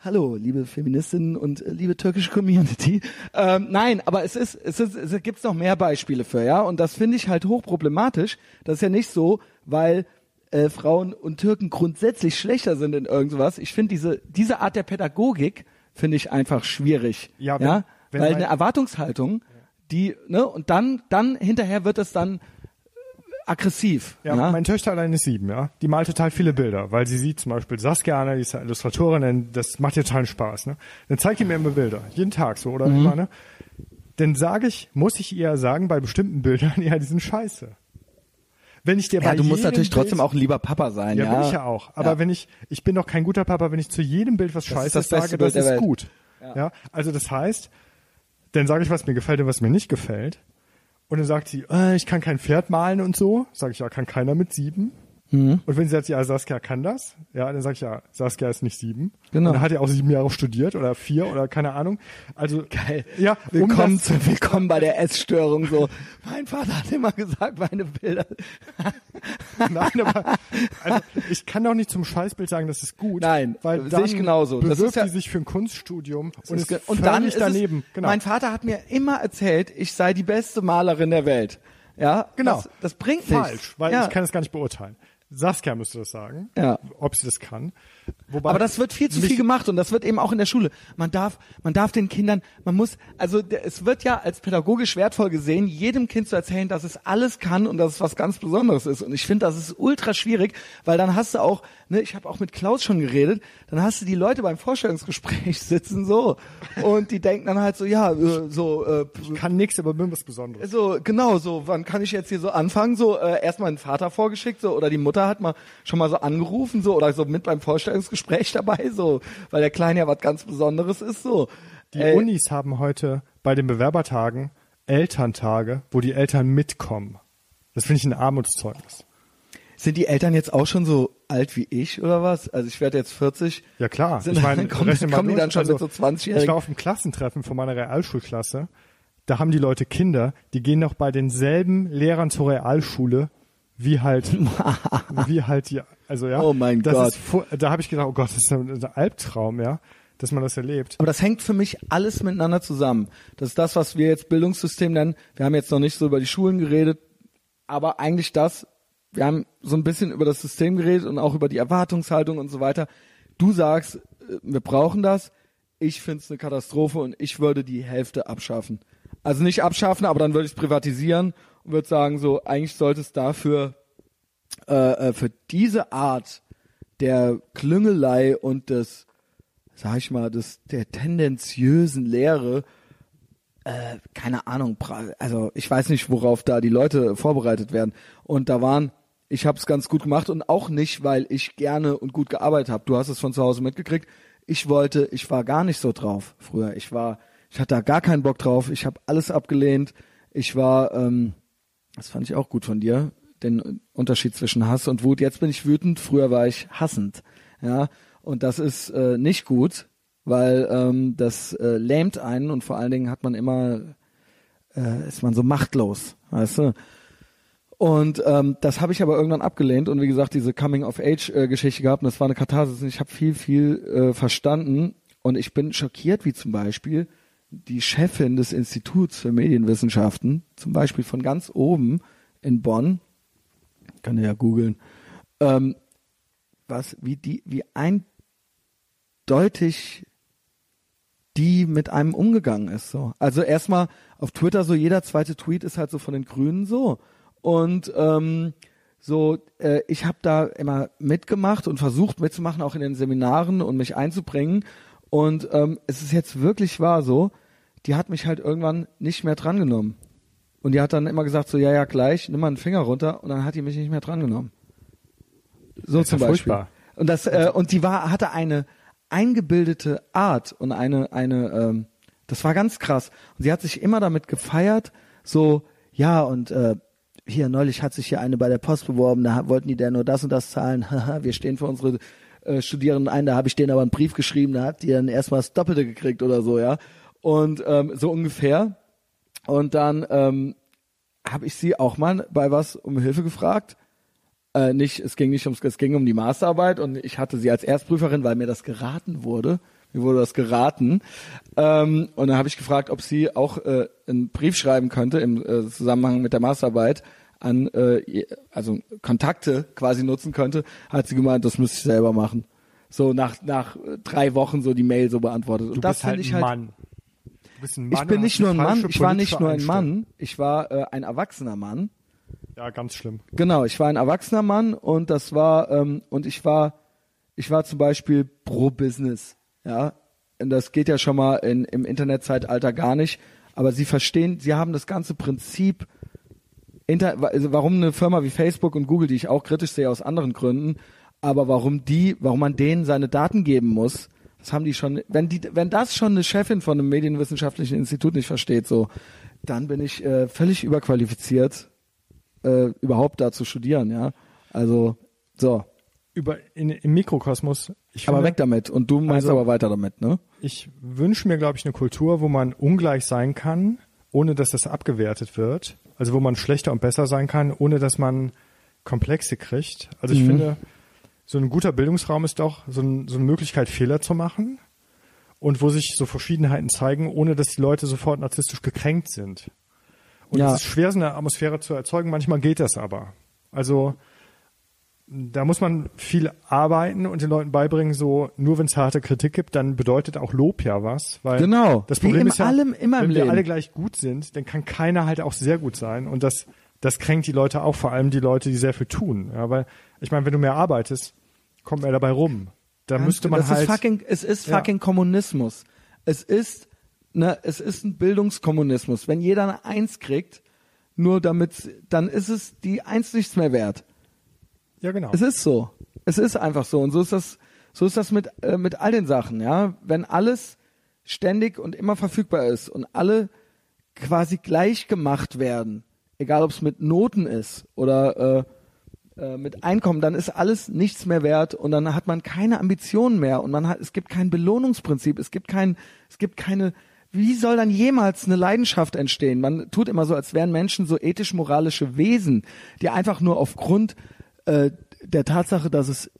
Hallo, liebe Feministinnen und äh, liebe türkische Community. Ähm, nein, aber es ist, es ist, es gibt's noch mehr Beispiele für, ja. Und das finde ich halt hochproblematisch. Das ist ja nicht so, weil äh, Frauen und Türken grundsätzlich schlechter sind in irgendwas. Ich finde diese, diese Art der Pädagogik finde ich einfach schwierig. Ja, wenn- ja? weil eine Erwartungshaltung, die, ne, und dann, dann hinterher wird es dann aggressiv. Ja, Ja, meine Töchter allein ist sieben, ja. Die malt total viele Bilder, weil sie sieht zum Beispiel Saskia die ist ja Illustratorin, das macht ihr totalen Spaß, ne? Dann zeigt die mir immer Bilder, jeden Tag so, Mhm. oder immer, ne? Dann sage ich, muss ich ihr sagen, bei bestimmten Bildern, [laughs] ja, die sind scheiße. Wenn ich dir ja bei du musst natürlich trotzdem Bild, auch ein lieber Papa sein, Ja, ja. bin ich ja auch. Aber Ja. wenn ich, ich bin doch kein guter Papa, wenn ich zu jedem Bild was Scheißes das beste sage, das ist Welt. gut. Ja. Also das heißt, dann sage ich, was mir gefällt und was mir nicht gefällt. Und dann sagt sie, äh, ich kann kein Pferd malen und so. Sage ich, ja, kann keiner mit sieben. Mhm. Und wenn sie sagt, ja, Saskia kann das, ja, dann sage ich, ja, Saskia ist nicht sieben. Genau. Und dann hat er auch sieben Jahre studiert oder vier oder keine Ahnung. Also Geil. Ja, um willkommen, das- zu, willkommen bei der Essstörung. So, mein Vater hat immer gesagt, meine Bilder. [laughs] Nein, aber also ich kann doch nicht zum Scheißbild sagen, das ist gut. Nein, weil sehe ich genauso. Das ist ja- sich für ein Kunststudium und ist und dann ist daneben. Es, genau. Mein Vater hat mir immer erzählt, ich sei die beste Malerin der Welt. Ja, Genau. Das, das bringt Falsch, nichts. weil ja. ich kann es gar nicht beurteilen. Saskia müsste das sagen, Ja. ob sie das kann. Wobei Aber das wird viel zu viel gemacht und das wird eben auch in der Schule. Man darf, man darf den Kindern, man muss, also es wird ja als pädagogisch wertvoll gesehen, jedem Kind zu erzählen, dass es alles kann und dass es was ganz Besonderes ist. Und ich finde, das ist ultra schwierig, weil dann hast du auch, ne, ich habe auch mit Klaus schon geredet, dann hast du die Leute beim Vorstellungsgespräch [laughs] sitzen so und die denken dann halt so, ja, äh, so, äh, kann nichts, aber bin was Besonderes. so, genau, so, wann kann ich jetzt hier so anfangen? So, äh, erstmal einen Vater vorgeschickt, so, oder die Mutter hat mal schon mal so angerufen, so, oder so mit beim Vorstellungsgespräch dabei, so, weil der Kleine ja was ganz Besonderes ist, so. Die Äh, Unis haben heute bei den Bewerbertagen Elterntage, wo die Eltern mitkommen. Das finde ich ein Armutszeugnis. Sind die Eltern jetzt auch schon so alt wie ich, oder was? Also ich werde jetzt 40. Ja klar. Sind, ich meine, kommen, kommen die dann schon Also, mit so Ich 20-Jährigen? war auf einem Klassentreffen von meiner Realschulklasse. Da haben die Leute Kinder, die gehen noch bei denselben Lehrern zur Realschule, wie halt, [laughs] wie halt die Also ja. Oh mein Gott. Ist, da habe ich gedacht, oh Gott, das ist ein, ein Albtraum, ja, dass man das erlebt. Aber das hängt für mich alles miteinander zusammen. Das ist das, was wir jetzt Bildungssystem nennen. Wir haben jetzt noch nicht so über die Schulen geredet, aber eigentlich das, wir haben so ein bisschen über das System geredet und auch über die Erwartungshaltung und so weiter. Du sagst, äh, wir brauchen das. Ich finde es eine Katastrophe und ich würde die Hälfte abschaffen. Also nicht abschaffen, aber dann würde ich es privatisieren und würde sagen, so, eigentlich sollte es dafür äh, äh, für diese Art der Klüngelei und des, sag ich mal, des der tendenziösen Lehre, äh, keine Ahnung, also ich weiß nicht, worauf da die Leute vorbereitet werden. Und da waren, ich habe es ganz gut gemacht und auch nicht, weil ich gerne und gut gearbeitet habe. Du hast es von zu Hause mitgekriegt. Ich wollte, ich war gar nicht so drauf früher. Ich war, ich hatte da gar keinen Bock drauf. Ich habe alles abgelehnt. Ich war, ähm, das fand ich auch gut von dir, den Unterschied zwischen Hass und Wut. Jetzt bin ich wütend, früher war ich hassend. Ja, und das ist äh, nicht gut, weil ähm, das äh, lähmt einen und vor allen Dingen hat man immer, äh, ist man so machtlos, weißt du? Und ähm, das habe ich aber irgendwann abgelehnt und wie gesagt diese Coming-of-Age-Geschichte gehabt und das war eine Katharsis und ich habe viel, viel äh, verstanden und ich bin schockiert, wie zum Beispiel die Chefin des Instituts für Medienwissenschaften, zum Beispiel von ganz oben in Bonn, kann ja googeln, ähm, was, wie die, wie eindeutig die mit einem umgegangen ist. So. Also erstmal auf Twitter so jeder zweite Tweet ist halt so von den Grünen so. Und ähm, so, äh, ich habe da immer mitgemacht und versucht mitzumachen, auch in den Seminaren und mich einzubringen. Und ähm, es ist jetzt wirklich wahr so, die hat mich halt irgendwann nicht mehr drangenommen. Und die hat dann immer gesagt so, ja, ja, gleich, nimm mal einen Finger runter und dann hat die mich nicht mehr drangenommen. So zum ja Beispiel. furchtbar. Und das, äh, und die war, hatte eine eingebildete Art und eine, eine, ähm, das war ganz krass. Und sie hat sich immer damit gefeiert, so, ja, und äh, hier neulich hat sich hier eine bei der Post beworben, da wollten die der nur das und das zahlen. [laughs] Haha, wir stehen für unsere äh, Studierenden ein, da habe ich denen aber einen Brief geschrieben, da hat die dann erstmal das Doppelte gekriegt oder so, ja. Und ähm, so ungefähr. Und dann ähm, habe ich sie auch mal bei was um Hilfe gefragt. Äh, nicht, es ging nicht ums, es ging um die Masterarbeit und ich hatte sie als Erstprüferin, weil mir das geraten wurde. Mir wurde das geraten. Ähm, und dann habe ich gefragt, ob sie auch äh, einen Brief schreiben könnte im äh, Zusammenhang mit der Masterarbeit an, äh, also Kontakte quasi nutzen könnte. Hat sie gemeint, das müsste ich selber machen. So nach nach drei Wochen so die Mail so beantwortet. Du und das bist halt ich ein halt Mann. Du bist ein Mann ich bin nicht nur ein Mann, ich war nicht nur ein. Mann, ich war äh, ein erwachsener Mann. Ja, ganz schlimm. Genau, ich war ein erwachsener Mann und das war ähm, und ich war ich war zum Beispiel pro Business, ja. Und das geht ja schon mal in, im Internetzeitalter gar nicht. Aber sie verstehen, sie haben das ganze Prinzip, Inter also warum eine Firma wie Facebook und Google, die ich auch kritisch sehe aus anderen Gründen, aber warum die, warum man denen seine Daten geben muss, das haben die schon, wenn die, wenn das schon eine Chefin von einem medienwissenschaftlichen Institut nicht versteht, so, dann bin ich äh, völlig überqualifiziert, äh, überhaupt da zu studieren, ja. Also, so. Über, in, Im Mikrokosmos. Ich Aber finde, weg damit. Und du meinst Also- aber weiter damit, ne? Ich wünsche mir, glaube ich, eine Kultur, wo man ungleich sein kann, ohne dass das abgewertet wird. Also wo man schlechter und besser sein kann, ohne dass man Komplexe kriegt. Also ich Mhm. finde, so ein guter Bildungsraum ist doch so, ein, so eine Möglichkeit, Fehler zu machen und wo sich so Verschiedenheiten zeigen, ohne dass die Leute sofort narzisstisch gekränkt sind. Und Ja. es ist schwer, so eine Atmosphäre zu erzeugen. Manchmal geht das aber. Also da muss man viel arbeiten und den Leuten beibringen, so nur wenn es harte Kritik gibt, dann bedeutet auch Lob ja was. Weil Genau. Das Problem ist ja, allem wenn wir Leben. alle gleich gut sind, dann kann keiner halt auch sehr gut sein und das das kränkt die Leute auch, vor allem die Leute, die sehr viel tun. Ja, weil ich meine, wenn du mehr arbeitest, kommt mehr dabei rum. Da müsste man das halt ist fucking, es ist Ja. fucking Kommunismus. Es ist, ne, es ist ein Bildungskommunismus. Wenn jeder eine Eins kriegt, nur damit, dann ist es die Eins nichts mehr wert. ja genau. Es ist so. Es ist einfach so. Und so ist das, so ist das mit, äh, mit all den Sachen, ja. Wenn alles ständig und immer verfügbar ist und alle quasi gleich gemacht werden, egal ob es mit Noten ist oder äh, äh, mit Einkommen, dann ist alles nichts mehr wert und dann hat man keine Ambitionen mehr und man hat, es gibt kein Belohnungsprinzip, es gibt kein, es gibt keine, wie soll dann jemals eine Leidenschaft entstehen? Man tut immer so, als wären Menschen so ethisch-moralische Wesen, die einfach nur aufgrund äh, der Tatsache, dass es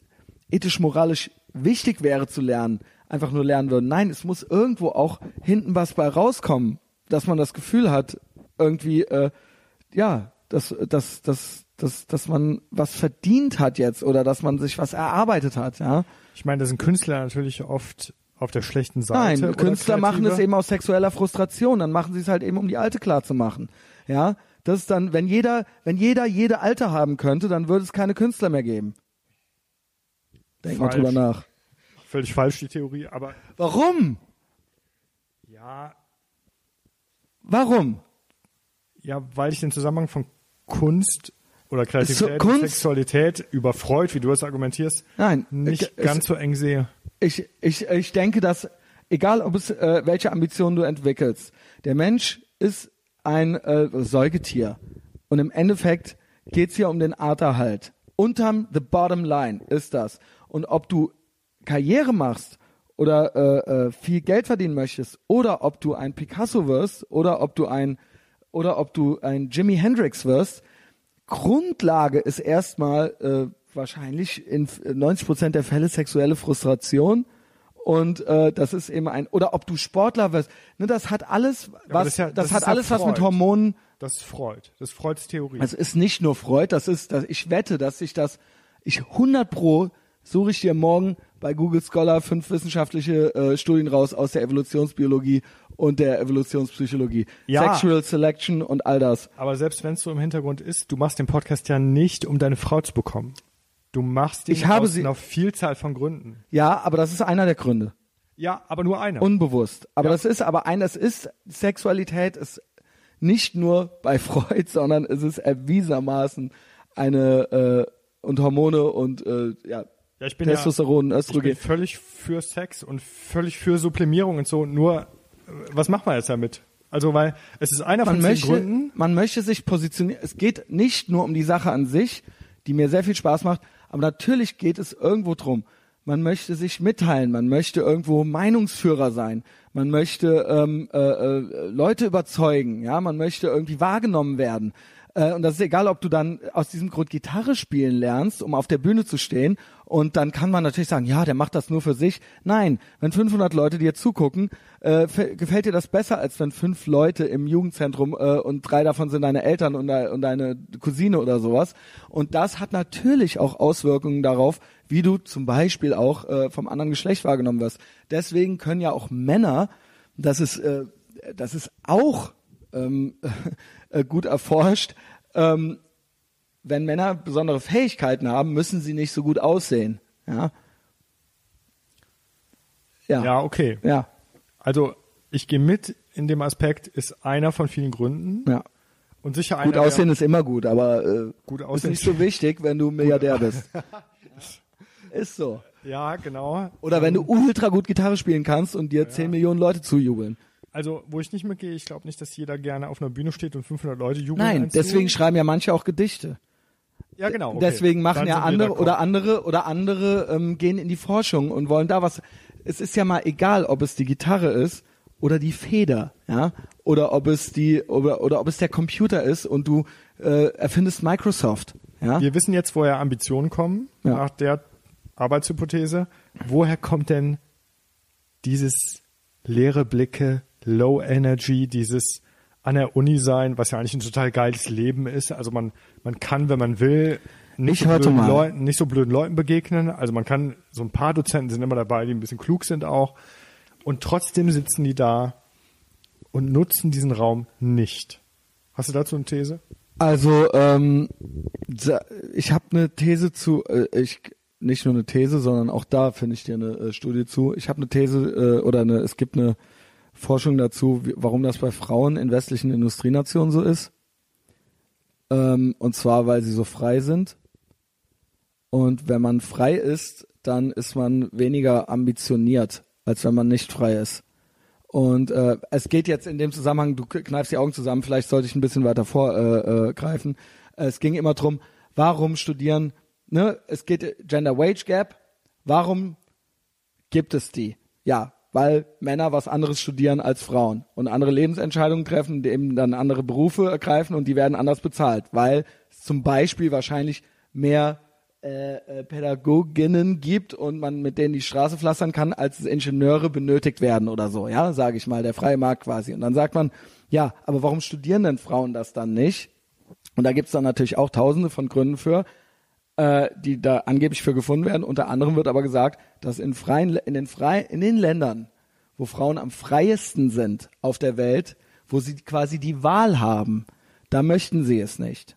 ethisch-moralisch wichtig wäre zu lernen, einfach nur lernen würden. Nein, es muss irgendwo auch hinten was bei rauskommen, dass man das Gefühl hat, irgendwie, äh, ja, dass, dass, dass, dass, dass man was verdient hat jetzt oder dass man sich was erarbeitet hat, ja. Ich meine, da sind Künstler natürlich oft auf der schlechten Seite. Nein, Künstler machen es eben aus sexueller Frustration. Dann machen sie es halt eben, um die Alte klar zu machen. Ja, das ist dann, wenn jeder, wenn jeder jede Alte haben könnte, dann würde es keine Künstler mehr geben. Denk mal Falsch. drüber nach. Völlig falsch, die Theorie, aber Warum? ja, Warum? Ja, weil ich den Zusammenhang von Kunst oder Kreativität So, und Sexualität über Freud, wie du es argumentierst, Nein, nicht es- ganz so eng sehe. ich, ich, ich denke, dass egal ob es äh, welche Ambitionen du entwickelst, der Mensch ist ein äh, Säugetier und im Endeffekt geht's hier um den Arterhalt. Unterm the bottom line ist das. Und ob du Karriere machst oder äh, äh, viel Geld verdienen möchtest oder ob du ein Picasso wirst oder ob du ein oder ob du ein Jimi Hendrix wirst, Grundlage ist erstmal äh, wahrscheinlich in 90 Prozent der Fälle sexuelle Frustration und äh, das ist eben ein oder ob du Sportler wirst. Ne, das hat alles was das ist ja- das, das hat ist ja alles was mit. Hormonen. Das ist Freud. Das ist Freuds Theorie. Also ist nicht nur Freud, das ist das ich wette, dass sich das ich 100 pro suche ich dir morgen bei Google Scholar fünf wissenschaftliche äh, Studien raus aus der Evolutionsbiologie und der Evolutionspsychologie. Ja. Sexual Selection und all das. Aber selbst wenn es so im Hintergrund ist, du machst den Podcast ja nicht, um deine Frau zu bekommen. Du machst ihn Ich habe aus sie- einer Vielzahl von Gründen. Ja, aber das ist einer der Gründe. Ja, aber nur einer. Unbewusst. Aber Ja. das ist aber ein, das ist, Sexualität ist nicht nur bei [laughs] Freud, sondern es ist erwiesenermaßen eine, äh, und Hormone und, äh, ja, Ja, ich bin Testosteron, ja, ich bin Östrogen. völlig für Sex und völlig für Sublimierung und so. Nur, was macht man jetzt damit? Also, weil es ist einer Man von möchte, Gründen. man möchte sich positionieren. Es geht nicht nur um die Sache an sich, die mir sehr viel Spaß macht, aber natürlich geht es irgendwo drum. Man möchte sich mitteilen, man möchte irgendwo Meinungsführer sein, man möchte ähm, äh, äh, Leute überzeugen, ja, man möchte irgendwie wahrgenommen werden. Äh, und das ist egal, ob du dann aus diesem Grund Gitarre spielen lernst, um auf der Bühne zu stehen. Und dann kann man natürlich sagen, ja, der macht das nur für sich. Nein, wenn 500 Leute dir zugucken, äh, gefällt dir das besser, als wenn fünf Leute im Jugendzentrum äh, und drei davon sind deine Eltern und, de und deine Cousine oder sowas. Und das hat natürlich auch Auswirkungen darauf, wie du zum Beispiel auch äh, vom anderen Geschlecht wahrgenommen wirst. Deswegen können ja auch Männer, das ist, äh, das ist auch ähm, [laughs] äh, gut erforscht. Ähm, wenn Männer besondere Fähigkeiten haben, müssen sie nicht so gut aussehen. Ja. Ja. Ja, okay. Ja. Also, ich gehe mit in dem Aspekt, ist einer von vielen Gründen. ja. Und sicher einer. Gut aussehen ist immer gut, aber äh, Gut ist aussehen nicht so wichtig, wenn du Milliardär bist. [laughs] ist so. Ja, genau. Oder wenn du ultra gut Gitarre spielen kannst und dir 10 Millionen Leute zujubeln. Also, wo ich nicht mitgehe, ich glaube nicht, dass jeder gerne auf einer Bühne steht und 500 Leute jubeln. Nein, deswegen schreiben ja manche auch Gedichte. Ja, genau. Okay. Deswegen machen Dann ja andere oder andere oder andere ähm, gehen in die Forschung und wollen da was. Es ist ja mal egal, ob es die Gitarre ist oder die Feder, ja, oder ob es die oder, oder ob es der Computer ist und du äh, erfindest Microsoft, ja. Wir wissen jetzt, woher Ambitionen kommen, Ja. nach der Arbeitshypothese. Woher kommt denn dieses leere Blicke, Low Energy, dieses an der Uni sein, was ja eigentlich ein total geiles Leben ist. Also man, man kann, wenn man will, nicht Ich so, blöden mal. Leuten, nicht so blöden Leuten begegnen. Also man kann, so ein paar Dozenten sind immer dabei, die ein bisschen klug sind auch. Und trotzdem sitzen die da und nutzen diesen Raum nicht. Hast du dazu eine These? Also ähm, ich habe eine These zu, äh, ich nicht nur eine These, sondern auch da finde ich dir eine äh, Studie zu. Ich habe eine These äh, oder eine, es gibt eine Forschung dazu, warum das bei Frauen in westlichen Industrienationen so ist. Ähm, und zwar, weil sie so frei sind. Und wenn man frei ist, dann ist man weniger ambitioniert, als wenn man nicht frei ist. Und äh, es geht jetzt in dem Zusammenhang, du kneifst die Augen zusammen, vielleicht sollte ich ein bisschen weiter vorgreifen. Äh, greifen. es ging immer drum, warum studieren, ne, es geht Gender Wage Gap, warum gibt es die? Ja, weil Männer was anderes studieren als Frauen und andere Lebensentscheidungen treffen, eben dann andere Berufe ergreifen und die werden anders bezahlt, weil es zum Beispiel wahrscheinlich mehr äh, äh, Pädagoginnen gibt und man mit denen die Straße pflastern kann, als Ingenieure benötigt werden oder so, ja, sage ich mal, der freie Markt quasi. Und dann sagt man, ja, aber warum studieren denn Frauen das dann nicht? Und da gibt's dann natürlich auch tausende von Gründen für, äh, die da angeblich für gefunden werden. Unter anderem wird aber gesagt, dass in, freien, in, den, frei, in den Ländern, wo Frauen am freiesten sind auf der Welt, wo sie quasi die Wahl haben, da möchten sie es nicht.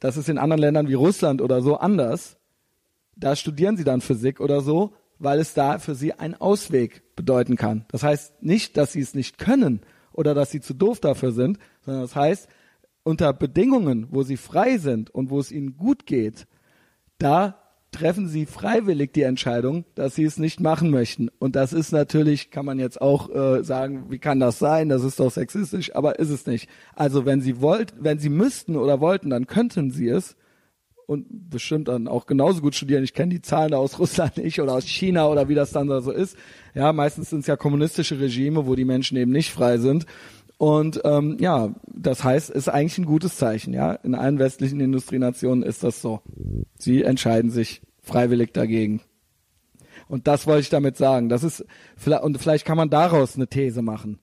Das ist in anderen Ländern wie Russland oder so anders. Da studieren sie dann Physik oder so, weil es da für sie einen Ausweg bedeuten kann. Das heißt nicht, dass sie es nicht können oder dass sie zu doof dafür sind, sondern das heißt, unter Bedingungen, wo sie frei sind und wo es ihnen gut geht, da treffen sie freiwillig die Entscheidung, dass sie es nicht machen möchten. Und das ist natürlich, kann man jetzt auch äh, sagen, wie kann das sein? Das ist doch sexistisch, aber ist es nicht. Also wenn sie wollt, wenn sie müssten oder wollten, dann könnten sie es und bestimmt dann auch genauso gut studieren. Ich kenne die Zahlen aus [laughs] Russland nicht oder aus China oder wie das dann da so ist. Ja, meistens sind es ja kommunistische Regime, wo die Menschen eben nicht frei sind. Und ähm, ja, das heißt, ist eigentlich ein gutes Zeichen. Ja, in allen westlichen Industrienationen ist das so. Sie entscheiden sich freiwillig dagegen. Und das wollte ich damit sagen. Das ist und vielleicht kann man daraus eine These machen.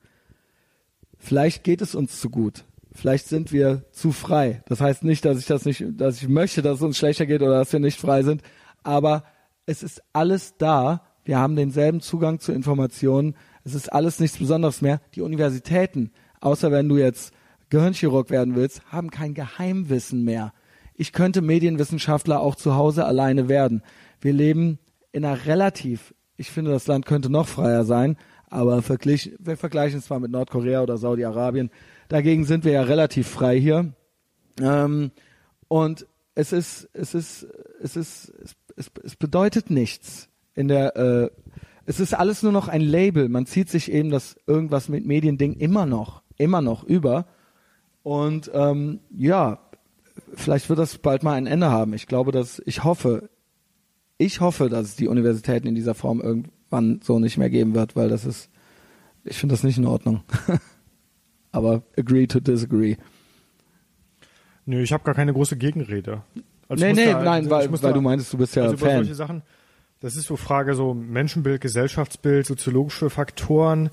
Vielleicht geht es uns zu gut. Vielleicht sind wir zu frei. Das heißt nicht, dass ich das nicht, dass ich möchte, dass es uns schlechter geht oder dass wir nicht frei sind. Aber es ist alles da. Wir haben denselben Zugang zu Informationen. Es ist alles nichts Besonderes mehr. Die Universitäten außer wenn du jetzt Gehirnchirurg werden willst, haben kein Geheimwissen mehr. Ich könnte Medienwissenschaftler auch zu Hause alleine werden. Wir leben in einer relativ, ich finde, das Land könnte noch freier sein, aber verglich, wir vergleichen es zwar mit Nordkorea oder Saudi-Arabien. Dagegen sind wir ja relativ frei hier. Ähm, und es ist, es ist, es ist, es, es, es bedeutet nichts in der äh, es ist alles nur noch ein Label. Man zieht sich eben das irgendwas mit Mediending immer noch immer noch über. Und ähm, ja, vielleicht wird das bald mal ein Ende haben. Ich glaube, dass ich hoffe, ich hoffe, dass es die Universitäten in dieser Form irgendwann so nicht mehr geben wird, weil das ist, ich finde das nicht in Ordnung. [laughs] Aber agree to disagree. Nö, ich habe gar keine große Gegenrede. Also nee, nee, da, nein, weil, weil da, du meinst, du bist ja also Fan. Solche Sachen, das ist so Frage so Menschenbild, Gesellschaftsbild, soziologische Faktoren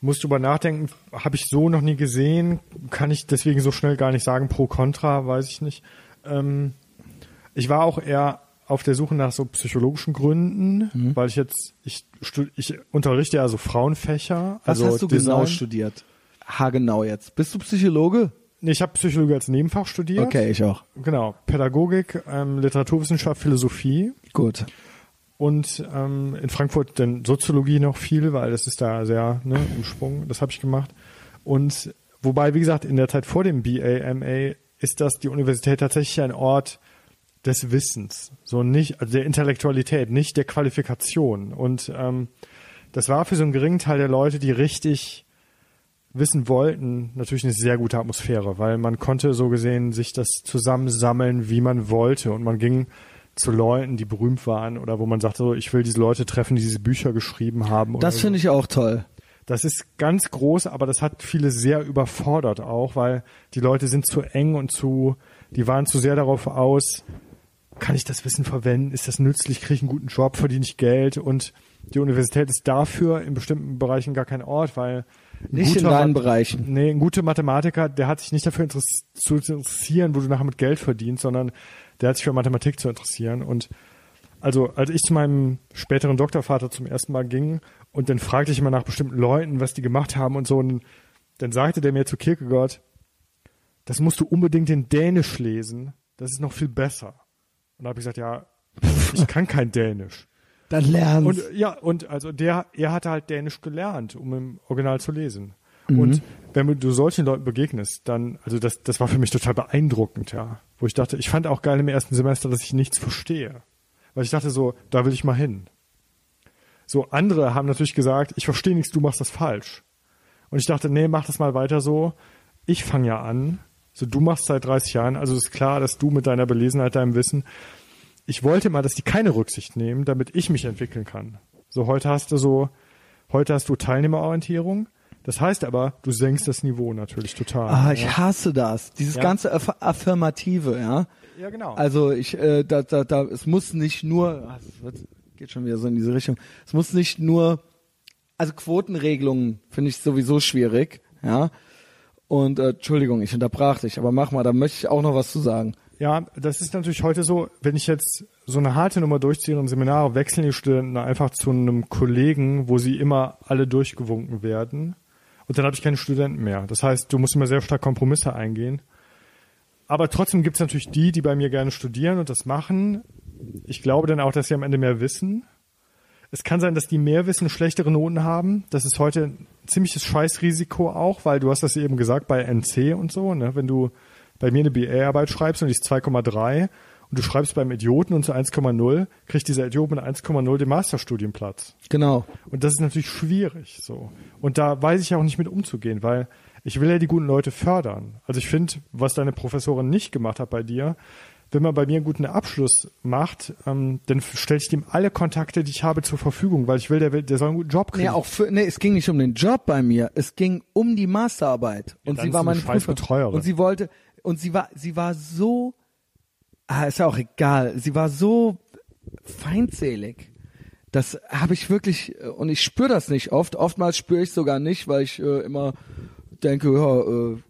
muss drüber nachdenken, habe ich so noch nie gesehen, kann ich deswegen so schnell gar nicht sagen, pro contra, weiß ich nicht. Ähm, ich war auch eher auf der Suche nach so psychologischen Gründen, mhm. weil ich jetzt, ich, ich unterrichte ja so Frauenfächer. Was also hast du genau Design. genau studiert? Ha, genau jetzt. Bist du Psychologe? Nee, ich habe Psychologie als Nebenfach studiert. Okay, ich auch. Genau. Pädagogik, ähm, Literaturwissenschaft, Philosophie. Gut und ähm, in Frankfurt dann Soziologie noch viel, weil das ist da sehr ne, im Schwung. Das habe ich gemacht. Und wobei, wie gesagt, in der Zeit vor dem BA, MA ist das die Universität tatsächlich ein Ort des Wissens, so nicht also der Intellektualität, nicht der Qualifikation. Und ähm, das war für so einen geringen Teil der Leute, die richtig wissen wollten, natürlich eine sehr gute Atmosphäre, weil man konnte so gesehen sich das zusammensammeln, wie man wollte. Und man ging zu Leuten, die berühmt waren oder wo man sagt, so, ich will diese Leute treffen, die diese Bücher geschrieben haben. Das finde ich auch toll. Das ist ganz groß, aber das hat viele sehr überfordert auch, weil die Leute sind zu eng und zu, die waren zu sehr darauf aus, kann ich das Wissen verwenden? Ist das nützlich? Kriege ich einen guten Job? Verdiene ich Geld? Und die Universität ist dafür in bestimmten Bereichen gar kein Ort, weil nicht in deinen Bereichen. Nee, ein guter Mathematiker, der hat sich nicht dafür zu interessieren, wo du nachher mit Geld verdienst, sondern der hat sich für Mathematik zu interessieren. Und also, als ich zu meinem späteren Doktorvater zum ersten Mal ging und dann fragte ich immer nach bestimmten Leuten, was die gemacht haben und so, und dann sagte der mir zu Kierkegaard, das musst du unbedingt in Dänisch lesen, das ist noch viel besser. Und da habe ich gesagt, ja, [laughs] ich kann kein Dänisch. Dann lernst. Und ja, und also der, er hatte halt Dänisch gelernt, um im Original zu lesen. Mhm. Und wenn du solchen Leuten begegnest, dann, also das, das war für mich total beeindruckend, ja. Wo ich dachte, ich fand auch geil im ersten Semester, dass ich nichts verstehe. Weil ich dachte so, da will ich mal hin. So, andere haben natürlich gesagt, ich verstehe nichts, du machst das falsch. Und ich dachte, nee, mach das mal weiter so. Ich fange ja an. So, du machst seit 30 Jahren, also ist klar, dass du mit deiner Belesenheit, deinem Wissen, ich wollte mal, dass die keine Rücksicht nehmen, damit ich mich entwickeln kann. So, heute hast du so, heute hast du Teilnehmerorientierung, das heißt aber, du senkst das Niveau natürlich total. Ah, ich ja. hasse das. Dieses ja. ganze Aff Affirmative, ja. Ja, genau. Also ich, äh, da, da, da, es muss nicht nur, ach, es wird, geht schon wieder so in diese Richtung. Es muss nicht nur, also Quotenregelungen finde ich sowieso schwierig, ja. Und äh, Entschuldigung, ich unterbrach dich, aber mach mal, da möchte ich auch noch was zu sagen. Ja, das ist natürlich heute so, wenn ich jetzt so eine harte Nummer durchziehe und Seminare, wechseln die Studenten einfach zu einem Kollegen, wo sie immer alle durchgewunken werden. Und dann habe ich keine Studenten mehr. Das heißt, du musst immer sehr stark Kompromisse eingehen. Aber trotzdem gibt es natürlich die, die bei mir gerne studieren und das machen. Ich glaube dann auch, dass sie am Ende mehr wissen. Es kann sein, dass die mehr wissen, schlechtere Noten haben. Das ist heute ein ziemliches Scheißrisiko auch, weil du hast das eben gesagt bei NC und so, ne? Wenn du bei mir eine BA-Arbeit schreibst und ist 2,3 und du schreibst beim Idioten und zu 1,0, kriegt dieser Idiot mit 1,0 den Masterstudienplatz. Genau. Und das ist natürlich schwierig so. Und da weiß ich auch nicht mit umzugehen, weil ich will ja die guten Leute fördern. Also ich finde, was deine Professorin nicht gemacht hat bei dir, wenn man bei mir einen guten Abschluss macht, ähm, dann stelle ich dem alle Kontakte, die ich habe, zur Verfügung, weil ich will, der, will, der soll einen guten Job kriegen. Nee, auch für, nee, es ging nicht um den Job bei mir, es ging um die Masterarbeit. Und dann sie war meine Prüferin. Und sie wollte, und sie war, sie war so, ah, ist ja auch egal, sie war so feindselig. Das habe ich wirklich, äh, und ich spüre das nicht oft. Oftmals spüre ich sogar nicht, weil ich äh, immer denke, ja, äh,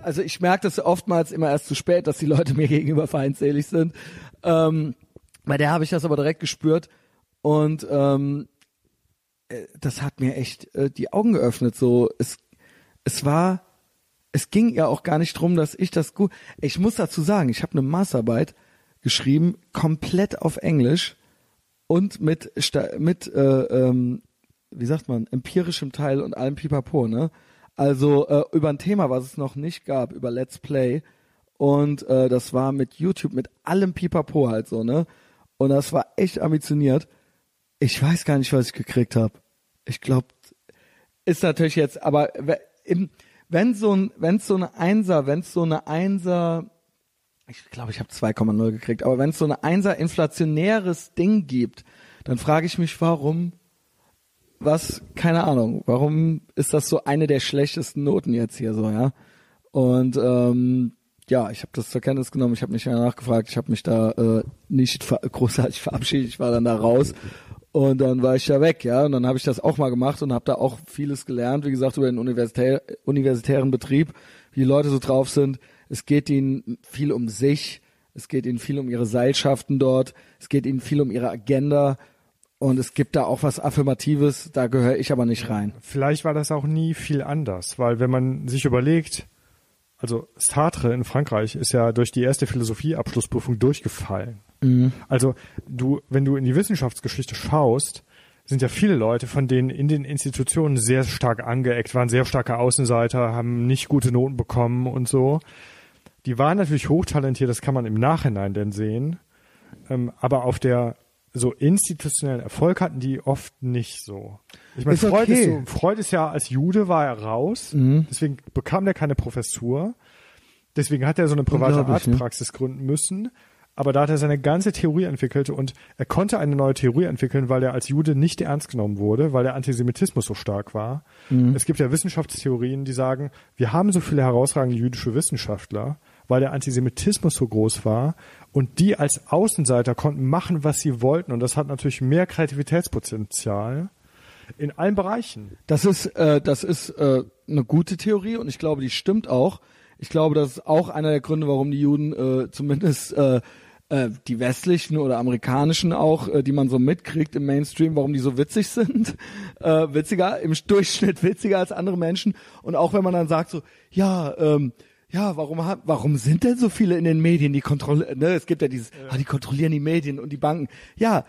also ich merke das oftmals immer erst zu spät, dass die Leute mir [laughs] gegenüber feindselig sind. Ähm, bei der habe ich das aber direkt gespürt und ähm, äh, das hat mir echt äh, die Augen geöffnet. So, es, es war, es ging ja auch gar nicht drum, dass ich das gut. Ich muss dazu sagen, ich habe eine Masterarbeit geschrieben, komplett auf Englisch und mit mit äh, ähm, wie sagt man empirischem Teil und allem Pipapo, ne? Also äh, über ein Thema, was es noch nicht gab, über Let's Play und äh, das war mit YouTube, mit allem Pipapo halt so, ne? Und das war echt ambitioniert. Ich weiß gar nicht, was ich gekriegt habe. Ich glaube, ist natürlich jetzt, aber im, wenn so ein, wenn so eine Einser, wenn so eine Einser, ich glaube, ich habe 2,0 gekriegt, aber wenn es so eine Einser inflationäres Ding gibt, dann frage ich mich, warum, was, keine Ahnung, warum ist das so eine der schlechtesten Noten jetzt hier so, ja? Und ähm, ja, ich habe das zur Kenntnis genommen, ich habe nicht mehr nachgefragt, ich habe mich da äh, nicht ver großartig [laughs] verabschiedet, ich war dann da raus und dann war ich da weg, ja, und dann habe ich das auch mal gemacht und habe da auch vieles gelernt, wie gesagt, über den universitär universitären Betrieb, wie die Leute so drauf sind. Es geht ihnen viel um sich, es geht ihnen viel um ihre Seilschaften dort, es geht ihnen viel um ihre Agenda und es gibt da auch was Affirmatives, da gehöre ich aber nicht rein. Vielleicht war das auch nie viel anders, weil wenn man sich überlegt, also Sartre in Frankreich ist ja durch die erste Philosophieabschlussprüfung durchgefallen. Also du, wenn du in die Wissenschaftsgeschichte schaust, sind ja viele Leute, von denen in den Institutionen sehr stark angeeckt waren, sehr starke Außenseiter, haben nicht gute Noten bekommen und so. Die waren natürlich hochtalentiert, das kann man im Nachhinein denn sehen. Ähm, aber auf der so institutionellen Erfolg hatten die oft nicht so. Ich meine, Ist Freud, ist okay. so, Freud ist ja als Jude war er raus, Mhm. deswegen bekam der keine Professur. Deswegen hat er so eine private ne? Arztpraxis gründen müssen. Aber da hat er seine ganze Theorie entwickelt und er konnte eine neue Theorie entwickeln, weil er als Jude nicht ernst genommen wurde, weil der Antisemitismus so stark war. Mhm. Es gibt ja Wissenschaftstheorien, die sagen, wir haben so viele herausragende jüdische Wissenschaftler, weil der Antisemitismus so groß war und die als Außenseiter konnten machen, was sie wollten und das hat natürlich mehr Kreativitätspotenzial in allen Bereichen. Das ist, äh, das ist äh, eine gute Theorie und ich glaube, die stimmt auch. Ich glaube, das ist auch einer der Gründe, warum die Juden äh, zumindest äh, äh, die westlichen oder amerikanischen auch, äh, die man so mitkriegt im Mainstream, warum die so witzig sind. [laughs] Äh, witziger, im Durchschnitt witziger als andere Menschen. Und auch wenn man dann sagt so, ja, ähm, ja, warum ha- warum sind denn so viele in den Medien, die kontrollieren, ne, es gibt ja dieses, ah, die kontrollieren die Medien und die Banken. Ja,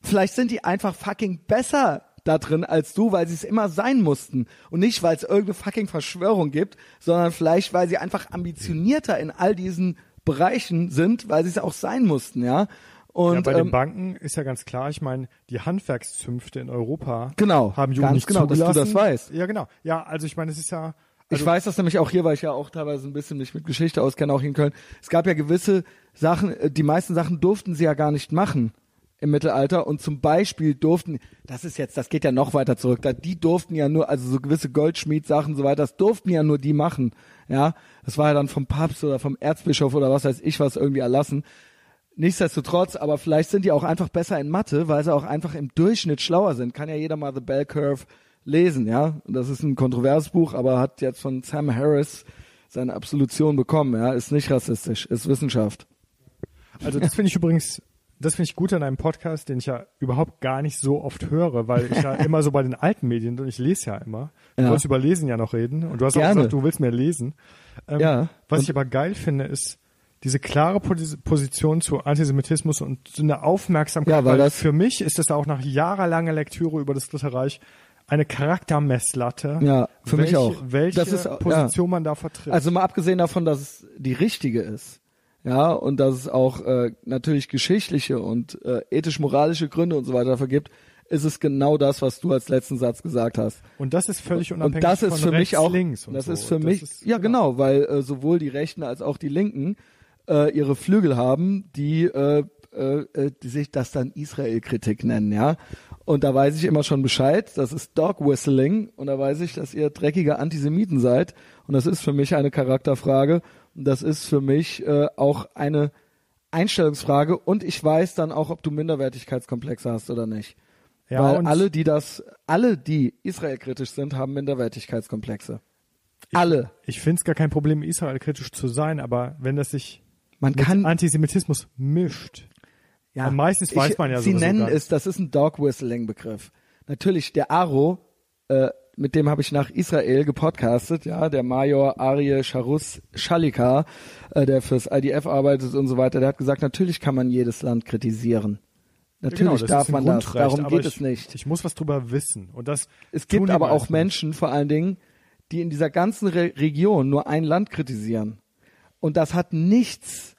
vielleicht sind die einfach fucking besser da drin als du, weil sie es immer sein mussten und nicht, weil es irgendeine fucking Verschwörung gibt, sondern vielleicht, weil sie einfach ambitionierter in all diesen Bereichen sind, weil sie es auch sein mussten, ja. Und ja, bei den ähm, Banken ist ja ganz klar, ich meine, die Handwerkszünfte in Europa Genau, haben ganz nicht genau, dass du zugelassen. das weißt. Ja, genau. Ja, also ich meine, es ist ja also, ich weiß das nämlich auch hier, weil ich ja auch teilweise ein bisschen mich mit Geschichte auskenne, auch in Köln. Es gab ja gewisse Sachen, äh, die meisten Sachen durften sie ja gar nicht machen im Mittelalter und zum Beispiel durften, das ist jetzt, das geht ja noch weiter zurück, da, die durften ja nur, also so gewisse Goldschmiedsachen und so weiter, das durften ja nur die machen, ja. Das war ja dann vom Papst oder vom Erzbischof oder was weiß ich was irgendwie erlassen. Nichtsdestotrotz, aber vielleicht sind die auch einfach besser in Mathe, weil sie auch einfach im Durchschnitt schlauer sind. Kann ja jeder mal The Bell Curve lesen, ja. Das ist ein kontroverses Buch, aber hat jetzt von Sam Harris seine Absolution bekommen, ja. Ist nicht rassistisch, ist Wissenschaft. Also das finde ich übrigens, das finde ich gut an einem Podcast, den ich ja überhaupt gar nicht so oft höre, weil ich ja immer so bei den alten Medien und ich lese ja immer. Du Ja. wolltest über Lesen ja noch reden und du hast auch Gerne. gesagt, du willst mehr lesen. Ähm, Ja. Was Und- ich aber geil finde, ist diese klare Posi- Position zu Antisemitismus und so eine Aufmerksamkeit. Ja, weil das- für mich ist das auch nach jahrelanger Lektüre über das Dritte Reich eine Charaktermesslatte. Ja, für mich welche, auch. Welche Das ist, ja. Position man da vertritt. Also mal abgesehen davon, dass es die richtige ist, ja, und dass es auch äh, natürlich geschichtliche und äh, ethisch-moralische Gründe und so weiter dafür gibt, ist es genau das, was du als letzten Satz gesagt hast. und das ist völlig Und unabhängig das ist von für rechts, mich auch, links und das so. ist für Das mich, ist- ja genau, weil äh, sowohl die Rechten als auch die Linken äh, ihre Flügel haben, die, äh, äh, äh, die sich das dann Israel-Kritik nennen, ja. Und da weiß ich immer schon Bescheid, das ist Dog Whistling und da weiß ich, dass ihr dreckige Antisemiten seid und das ist für mich eine Charakterfrage und das ist für mich äh, auch eine Einstellungsfrage und ich weiß dann auch, ob du Minderwertigkeitskomplexe hast oder nicht. Ja, Weil alle, die das, alle, die Israel-kritisch sind, haben Minderwertigkeitskomplexe. alle. Ich finde es gar kein Problem, Israel kritisch zu sein, aber wenn das sich Man mit kann, Antisemitismus mischt, ja, meistens weiß man ja Sie sowieso nennen es, das ist ein Dog-Whistling-Begriff. Natürlich, der Aro, äh, mit dem habe ich nach Israel gepodcastet, ja, der Major Arie Sharus Shalika, äh, der fürs IDF arbeitet und so weiter, der hat gesagt, natürlich kann man jedes Land kritisieren. Natürlich Genau, darf man das, darum geht ich, es nicht. Ich muss was drüber wissen. Und das Es gibt aber auch. Menschen, vor allen Dingen, die in dieser ganzen Re Region nur ein Land kritisieren. Und das hat nichts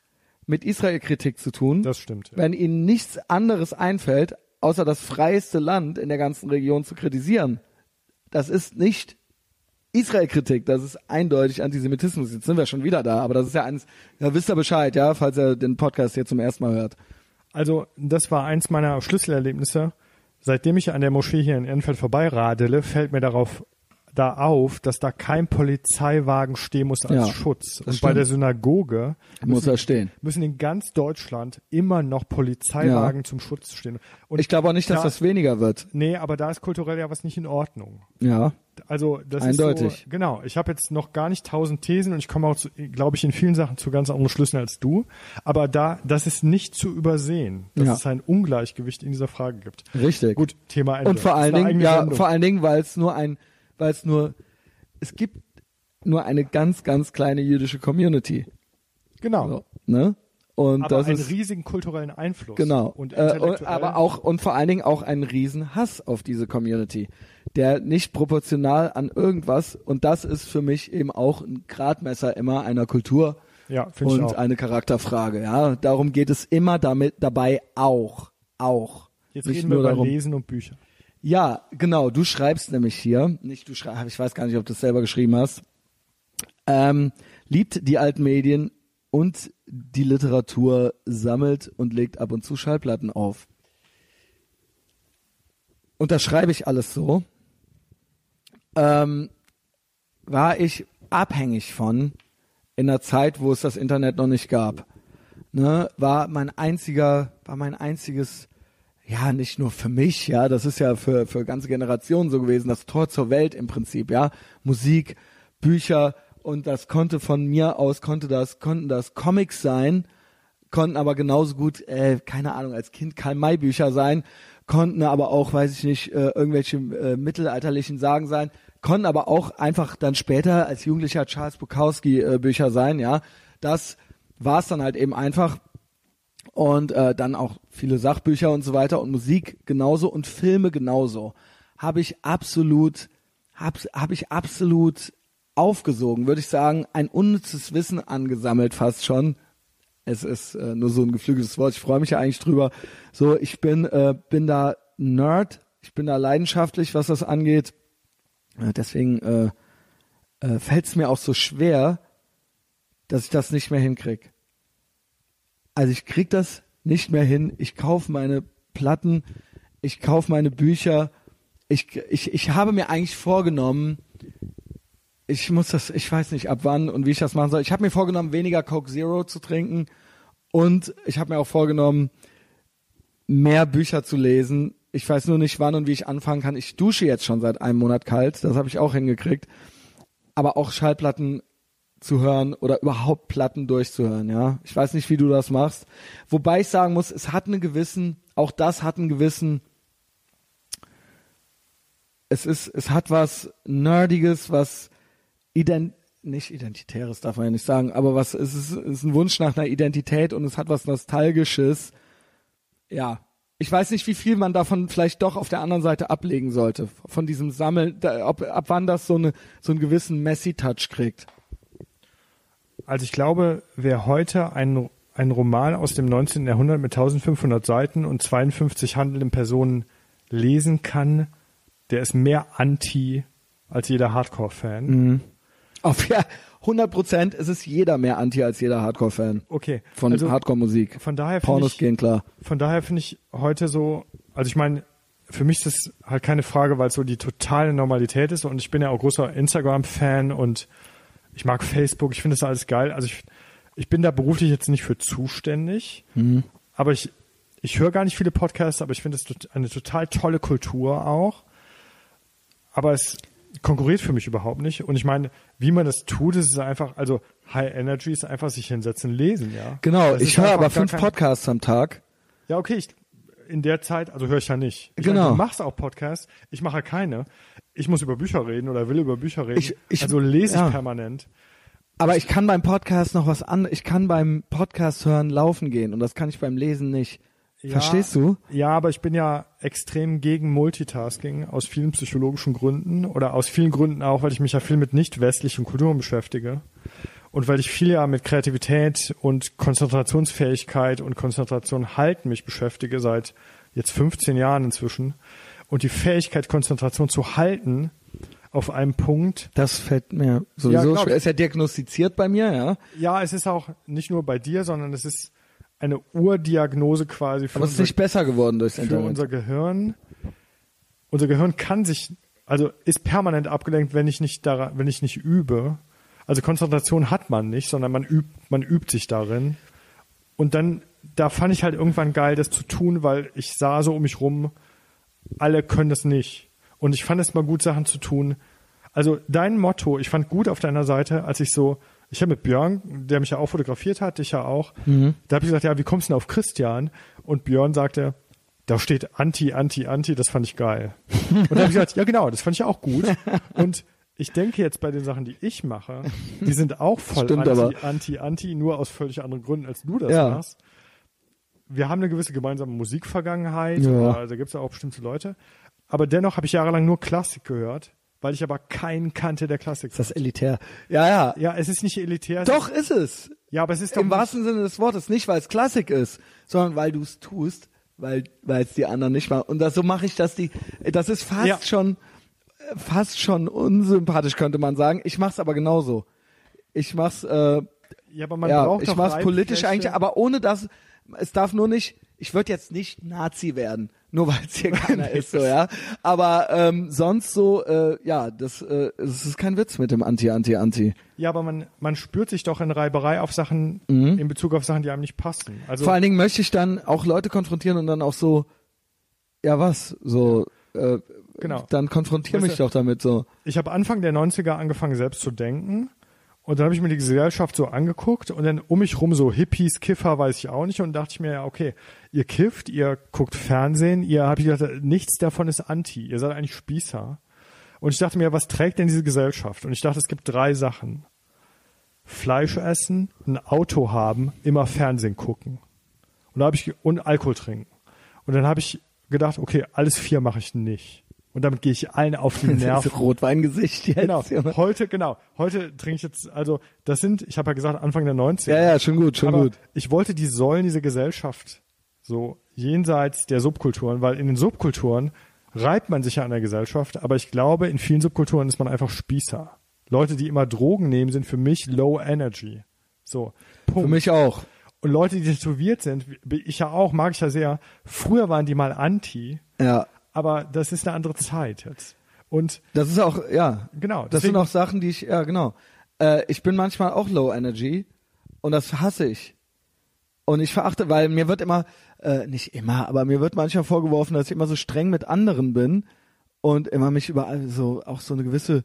mit Israel-Kritik zu tun. Das stimmt. Ja. wenn ihnen nichts anderes einfällt, außer das freieste Land in der ganzen Region zu kritisieren. Das ist nicht Israel-Kritik, das ist eindeutig Antisemitismus. Jetzt sind wir schon wieder da, aber das ist ja eines, ja, wisst ihr Bescheid, ja, falls ihr den Podcast hier zum ersten Mal hört. Also, das war eins meiner Schlüsselerlebnisse. Seitdem ich an der Moschee hier in Ehrenfeld vorbeiradele, fällt mir darauf da auf, dass da kein Polizeiwagen stehen muss als Ja, Schutz. Und bei der Synagoge Muss müssen, er stehen. müssen in ganz Deutschland immer noch Polizeiwagen zum Schutz stehen. Und Ich glaube auch nicht, dass da- das weniger wird. Nee, aber da ist kulturell ja was nicht in Ordnung. Ja. Also das Eindeutig. ist so, genau. Ich habe jetzt noch gar nicht tausend Thesen und ich komme auch, glaube ich, in vielen Sachen zu ganz anderen Schlüssen als du. Aber da, das ist nicht zu übersehen, dass Ja. es ein Ungleichgewicht in dieser Frage gibt. Richtig. Gut, Thema Ende. Und vor allen Dingen, ja, Sendung. vor allen Dingen, weil es nur ein, weil es nur, es gibt nur eine ganz, ganz kleine jüdische Community. genau. So, ne? Und aber das einen ist riesigen kulturellen Einfluss. genau. Und äh, und, aber auch und vor allen Dingen auch einen riesen Hass auf diese Community, der nicht proportional an irgendwas und das ist für mich eben auch ein Gradmesser immer einer Kultur ja, finde ich und auch. eine Charakterfrage. Ja, darum geht es immer damit dabei auch, auch. Jetzt nicht reden wir nur über darum. Lesen und Bücher. Ja, genau. Du schreibst nämlich hier, nicht du schreibst, ich weiß gar nicht, ob du es selber geschrieben hast. Ähm, liebt die alten Medien und die Literatur, sammelt und legt ab und zu Schallplatten auf. Und das schreibe ich alles so. Ähm, war ich abhängig von in einer Zeit, wo es das Internet noch nicht gab. Ne, war mein einziger, war mein einziges ja, nicht nur für mich, ja, das ist ja für, für ganze Generationen so gewesen, das Tor zur Welt im Prinzip, ja. Musik, Bücher und das konnte von mir aus, konnte das, konnten das Comics sein, konnten aber genauso gut, äh, keine Ahnung, als Kind Karl-May-Bücher sein, konnten aber auch, weiß ich nicht, äh, irgendwelche äh, mittelalterlichen Sagen sein, konnten aber auch einfach dann später als Jugendlicher Charles Bukowski äh, Bücher sein, ja. Das war es dann halt eben einfach und äh, dann auch viele Sachbücher und so weiter und Musik genauso und Filme genauso. Habe ich absolut habe hab ich absolut aufgesogen würde ich sagen. Ein unnützes Wissen angesammelt fast schon. Es ist äh, nur so ein geflügeltes Wort. Ich freue mich ja eigentlich drüber. So ich bin äh, bin da Nerd. Ich bin da leidenschaftlich was das angeht. Äh, deswegen äh, äh, fällt es mir auch so schwer dass ich das nicht mehr hinkrieg also ich krieg das nicht mehr hin. Ich kaufe meine Platten, ich kaufe meine Bücher. Ich, ich, ich habe mir eigentlich vorgenommen, ich muss das, ich weiß nicht ab wann und wie ich das machen soll. Ich habe mir vorgenommen, weniger Coke Zero zu trinken und ich habe mir auch vorgenommen, mehr Bücher zu lesen. Ich weiß nur nicht, wann und wie ich anfangen kann. Ich dusche jetzt schon seit einem Monat kalt, das habe ich auch hingekriegt. Aber auch Schallplatten zu hören oder überhaupt Platten durchzuhören, ja. Ich weiß nicht, wie du das machst. Wobei ich sagen muss, es hat einen gewissen, auch das hat einen gewissen, es ist, es hat was Nerdiges, was ident, nicht Identitäres darf man ja nicht sagen, aber was, es ist, es ist ein Wunsch nach einer Identität und es hat was Nostalgisches. Ja. Ich weiß nicht, wie viel man davon vielleicht doch auf der anderen Seite ablegen sollte. Von diesem Sammeln, da, ob, ab wann das so eine, so einen gewissen Messi-Touch kriegt. Also ich glaube, wer heute einen, einen Roman aus dem 19. Jahrhundert mit 1500 Seiten und 52 handelnden Personen lesen kann, der ist mehr anti als jeder Hardcore-Fan. Mhm. Auf ja, 100 Prozent ist es jeder mehr anti als jeder Hardcore-Fan Okay. von also Hardcore-Musik. Von daher finde Pornos ich, gehen klar. von daher finde ich heute so, also ich meine, für mich ist das halt keine Frage, weil es so die totale Normalität ist und ich bin ja auch großer Instagram-Fan und ich mag Facebook, ich finde das alles geil. Also ich, ich bin da beruflich jetzt nicht für zuständig, Mhm. aber ich, ich höre gar nicht viele Podcasts, aber ich finde es eine total tolle Kultur auch. Aber es konkurriert für mich überhaupt nicht. Und ich meine, wie man das tut, ist es einfach, also High Energy ist einfach sich hinsetzen, lesen, ja. Genau, Das ich höre aber fünf Podcasts am Tag. ja, okay, ich, in der Zeit, also höre ich ja nicht. Ich Genau. Meine, du machst auch Podcasts, ich mache keine. Ich muss über Bücher reden oder will über Bücher reden. Ich- ich- also lese ich ja. permanent. Aber ich kann beim Podcast noch was an, ich kann beim Podcast hören laufen gehen und das kann ich beim Lesen nicht. Ja, Verstehst du? Ja, aber ich bin ja extrem gegen Multitasking aus vielen psychologischen Gründen oder aus vielen Gründen auch, weil ich mich ja viel mit nicht westlichen Kulturen beschäftige und weil ich viel ja mit Kreativität und Konzentrationsfähigkeit und Konzentration halten mich beschäftige seit jetzt 15 Jahren inzwischen und die Fähigkeit Konzentration zu halten auf einem Punkt. Das fällt mir sowieso glaub schwer. Ist ja diagnostiziert bei mir, ja. Ja, es ist auch nicht nur bei dir, sondern es ist eine Urdiagnose quasi für Aber es ist nicht besser geworden durchs für Internet. unser Gehirn. Unser Gehirn kann sich, also ist permanent abgelenkt, wenn ich nicht daran, wenn ich nicht übe. Also Konzentration hat man nicht, sondern man übt, man übt sich darin. Und dann, da fand ich halt irgendwann geil, das zu tun, weil ich sah so um mich rum, alle können das nicht. Und ich fand es mal gut, Sachen zu tun. Also dein Motto, ich fand gut auf deiner Seite, als ich so, ich habe mit Björn, der mich ja auch fotografiert hat, dich ja auch, da habe ich gesagt, ja, wie kommst du denn auf Christian? Und Björn sagte, da steht Anti, Anti, Anti, das fand ich geil. [laughs] Und dann habe ich gesagt, ja genau, das fand ich auch gut. Und ich denke jetzt bei den Sachen, die ich mache, die sind auch voll Stimmt Anti, aber. Anti, Anti, nur aus völlig anderen Gründen, als du das Ja. machst. Wir haben eine gewisse gemeinsame Musikvergangenheit, Ja. oder da gibt es ja auch bestimmte Leute. Aber dennoch habe ich jahrelang nur Klassik gehört, weil ich aber keinen kannte, der Klassik. ist das elitär? Ja, ja. Ja, es ist nicht elitär. Doch Ist, es. ja, aber es ist doch Im wahrsten Sinne des Wortes. Nicht, weil es Klassik ist, sondern weil du es tust, weil weil es die anderen nicht machen. Und das, so mache ich das. Die, das ist fast Ja. schon fast schon unsympathisch, könnte man sagen. Ich mach's aber genauso. Ich mach's, äh, Ja, aber man ja, braucht ich mach's politisch eigentlich, aber ohne das, es darf nur nicht, ich würde jetzt nicht Nazi werden, nur weil es hier [laughs] keiner ist, so, ja. Aber ähm, sonst so, äh, ja, das, äh, das ist kein Witz mit dem Anti, Anti, Anti. Ja, aber man, man spürt sich doch in Reiberei auf Sachen, in Bezug auf Sachen, die einem nicht passen. Also, Mhm. Vor allen Dingen möchte ich dann auch Leute konfrontieren und dann auch so, ja was, so, äh, Genau. dann konfrontiere mich doch damit so. ich habe Anfang der 90er angefangen, selbst zu denken. Und dann habe ich mir die Gesellschaft so angeguckt und dann um mich rum so Hippies, Kiffer, weiß ich auch nicht. Und dachte ich mir, ja, okay, ihr kifft, ihr guckt Fernsehen, ihr habt gedacht, nichts davon ist anti. Ihr seid eigentlich Spießer. Und ich dachte mir, was trägt denn diese Gesellschaft? Und ich dachte, es gibt drei Sachen. Fleisch essen, ein Auto haben, immer Fernsehen gucken. Und da habe ich und Alkohol trinken. Und dann habe ich gedacht, okay, alles vier mache ich nicht. Und damit gehe ich allen auf die [laughs] Nerven. Das Rotweingesicht jetzt. Genau, heute, genau. Heute trinke ich jetzt, also das sind, ich habe ja gesagt, Anfang der 90er. Ja, ja, schon gut, schon aber gut. ich wollte die Säulen dieser Gesellschaft so jenseits der Subkulturen, weil in den Subkulturen reibt man sich ja an der Gesellschaft, aber ich glaube, in vielen Subkulturen ist man einfach Spießer. Leute, die immer Drogen nehmen, sind für mich low energy. So, Punkt. Für mich auch. Und Leute, die tätowiert sind, ich ja auch, mag ich ja sehr, früher waren die mal anti, Ja. Aber das ist eine andere Zeit jetzt. Und Das ist auch, ja. Genau, Das deswegen- sind auch Sachen, die ich, ja, genau. Äh, ich bin manchmal auch Low Energy und das hasse ich. Und ich verachte, weil mir wird immer, äh, nicht immer, aber mir wird manchmal vorgeworfen, dass ich immer so streng mit anderen bin und immer mich überall so, auch so eine gewisse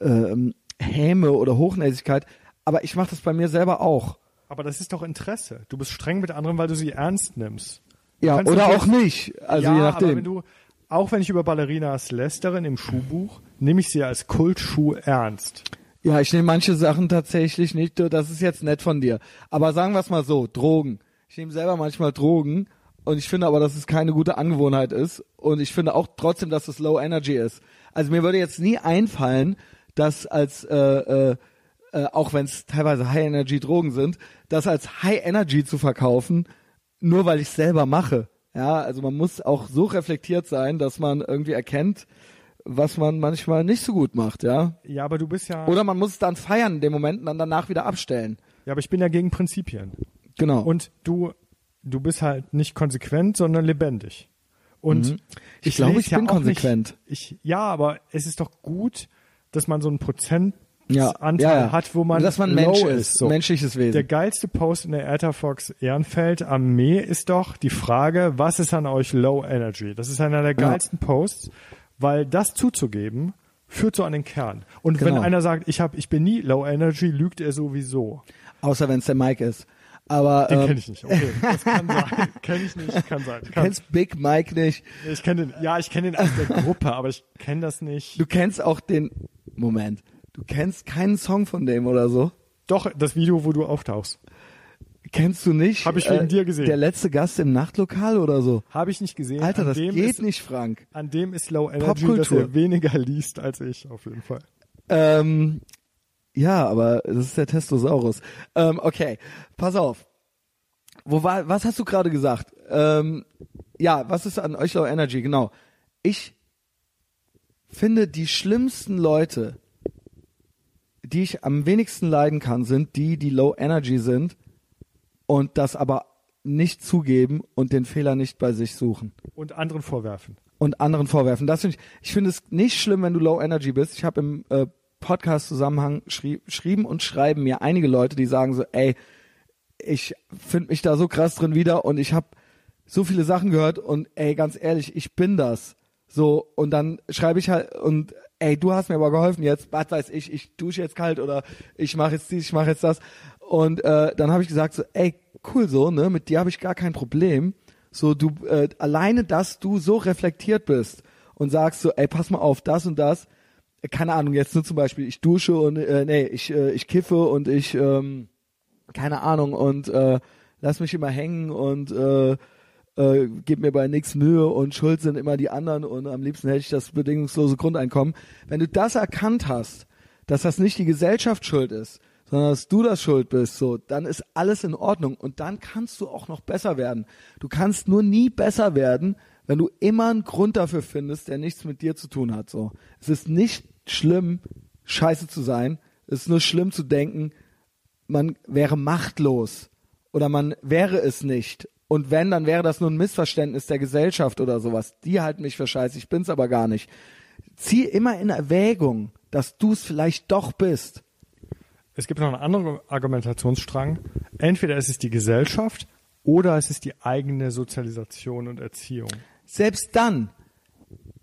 ähm, Häme oder Hochnäsigkeit. Aber ich mache das bei mir selber auch. aber das ist doch Interesse. Du bist streng mit anderen, weil du sie ernst nimmst. Du Ja, oder auch nicht. Also ja, je nachdem. aber wenn du, auch wenn ich über Ballerinas lästere im Schuhbuch, nehme ich sie als Kultschuh ernst. Ja, ich nehme manche Sachen tatsächlich nicht. Das ist jetzt nett von dir. Aber sagen wir es mal so, Drogen. Ich nehme selber manchmal Drogen und ich finde aber, dass es keine gute Angewohnheit ist. Und ich finde auch trotzdem, dass es Low Energy ist. Also mir würde jetzt nie einfallen, das als, äh, äh, äh, auch wenn es teilweise High Energy Drogen sind, das als High Energy zu verkaufen, nur weil ich selber mache. Ja, also man muss auch so reflektiert sein, dass man irgendwie erkennt, was man manchmal nicht so gut macht, ja. Ja, aber du bist ja, Oder man muss es dann feiern in dem Moment und dann danach wieder abstellen. ja, aber ich bin ja gegen Prinzipien. Genau. Und du, du bist halt nicht konsequent, sondern lebendig. Und Mhm. Ich glaube, lese ich bin auch konsequent. Nicht, ich, ja, aber es ist doch gut, dass man so einen Prozentanteil Ja, ja, ja. hat, wo man Dass man Mensch ist. So. menschliches Wesen. Der geilste Post in der Etherfox Ehrenfeld Armee ist doch die Frage, was ist an euch Low Energy? Das ist einer der geilsten Posts, weil das zuzugeben führt so an den Kern. Und wenn Genau. einer sagt, ich hab, ich bin nie Low Energy, lügt er sowieso. Außer wenn es der Mike ist. Aber Den ähm, kenne ich nicht. Okay, das kann sein. [laughs] Kenne ich nicht, kann sein. du Kann. kennst Big Mike nicht. Ich kenne den, ja, ich kenne den aus der Gruppe, aber ich kenne das nicht. Du kennst auch den Moment. Du kennst keinen Song von dem oder so. Doch, das Video, wo du auftauchst. Kennst du nicht? äh, Hab ich wegen dir gesehen. Der letzte Gast im Nachtlokal oder so. Habe ich nicht gesehen. Alter, An das dem geht ist, nicht, Frank. An dem ist Low Energy, dass Popkultur. er weniger [laughs] liest als ich, auf jeden Fall. Ähm, ja, aber das ist der Testosaurus. Ähm, okay, pass auf. Wo war, was hast du gerade gesagt? Ähm, ja, was ist an euch Low Energy? Genau. Ich finde, die schlimmsten Leute, die ich am wenigsten leiden kann, sind die, die Low Energy sind und das aber nicht zugeben und den Fehler nicht bei sich suchen Und anderen vorwerfen. und anderen vorwerfen. Das finde ich, ich finde es nicht schlimm, wenn du Low Energy bist. Ich habe im äh, Podcast-Zusammenhang schrie, schrieben und schreiben mir einige Leute, die sagen so, ey, ich finde mich da so krass drin wieder und ich habe so viele Sachen gehört und ey, ganz ehrlich, ich bin das. So, und dann schreibe ich halt und ey, du hast mir aber geholfen jetzt, was weiß ich, ich dusche jetzt kalt oder ich mache jetzt dies, ich mache jetzt das. Und äh, dann habe ich gesagt so, ey, cool so, ne, mit dir habe ich gar kein Problem. So, du äh, alleine, dass du so reflektiert bist und sagst so, ey, pass mal auf, das und das. Keine Ahnung, jetzt nur zum Beispiel, ich dusche und äh, nee, ich, äh, ich kiffe und ich ähm, keine Ahnung und äh, lass mich immer hängen und äh, äh, gib mir bei nichts Mühe und schuld sind immer die anderen und am liebsten hätte ich das bedingungslose Grundeinkommen. Wenn du das erkannt hast, dass das nicht die Gesellschaft schuld ist, sondern dass du das schuld bist, so, dann ist alles in Ordnung und dann kannst du auch noch besser werden. Du kannst nur nie besser werden, wenn du immer einen Grund dafür findest, der nichts mit dir zu tun hat, so. Es ist nicht schlimm, scheiße zu sein. Es ist nur schlimm zu denken, man wäre machtlos oder man wäre es nicht. Und wenn, dann wäre das nur ein Missverständnis der Gesellschaft oder sowas. Die halten mich für scheiße, ich bin's aber gar nicht. Zieh immer in Erwägung, dass du es vielleicht doch bist. Es gibt noch einen anderen Argumentationsstrang. Entweder es ist die Gesellschaft oder es ist die eigene Sozialisation und Erziehung. Selbst dann,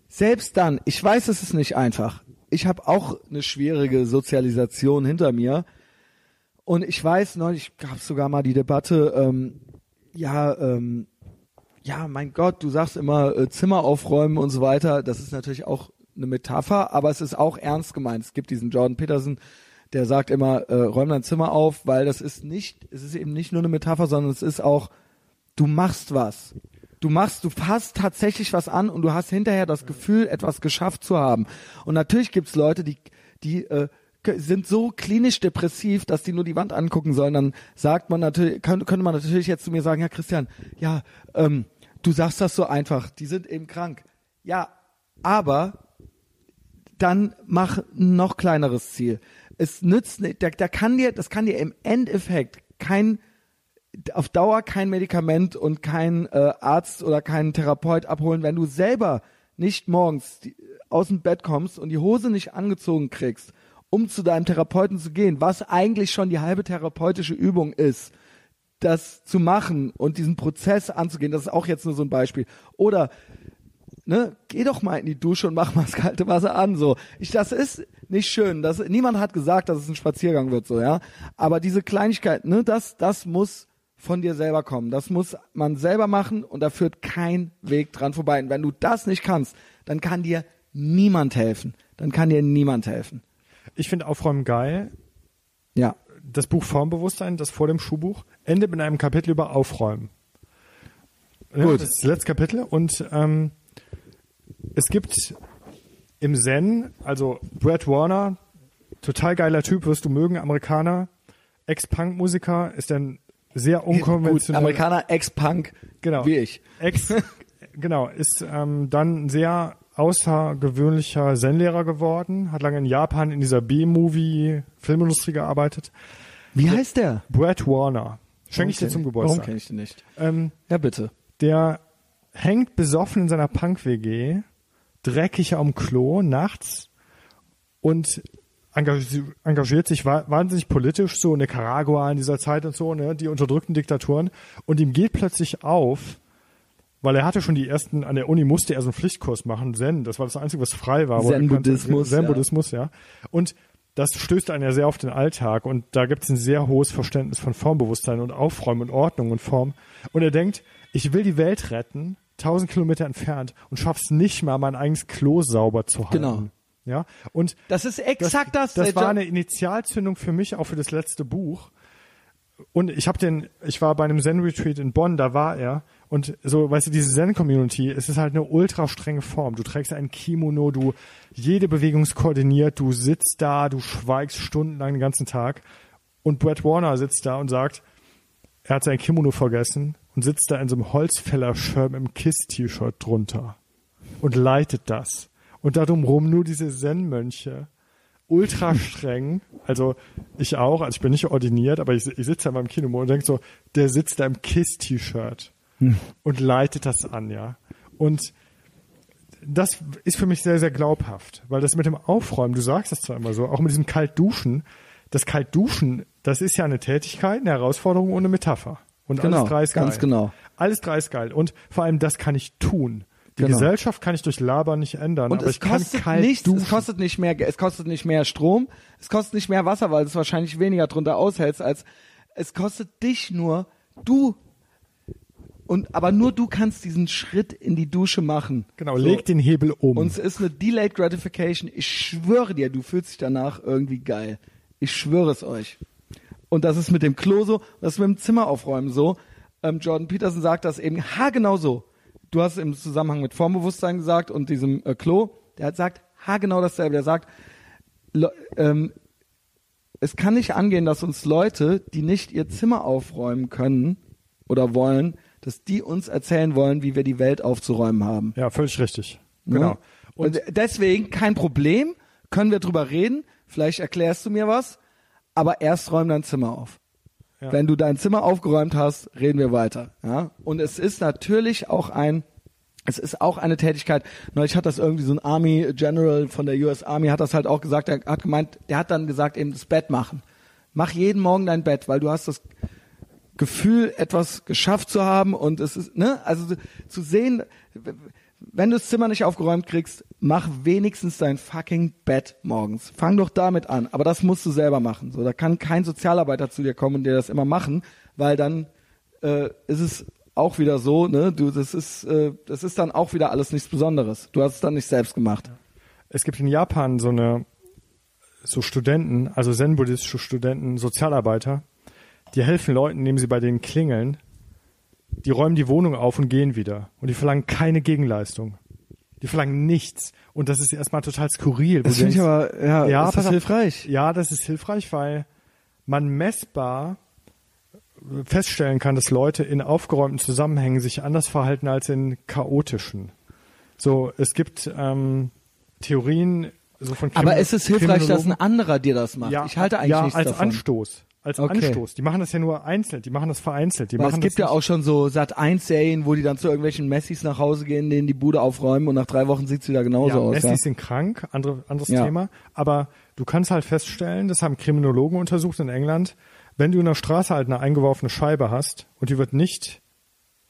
selbst dann, ich weiß, es ist nicht einfach. Ich habe auch eine schwierige Sozialisation hinter mir. Und ich weiß, neulich gab es sogar mal die Debatte, ähm, ja, ähm, ja, mein Gott, du sagst immer äh, Zimmer aufräumen und so weiter. Das ist natürlich auch eine Metapher, aber es ist auch ernst gemeint. Es gibt diesen Jordan Peterson, der sagt immer, äh, räum dein Zimmer auf, weil das ist nicht, es ist eben nicht nur eine Metapher, sondern es ist auch, du machst was. Du machst, du fasst tatsächlich was an und du hast hinterher das Gefühl, etwas geschafft zu haben. Und natürlich gibt's Leute, die, die äh, sind so klinisch depressiv, dass die nur die Wand angucken sollen. Dann sagt man natürlich, könnte, könnte man natürlich jetzt zu mir sagen, ja Christian, ja, ähm, du sagst das so einfach, die sind eben krank. Ja, aber dann mach ein noch kleineres Ziel. Es nützt nicht, da, da kann dir, das kann dir im Endeffekt kein auf Dauer kein Medikament und kein äh, Arzt oder keinen Therapeut abholen, wenn du selber nicht morgens die, aus dem Bett kommst und die Hose nicht angezogen kriegst, um zu deinem Therapeuten zu gehen, was eigentlich schon die halbe therapeutische Übung ist, das zu machen und diesen Prozess anzugehen, das ist auch jetzt nur so ein Beispiel. Oder ne, geh doch mal in die Dusche und mach mal das kalte Wasser an, so. Ich, das ist nicht schön. Das, niemand hat gesagt, dass es ein Spaziergang wird, so, ja. Aber diese Kleinigkeit, ne, das, das muss von dir selber kommen. Das muss man selber machen und da führt kein Weg dran vorbei. Und wenn du das nicht kannst, dann kann dir niemand helfen. Dann kann dir niemand helfen. Ich finde Aufräumen geil. Ja. Das Buch Formbewusstsein, das vor dem Schuhbuch, endet mit einem Kapitel über Aufräumen. Ja, Gut. Das ist das letzte Kapitel und ähm, es gibt im Zen, also Brad Warner, total geiler Typ, wirst du mögen, Amerikaner, Ex-Punk-Musiker, ist ein sehr Gut, unkonventionell. Amerikaner, Ex-Punk, Genau. wie ich. Ex, [laughs] genau, ist ähm, dann ein sehr außergewöhnlicher Zen-Lehrer geworden, hat lange in Japan in dieser B-Movie-Filmindustrie gearbeitet. Wie heißt der? Brad Warner. Schenke ich dir zum Warum Geburtstag. kenne ich den nicht? Ähm, Ja, bitte. der hängt besoffen in seiner Punk-WG, dreckig am Klo nachts und engagiert, sich wa wahnsinnig politisch, so in Nicaragua in dieser Zeit und so, ne, die unterdrückten Diktaturen. Und ihm geht plötzlich auf, weil er hatte schon die ersten, an der Uni musste er so einen Pflichtkurs machen, Zen, das war das Einzige, was frei war. Zen-Buddhismus, Zen-Buddhismus, ja. Und das stößt einen ja sehr auf den Alltag und da gibt es ein sehr hohes Verständnis von Formbewusstsein und Aufräumen und Ordnung und Form. Und er denkt, ich will die Welt retten, tausend Kilometer entfernt und schaff's nicht mal, mein eigenes Klo sauber zu halten. Genau. Ja. Und Das ist exakt das. das der war eine Initialzündung für mich, auch für das letzte Buch. Und ich habe den, ich war bei einem Zen-Retreat in Bonn, da war er. Und so, weißt du, diese Zen-Community, es ist halt eine ultra strenge Form. Du trägst ein Kimono, du, jede Bewegung ist koordiniert, du sitzt da, du schweigst stundenlang den ganzen Tag. Und Brett Warner sitzt da und sagt, er hat sein Kimono vergessen und sitzt da in so einem Holzfäller-Shirt mit einem Kiss-T-Shirt drunter und leitet das. Und darum rum nur diese Zen-Mönche, ultra streng. Also ich auch, also ich bin nicht ordiniert, aber ich, ich sitze da beim Kino und denke so, der sitzt da im Kiss-T-Shirt und leitet das an, ja. Und das ist für mich sehr, sehr glaubhaft, weil das mit dem Aufräumen, du sagst das zwar immer so, auch mit diesem Kaltduschen, das Kaltduschen, das ist ja eine Tätigkeit, eine Herausforderung ohne Metapher. Und Genau, alles drei ist geil. ganz genau. Alles drei ist geil. Und vor allem, das kann ich tun. Die Genau. Gesellschaft kann ich durch Labern nicht ändern, Und aber es ich kann kostet kalt nichts, duschen. es kostet nicht mehr, es kostet nicht mehr Strom, es kostet nicht mehr Wasser, weil du es wahrscheinlich weniger drunter aushältst, als es kostet dich nur, du und aber nur du kannst diesen Schritt in die Dusche machen. genau, So. leg den Hebel um. Und es ist eine Delayed Gratification. Ich schwöre dir, du fühlst dich danach irgendwie geil. Ich schwöre es euch. Und das ist mit dem Klo so, das ist mit dem Zimmer aufräumen so. Ähm, Jordan Peterson sagt das eben haargenau so. Du hast es im Zusammenhang mit Formbewusstsein gesagt und diesem äh, Klo. Der hat sagt haargenau dasselbe. Der sagt, ähm, es kann nicht angehen, dass uns Leute, die nicht ihr Zimmer aufräumen können oder wollen, dass die uns erzählen wollen, wie wir die Welt aufzuräumen haben. ja, völlig richtig. Ne? Genau. Und deswegen kein Problem, können wir drüber reden. Vielleicht erklärst du mir was, aber erst räum dein Zimmer auf. Ja. Wenn du dein Zimmer aufgeräumt hast, reden wir weiter. Ja? Und es ist natürlich auch ein, es ist auch eine Tätigkeit. Neulich hat das irgendwie so ein Army General von der US Army hat das halt auch gesagt. Er hat gemeint, der hat dann gesagt eben das Bett machen. Mach jeden Morgen dein Bett, weil du hast das Gefühl, etwas geschafft zu haben und es ist, ne, also zu sehen, wenn du das Zimmer nicht aufgeräumt kriegst, mach wenigstens dein fucking Bett morgens. Fang doch damit an, aber das musst du selber machen. So, da kann kein Sozialarbeiter zu dir kommen und dir das immer machen, weil dann äh, ist es auch wieder so, ne, du, das ist, äh, das ist dann auch wieder alles nichts Besonderes. Du hast es dann nicht selbst gemacht. Es gibt in Japan so eine, so Studenten, also zen-buddhistische Studenten, Sozialarbeiter, die helfen Leuten, indem sie bei denen klingeln. Die räumen die Wohnung auf und gehen wieder. Und die verlangen keine Gegenleistung. Die verlangen nichts. Und das ist erstmal total skurril. Das finde ich aber, ja, ja, ist das auf. hilfreich? Ja, das ist hilfreich, weil man messbar feststellen kann, dass Leute in aufgeräumten Zusammenhängen sich anders verhalten als in chaotischen. So, es gibt ähm, Theorien so von Aber Krimi- es ist hilfreich, dass ein anderer dir das macht. ja, ich halte eigentlich ja, nichts als davon. Anstoß. Als Okay. Anstoß. Die machen das ja nur einzeln, die machen das vereinzelt. Die Weil es machen gibt ja auch schon so Sat 1 Serien, wo die dann zu irgendwelchen Messis nach Hause gehen, denen die Bude aufräumen und nach drei Wochen sieht's wieder genauso ja, aus. Messis Ja. sind krank, andere, anderes Ja. Thema. Aber du kannst halt feststellen, das haben Kriminologen untersucht in England, wenn du in der Straße halt eine eingeworfene Scheibe hast und die wird nicht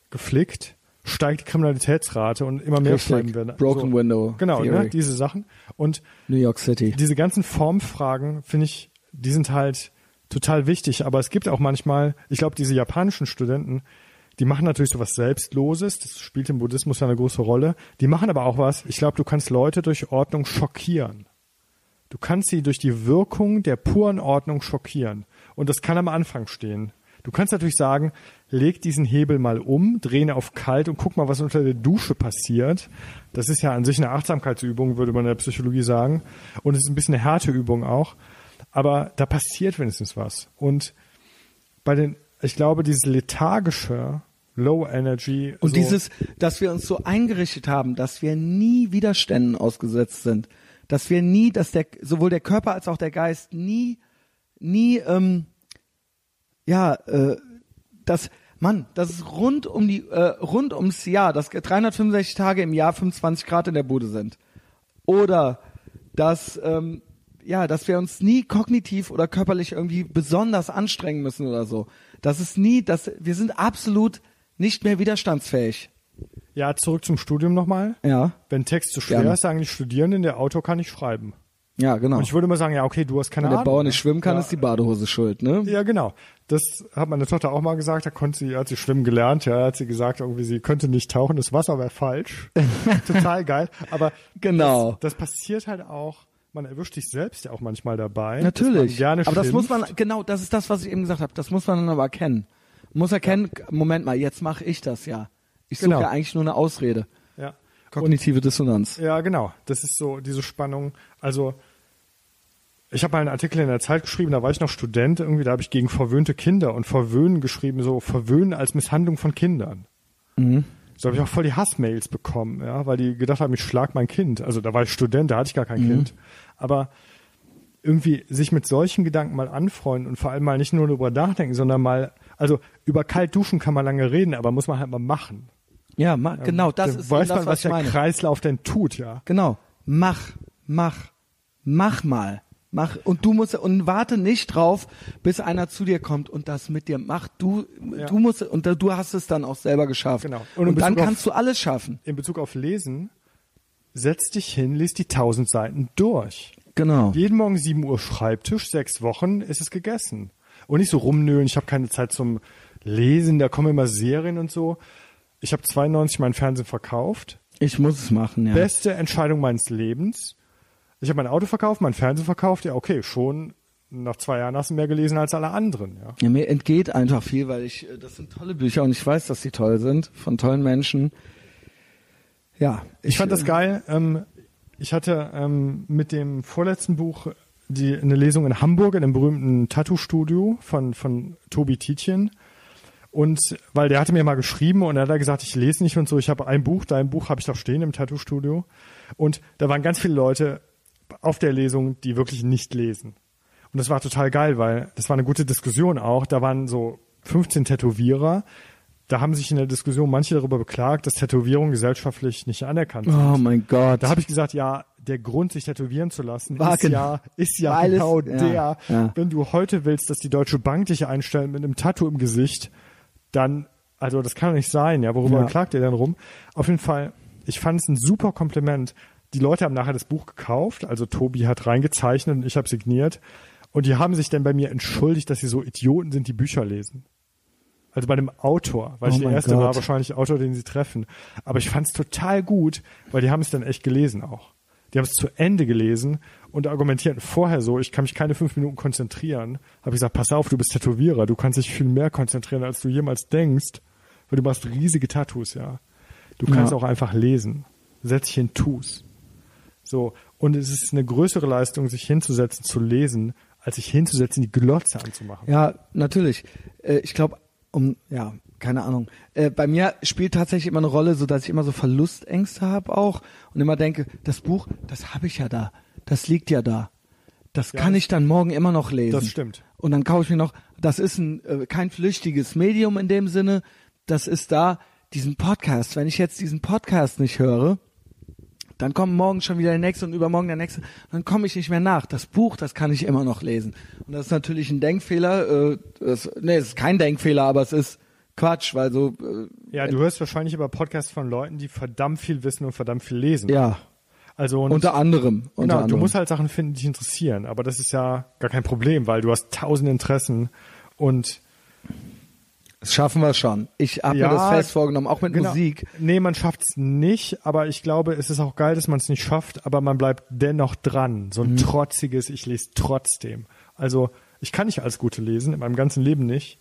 geflickt, steigt die Kriminalitätsrate und immer mehr Richtig. Scheiben werden. Broken Window Genau, Theory. ne, diese Sachen. Und New York City. diese ganzen Formfragen, finde ich, die sind halt total wichtig. Aber es gibt auch manchmal, ich glaube, diese japanischen Studenten, die machen natürlich sowas Selbstloses, das spielt im Buddhismus ja eine große Rolle. Die machen aber auch was, ich glaube, du kannst Leute durch Ordnung schockieren. Du kannst sie durch die Wirkung der puren Ordnung schockieren. Und das kann am Anfang stehen. Du kannst natürlich sagen, leg diesen Hebel mal um, dreh ihn auf kalt und guck mal, was unter der Dusche passiert. Das ist ja an sich eine Achtsamkeitsübung, würde man in der Psychologie sagen. Und es ist ein bisschen eine Härteübung auch. Aber da passiert wenigstens was. Und bei den, ich glaube, dieses lethargische, Low Energy. Und so, dieses, dass wir uns so eingerichtet haben, dass wir nie Widerständen ausgesetzt sind, dass wir nie, dass der sowohl der Körper als auch der Geist nie, nie, ähm, ja, äh, das, Mann, das ist rund um die, äh, rund ums Jahr, dass 365 Tage im Jahr 25 Grad in der Bude sind. Oder dass, ähm, ja, dass wir uns nie kognitiv oder körperlich irgendwie besonders anstrengen müssen oder so. Das ist nie, dass wir sind absolut nicht mehr widerstandsfähig. Ja, zurück zum Studium nochmal. Ja, Wenn Text zu schwer Gerne. ist, sagen die Studierenden, der Autor kann nicht schreiben. ja, genau. Und ich würde immer sagen, ja, okay, du hast keine Wenn der Ahnung. Bauer ne? nicht schwimmen kann, ja, ist die Badehose schuld, ne? Ja, genau. Das hat meine Tochter auch mal gesagt, da konnte sie, hat sie schwimmen gelernt, ja, hat sie gesagt, irgendwie, sie könnte nicht tauchen, das Wasser wäre falsch. [laughs] Total geil. Aber Genau. das, das passiert halt auch, man erwischt sich selbst ja auch manchmal dabei. Natürlich. Gerne aber das muss man, genau, das ist das, was ich eben gesagt habe. Das muss man dann aber erkennen. Muss erkennen, Moment mal, jetzt mache ich das ja. Ich suche Genau. ja eigentlich nur eine Ausrede. Ja. Kognitive Dissonanz. Ja, genau. Das ist so diese Spannung. Also ich habe mal einen Artikel in der Zeit geschrieben, da war ich noch Student, irgendwie, da habe ich gegen verwöhnte Kinder und verwöhnen geschrieben, so verwöhnen als Misshandlung von Kindern. Mhm. So habe ich auch voll die Hassmails bekommen, ja, weil die gedacht haben, ich schlag mein Kind. Also da war ich Student, da hatte ich gar kein Mhm. Kind. Aber irgendwie sich mit solchen Gedanken mal anfreunden und vor allem mal nicht nur darüber nachdenken, sondern mal, also über kalt duschen kann man lange reden, aber muss man halt mal machen. Ja, ma, genau, das Da ist weiß das, man, was was der meine. Kreislauf denn tut, ja. Genau. Mach, mach, mach mal. Mach und du musst und warte nicht drauf, bis einer zu dir kommt und das mit dir macht. Du Ja. du musst und du hast es dann auch selber geschafft. Genau. Und, Und dann auf- kannst du alles schaffen. in Bezug auf Lesen, setz dich hin, lies die tausend Seiten durch. Genau. Jeden Morgen 7 Uhr Schreibtisch, sechs Wochen ist es gegessen. Und nicht so rumnölen, ich habe keine Zeit zum Lesen, da kommen immer Serien und so. Ich habe 92 meinen Fernsehen verkauft. Ich muss es machen, ja. Beste Entscheidung meines Lebens. Ich habe mein Auto verkauft, mein Fernsehen verkauft. Ja, okay, schon nach zwei Jahren hast du mehr gelesen als alle anderen. Ja. Ja, mir entgeht einfach viel, weil ich, äh, das sind tolle Bücher und ich weiß, dass sie toll sind, von tollen Menschen. Ja. Ich fand das äh, geil. Ähm, ich hatte ähm, mit dem vorletzten Buch die, eine Lesung in Hamburg in dem berühmten Tattoo-Studio von, von Tobi Tietjen. Und weil der hatte mir mal geschrieben und er hat da gesagt, ich lese nicht und so, ich habe ein Buch, dein Buch habe ich doch stehen im Tattoo-Studio. Und da waren ganz viele Leute auf der Lesung, die wirklich nicht lesen. Und das war total geil, weil das war eine gute Diskussion auch. Da waren so 15 Tätowierer. Da haben sich in der Diskussion manche darüber beklagt, dass Tätowierungen gesellschaftlich nicht anerkannt sind. Oh mein Gott. Da habe ich gesagt, ja, der Grund, sich tätowieren zu lassen, War ist genau- ja, ist ja weil es- genau ja, der. ja. Wenn du heute willst, dass die Deutsche Bank dich einstellt mit einem Tattoo im Gesicht, dann, also das kann doch nicht sein, ja. Worüber Ja. klagt ihr denn rum? Auf jeden Fall, ich fand es ein super Kompliment. Die Leute haben nachher das Buch gekauft, also Tobi hat reingezeichnet und ich habe signiert. Und die haben sich dann bei mir entschuldigt, dass sie so Idioten sind, die Bücher lesen. Also bei einem Autor, weil Oh ich der erste Gott. war, wahrscheinlich Autor, den sie treffen. Aber ich fand es total gut, weil die haben es dann echt gelesen auch. Die haben es zu Ende gelesen und argumentierten vorher so, ich kann mich keine fünf Minuten konzentrieren. Habe ich gesagt, pass auf, du bist Tätowierer, du kannst dich viel mehr konzentrieren, als du jemals denkst, weil du machst riesige Tattoos, ja. Du kannst Ja. auch einfach lesen. Setz dich hin, tu's. So. Und es ist eine größere Leistung, sich hinzusetzen, zu lesen, als sich hinzusetzen, die Glotze anzumachen. Ja, natürlich. Äh, ich glaube, um, ja, keine Ahnung. Äh, bei mir spielt tatsächlich immer eine Rolle, so dass ich immer so Verlustängste habe auch und immer denke, das Buch, das habe ich ja da, das liegt ja da. Das Ja, kann ich dann morgen immer noch lesen. das stimmt. Und dann kaufe ich mir noch, das ist ein äh, kein flüchtiges Medium in dem Sinne, das ist da diesen Podcast. Wenn ich jetzt diesen Podcast nicht höre, dann kommt morgen schon wieder der nächste und übermorgen der nächste, dann komme ich nicht mehr nach. Das Buch, das kann ich immer noch lesen. Und das ist natürlich ein Denkfehler. Äh, das, nee, es ist kein Denkfehler, aber es ist Quatsch, weil so. Äh, Ja, du hörst wahrscheinlich aber Podcasts von Leuten, die verdammt viel wissen und verdammt viel lesen. ja, Also und unter anderem. Unter genau, anderem. du musst halt Sachen finden, die dich interessieren. Aber das ist ja gar kein Problem, weil du hast tausend Interessen und das schaffen wir schon. Ich habe Ja, mir das fest vorgenommen, auch mit genau. Musik. Nee, man schafft's nicht, aber ich glaube, es ist auch geil, dass man es nicht schafft, aber man bleibt dennoch dran. So ein Mhm. trotziges, ich lese trotzdem. Also, ich kann nicht alles Gute lesen, in meinem ganzen Leben nicht.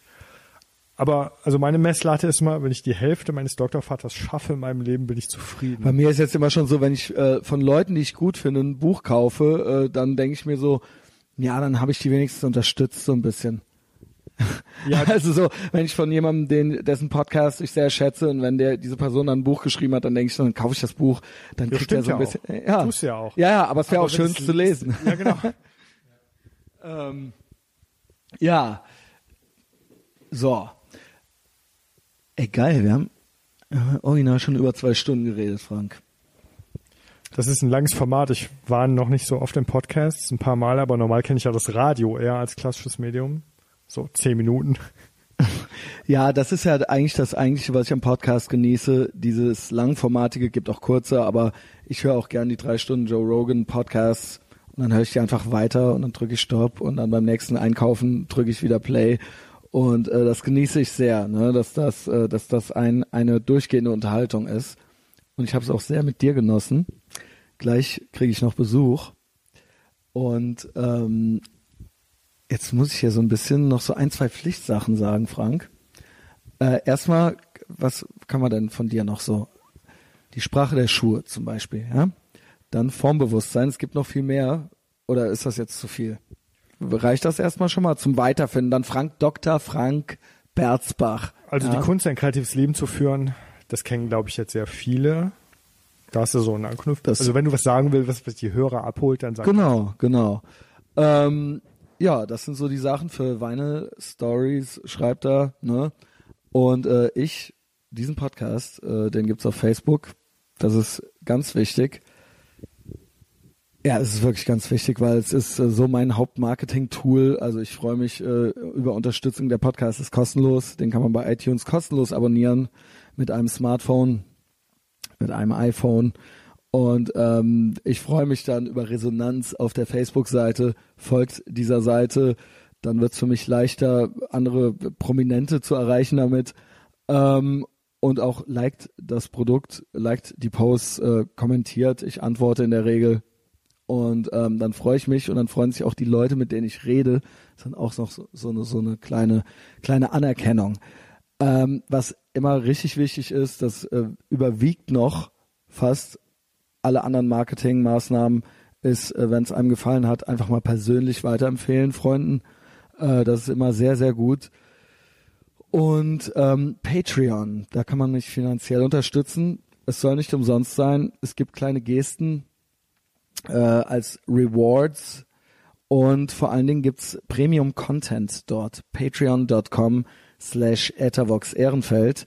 Aber, also meine Messlatte ist immer, wenn ich die Hälfte meines Doktorvaters schaffe in meinem Leben, bin ich zufrieden. Bei mir ist jetzt immer schon so, wenn ich äh, von Leuten, die ich gut finde, ein Buch kaufe, äh, dann denke ich mir so, ja, dann habe ich die wenigstens unterstützt so ein bisschen. Ja, [laughs] also so, wenn ich von jemandem, den, dessen Podcast ich sehr schätze und wenn der diese Person dann ein Buch geschrieben hat, dann denke ich, dann kaufe ich das Buch, dann Ja, kriegt er so ein ja bisschen. auch. äh, Ja, Tust ja auch. Ja, ja, aber es wäre auch schön zu lesen. Ja, genau. [laughs] ähm, ja. So. Ey, geil, wir haben original schon über zwei Stunden geredet, Frank. Das ist ein langes Format. Ich war noch nicht so oft im Podcast, ein paar Mal, aber normal kenne ich ja das Radio eher als klassisches Medium. So zehn Minuten. [laughs] Ja, das ist ja eigentlich das Eigentliche, was ich am Podcast genieße. Dieses langformatige gibt auch kurze, aber ich höre auch gern die drei Stunden Joe Rogan Podcasts und dann höre ich die einfach weiter und dann drücke ich Stopp und dann beim nächsten Einkaufen drücke ich wieder Play und äh, das genieße ich sehr, ne, dass das, äh, dass das ein, eine durchgehende Unterhaltung ist und ich habe es auch sehr mit dir genossen. Gleich kriege ich noch Besuch und ähm, Jetzt muss ich hier so ein bisschen noch so ein, zwei Pflichtsachen sagen, Frank. Äh, erstmal, was kann man denn von dir noch so? Die Sprache der Schuhe zum Beispiel, ja? Dann Formbewusstsein, es gibt noch viel mehr. Oder ist das jetzt zu viel? Reicht das erstmal schon mal zum Weiterfinden? Dann Frank Dr. Frank Berzbach. Also ja? die Kunst, ein kreatives Leben zu führen, das kennen, glaube ich, jetzt sehr viele. Da hast du so einen Anknüpf. Das- also wenn du was sagen willst, was, was die Hörer abholt, dann sag Genau, genau. Ähm, ja, das sind so die Sachen für Vinyl Stories, schreibt er, ne? Und äh, ich, diesen Podcast, äh, den gibt's auf Facebook. Das ist ganz wichtig. Ja, es ist wirklich ganz wichtig, weil es ist äh, so mein Hauptmarketing-Tool. Also ich freue mich äh, über Unterstützung. Der Podcast ist kostenlos. Den kann man bei iTunes kostenlos abonnieren mit einem Smartphone, mit einem iPhone. Und ähm, ich freue mich dann über Resonanz auf der Facebook-Seite. Folgt dieser Seite, dann wird es für mich leichter, andere Prominente zu erreichen damit. Ähm, und auch liked das Produkt, liked die Posts, äh, kommentiert. Ich antworte in der Regel. Und ähm, dann freue ich mich und dann freuen sich auch die Leute, mit denen ich rede. Das ist dann auch noch so, so, eine, so eine kleine, kleine Anerkennung. Ähm, was immer richtig wichtig ist, das äh, überwiegt noch fast alle anderen Marketingmaßnahmen, ist, äh, wenn es einem gefallen hat, einfach mal persönlich weiterempfehlen, Freunden. Äh, das ist immer sehr, sehr gut. Und ähm, Patreon, da kann man mich finanziell unterstützen. Es soll nicht umsonst sein. Es gibt kleine Gesten äh, als Rewards und vor allen Dingen gibt's Premium-Content dort. Patreon.com slash Ethervox Ehrenfeld.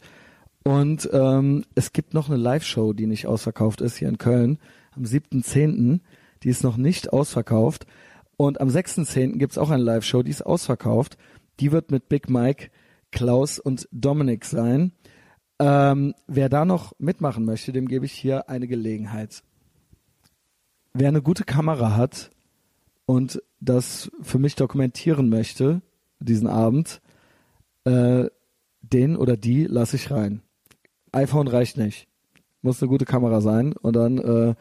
Und ähm, es gibt noch eine Live-Show, die nicht ausverkauft ist, hier in Köln, am 7.10. Die ist noch nicht ausverkauft. Und am 6.10. gibt's auch eine Live-Show, die ist ausverkauft. Die wird mit Big Mike, Klaus und Dominik sein. Ähm, wer da noch mitmachen möchte, dem gebe ich hier eine Gelegenheit. Wer eine gute Kamera hat und das für mich dokumentieren möchte, diesen Abend, äh, den oder die lasse ich rein. iPhone reicht nicht. Muss eine gute Kamera sein und dann äh,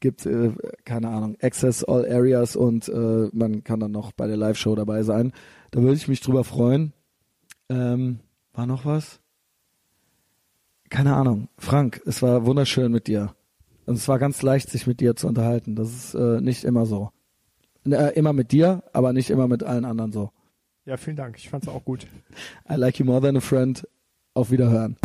gibt äh, keine Ahnung Access All Areas und äh, man kann dann noch bei der Live-Show dabei sein. Da würde ich mich drüber freuen. Ähm, war noch was? Keine Ahnung. Frank, es war wunderschön mit dir. Und es war ganz leicht, sich mit dir zu unterhalten. Das ist äh, nicht immer so. Äh, immer mit dir, aber nicht immer mit allen anderen so. Ja, vielen Dank. Ich fand's auch gut. [laughs] I like you more than a friend. Auf Wiederhören.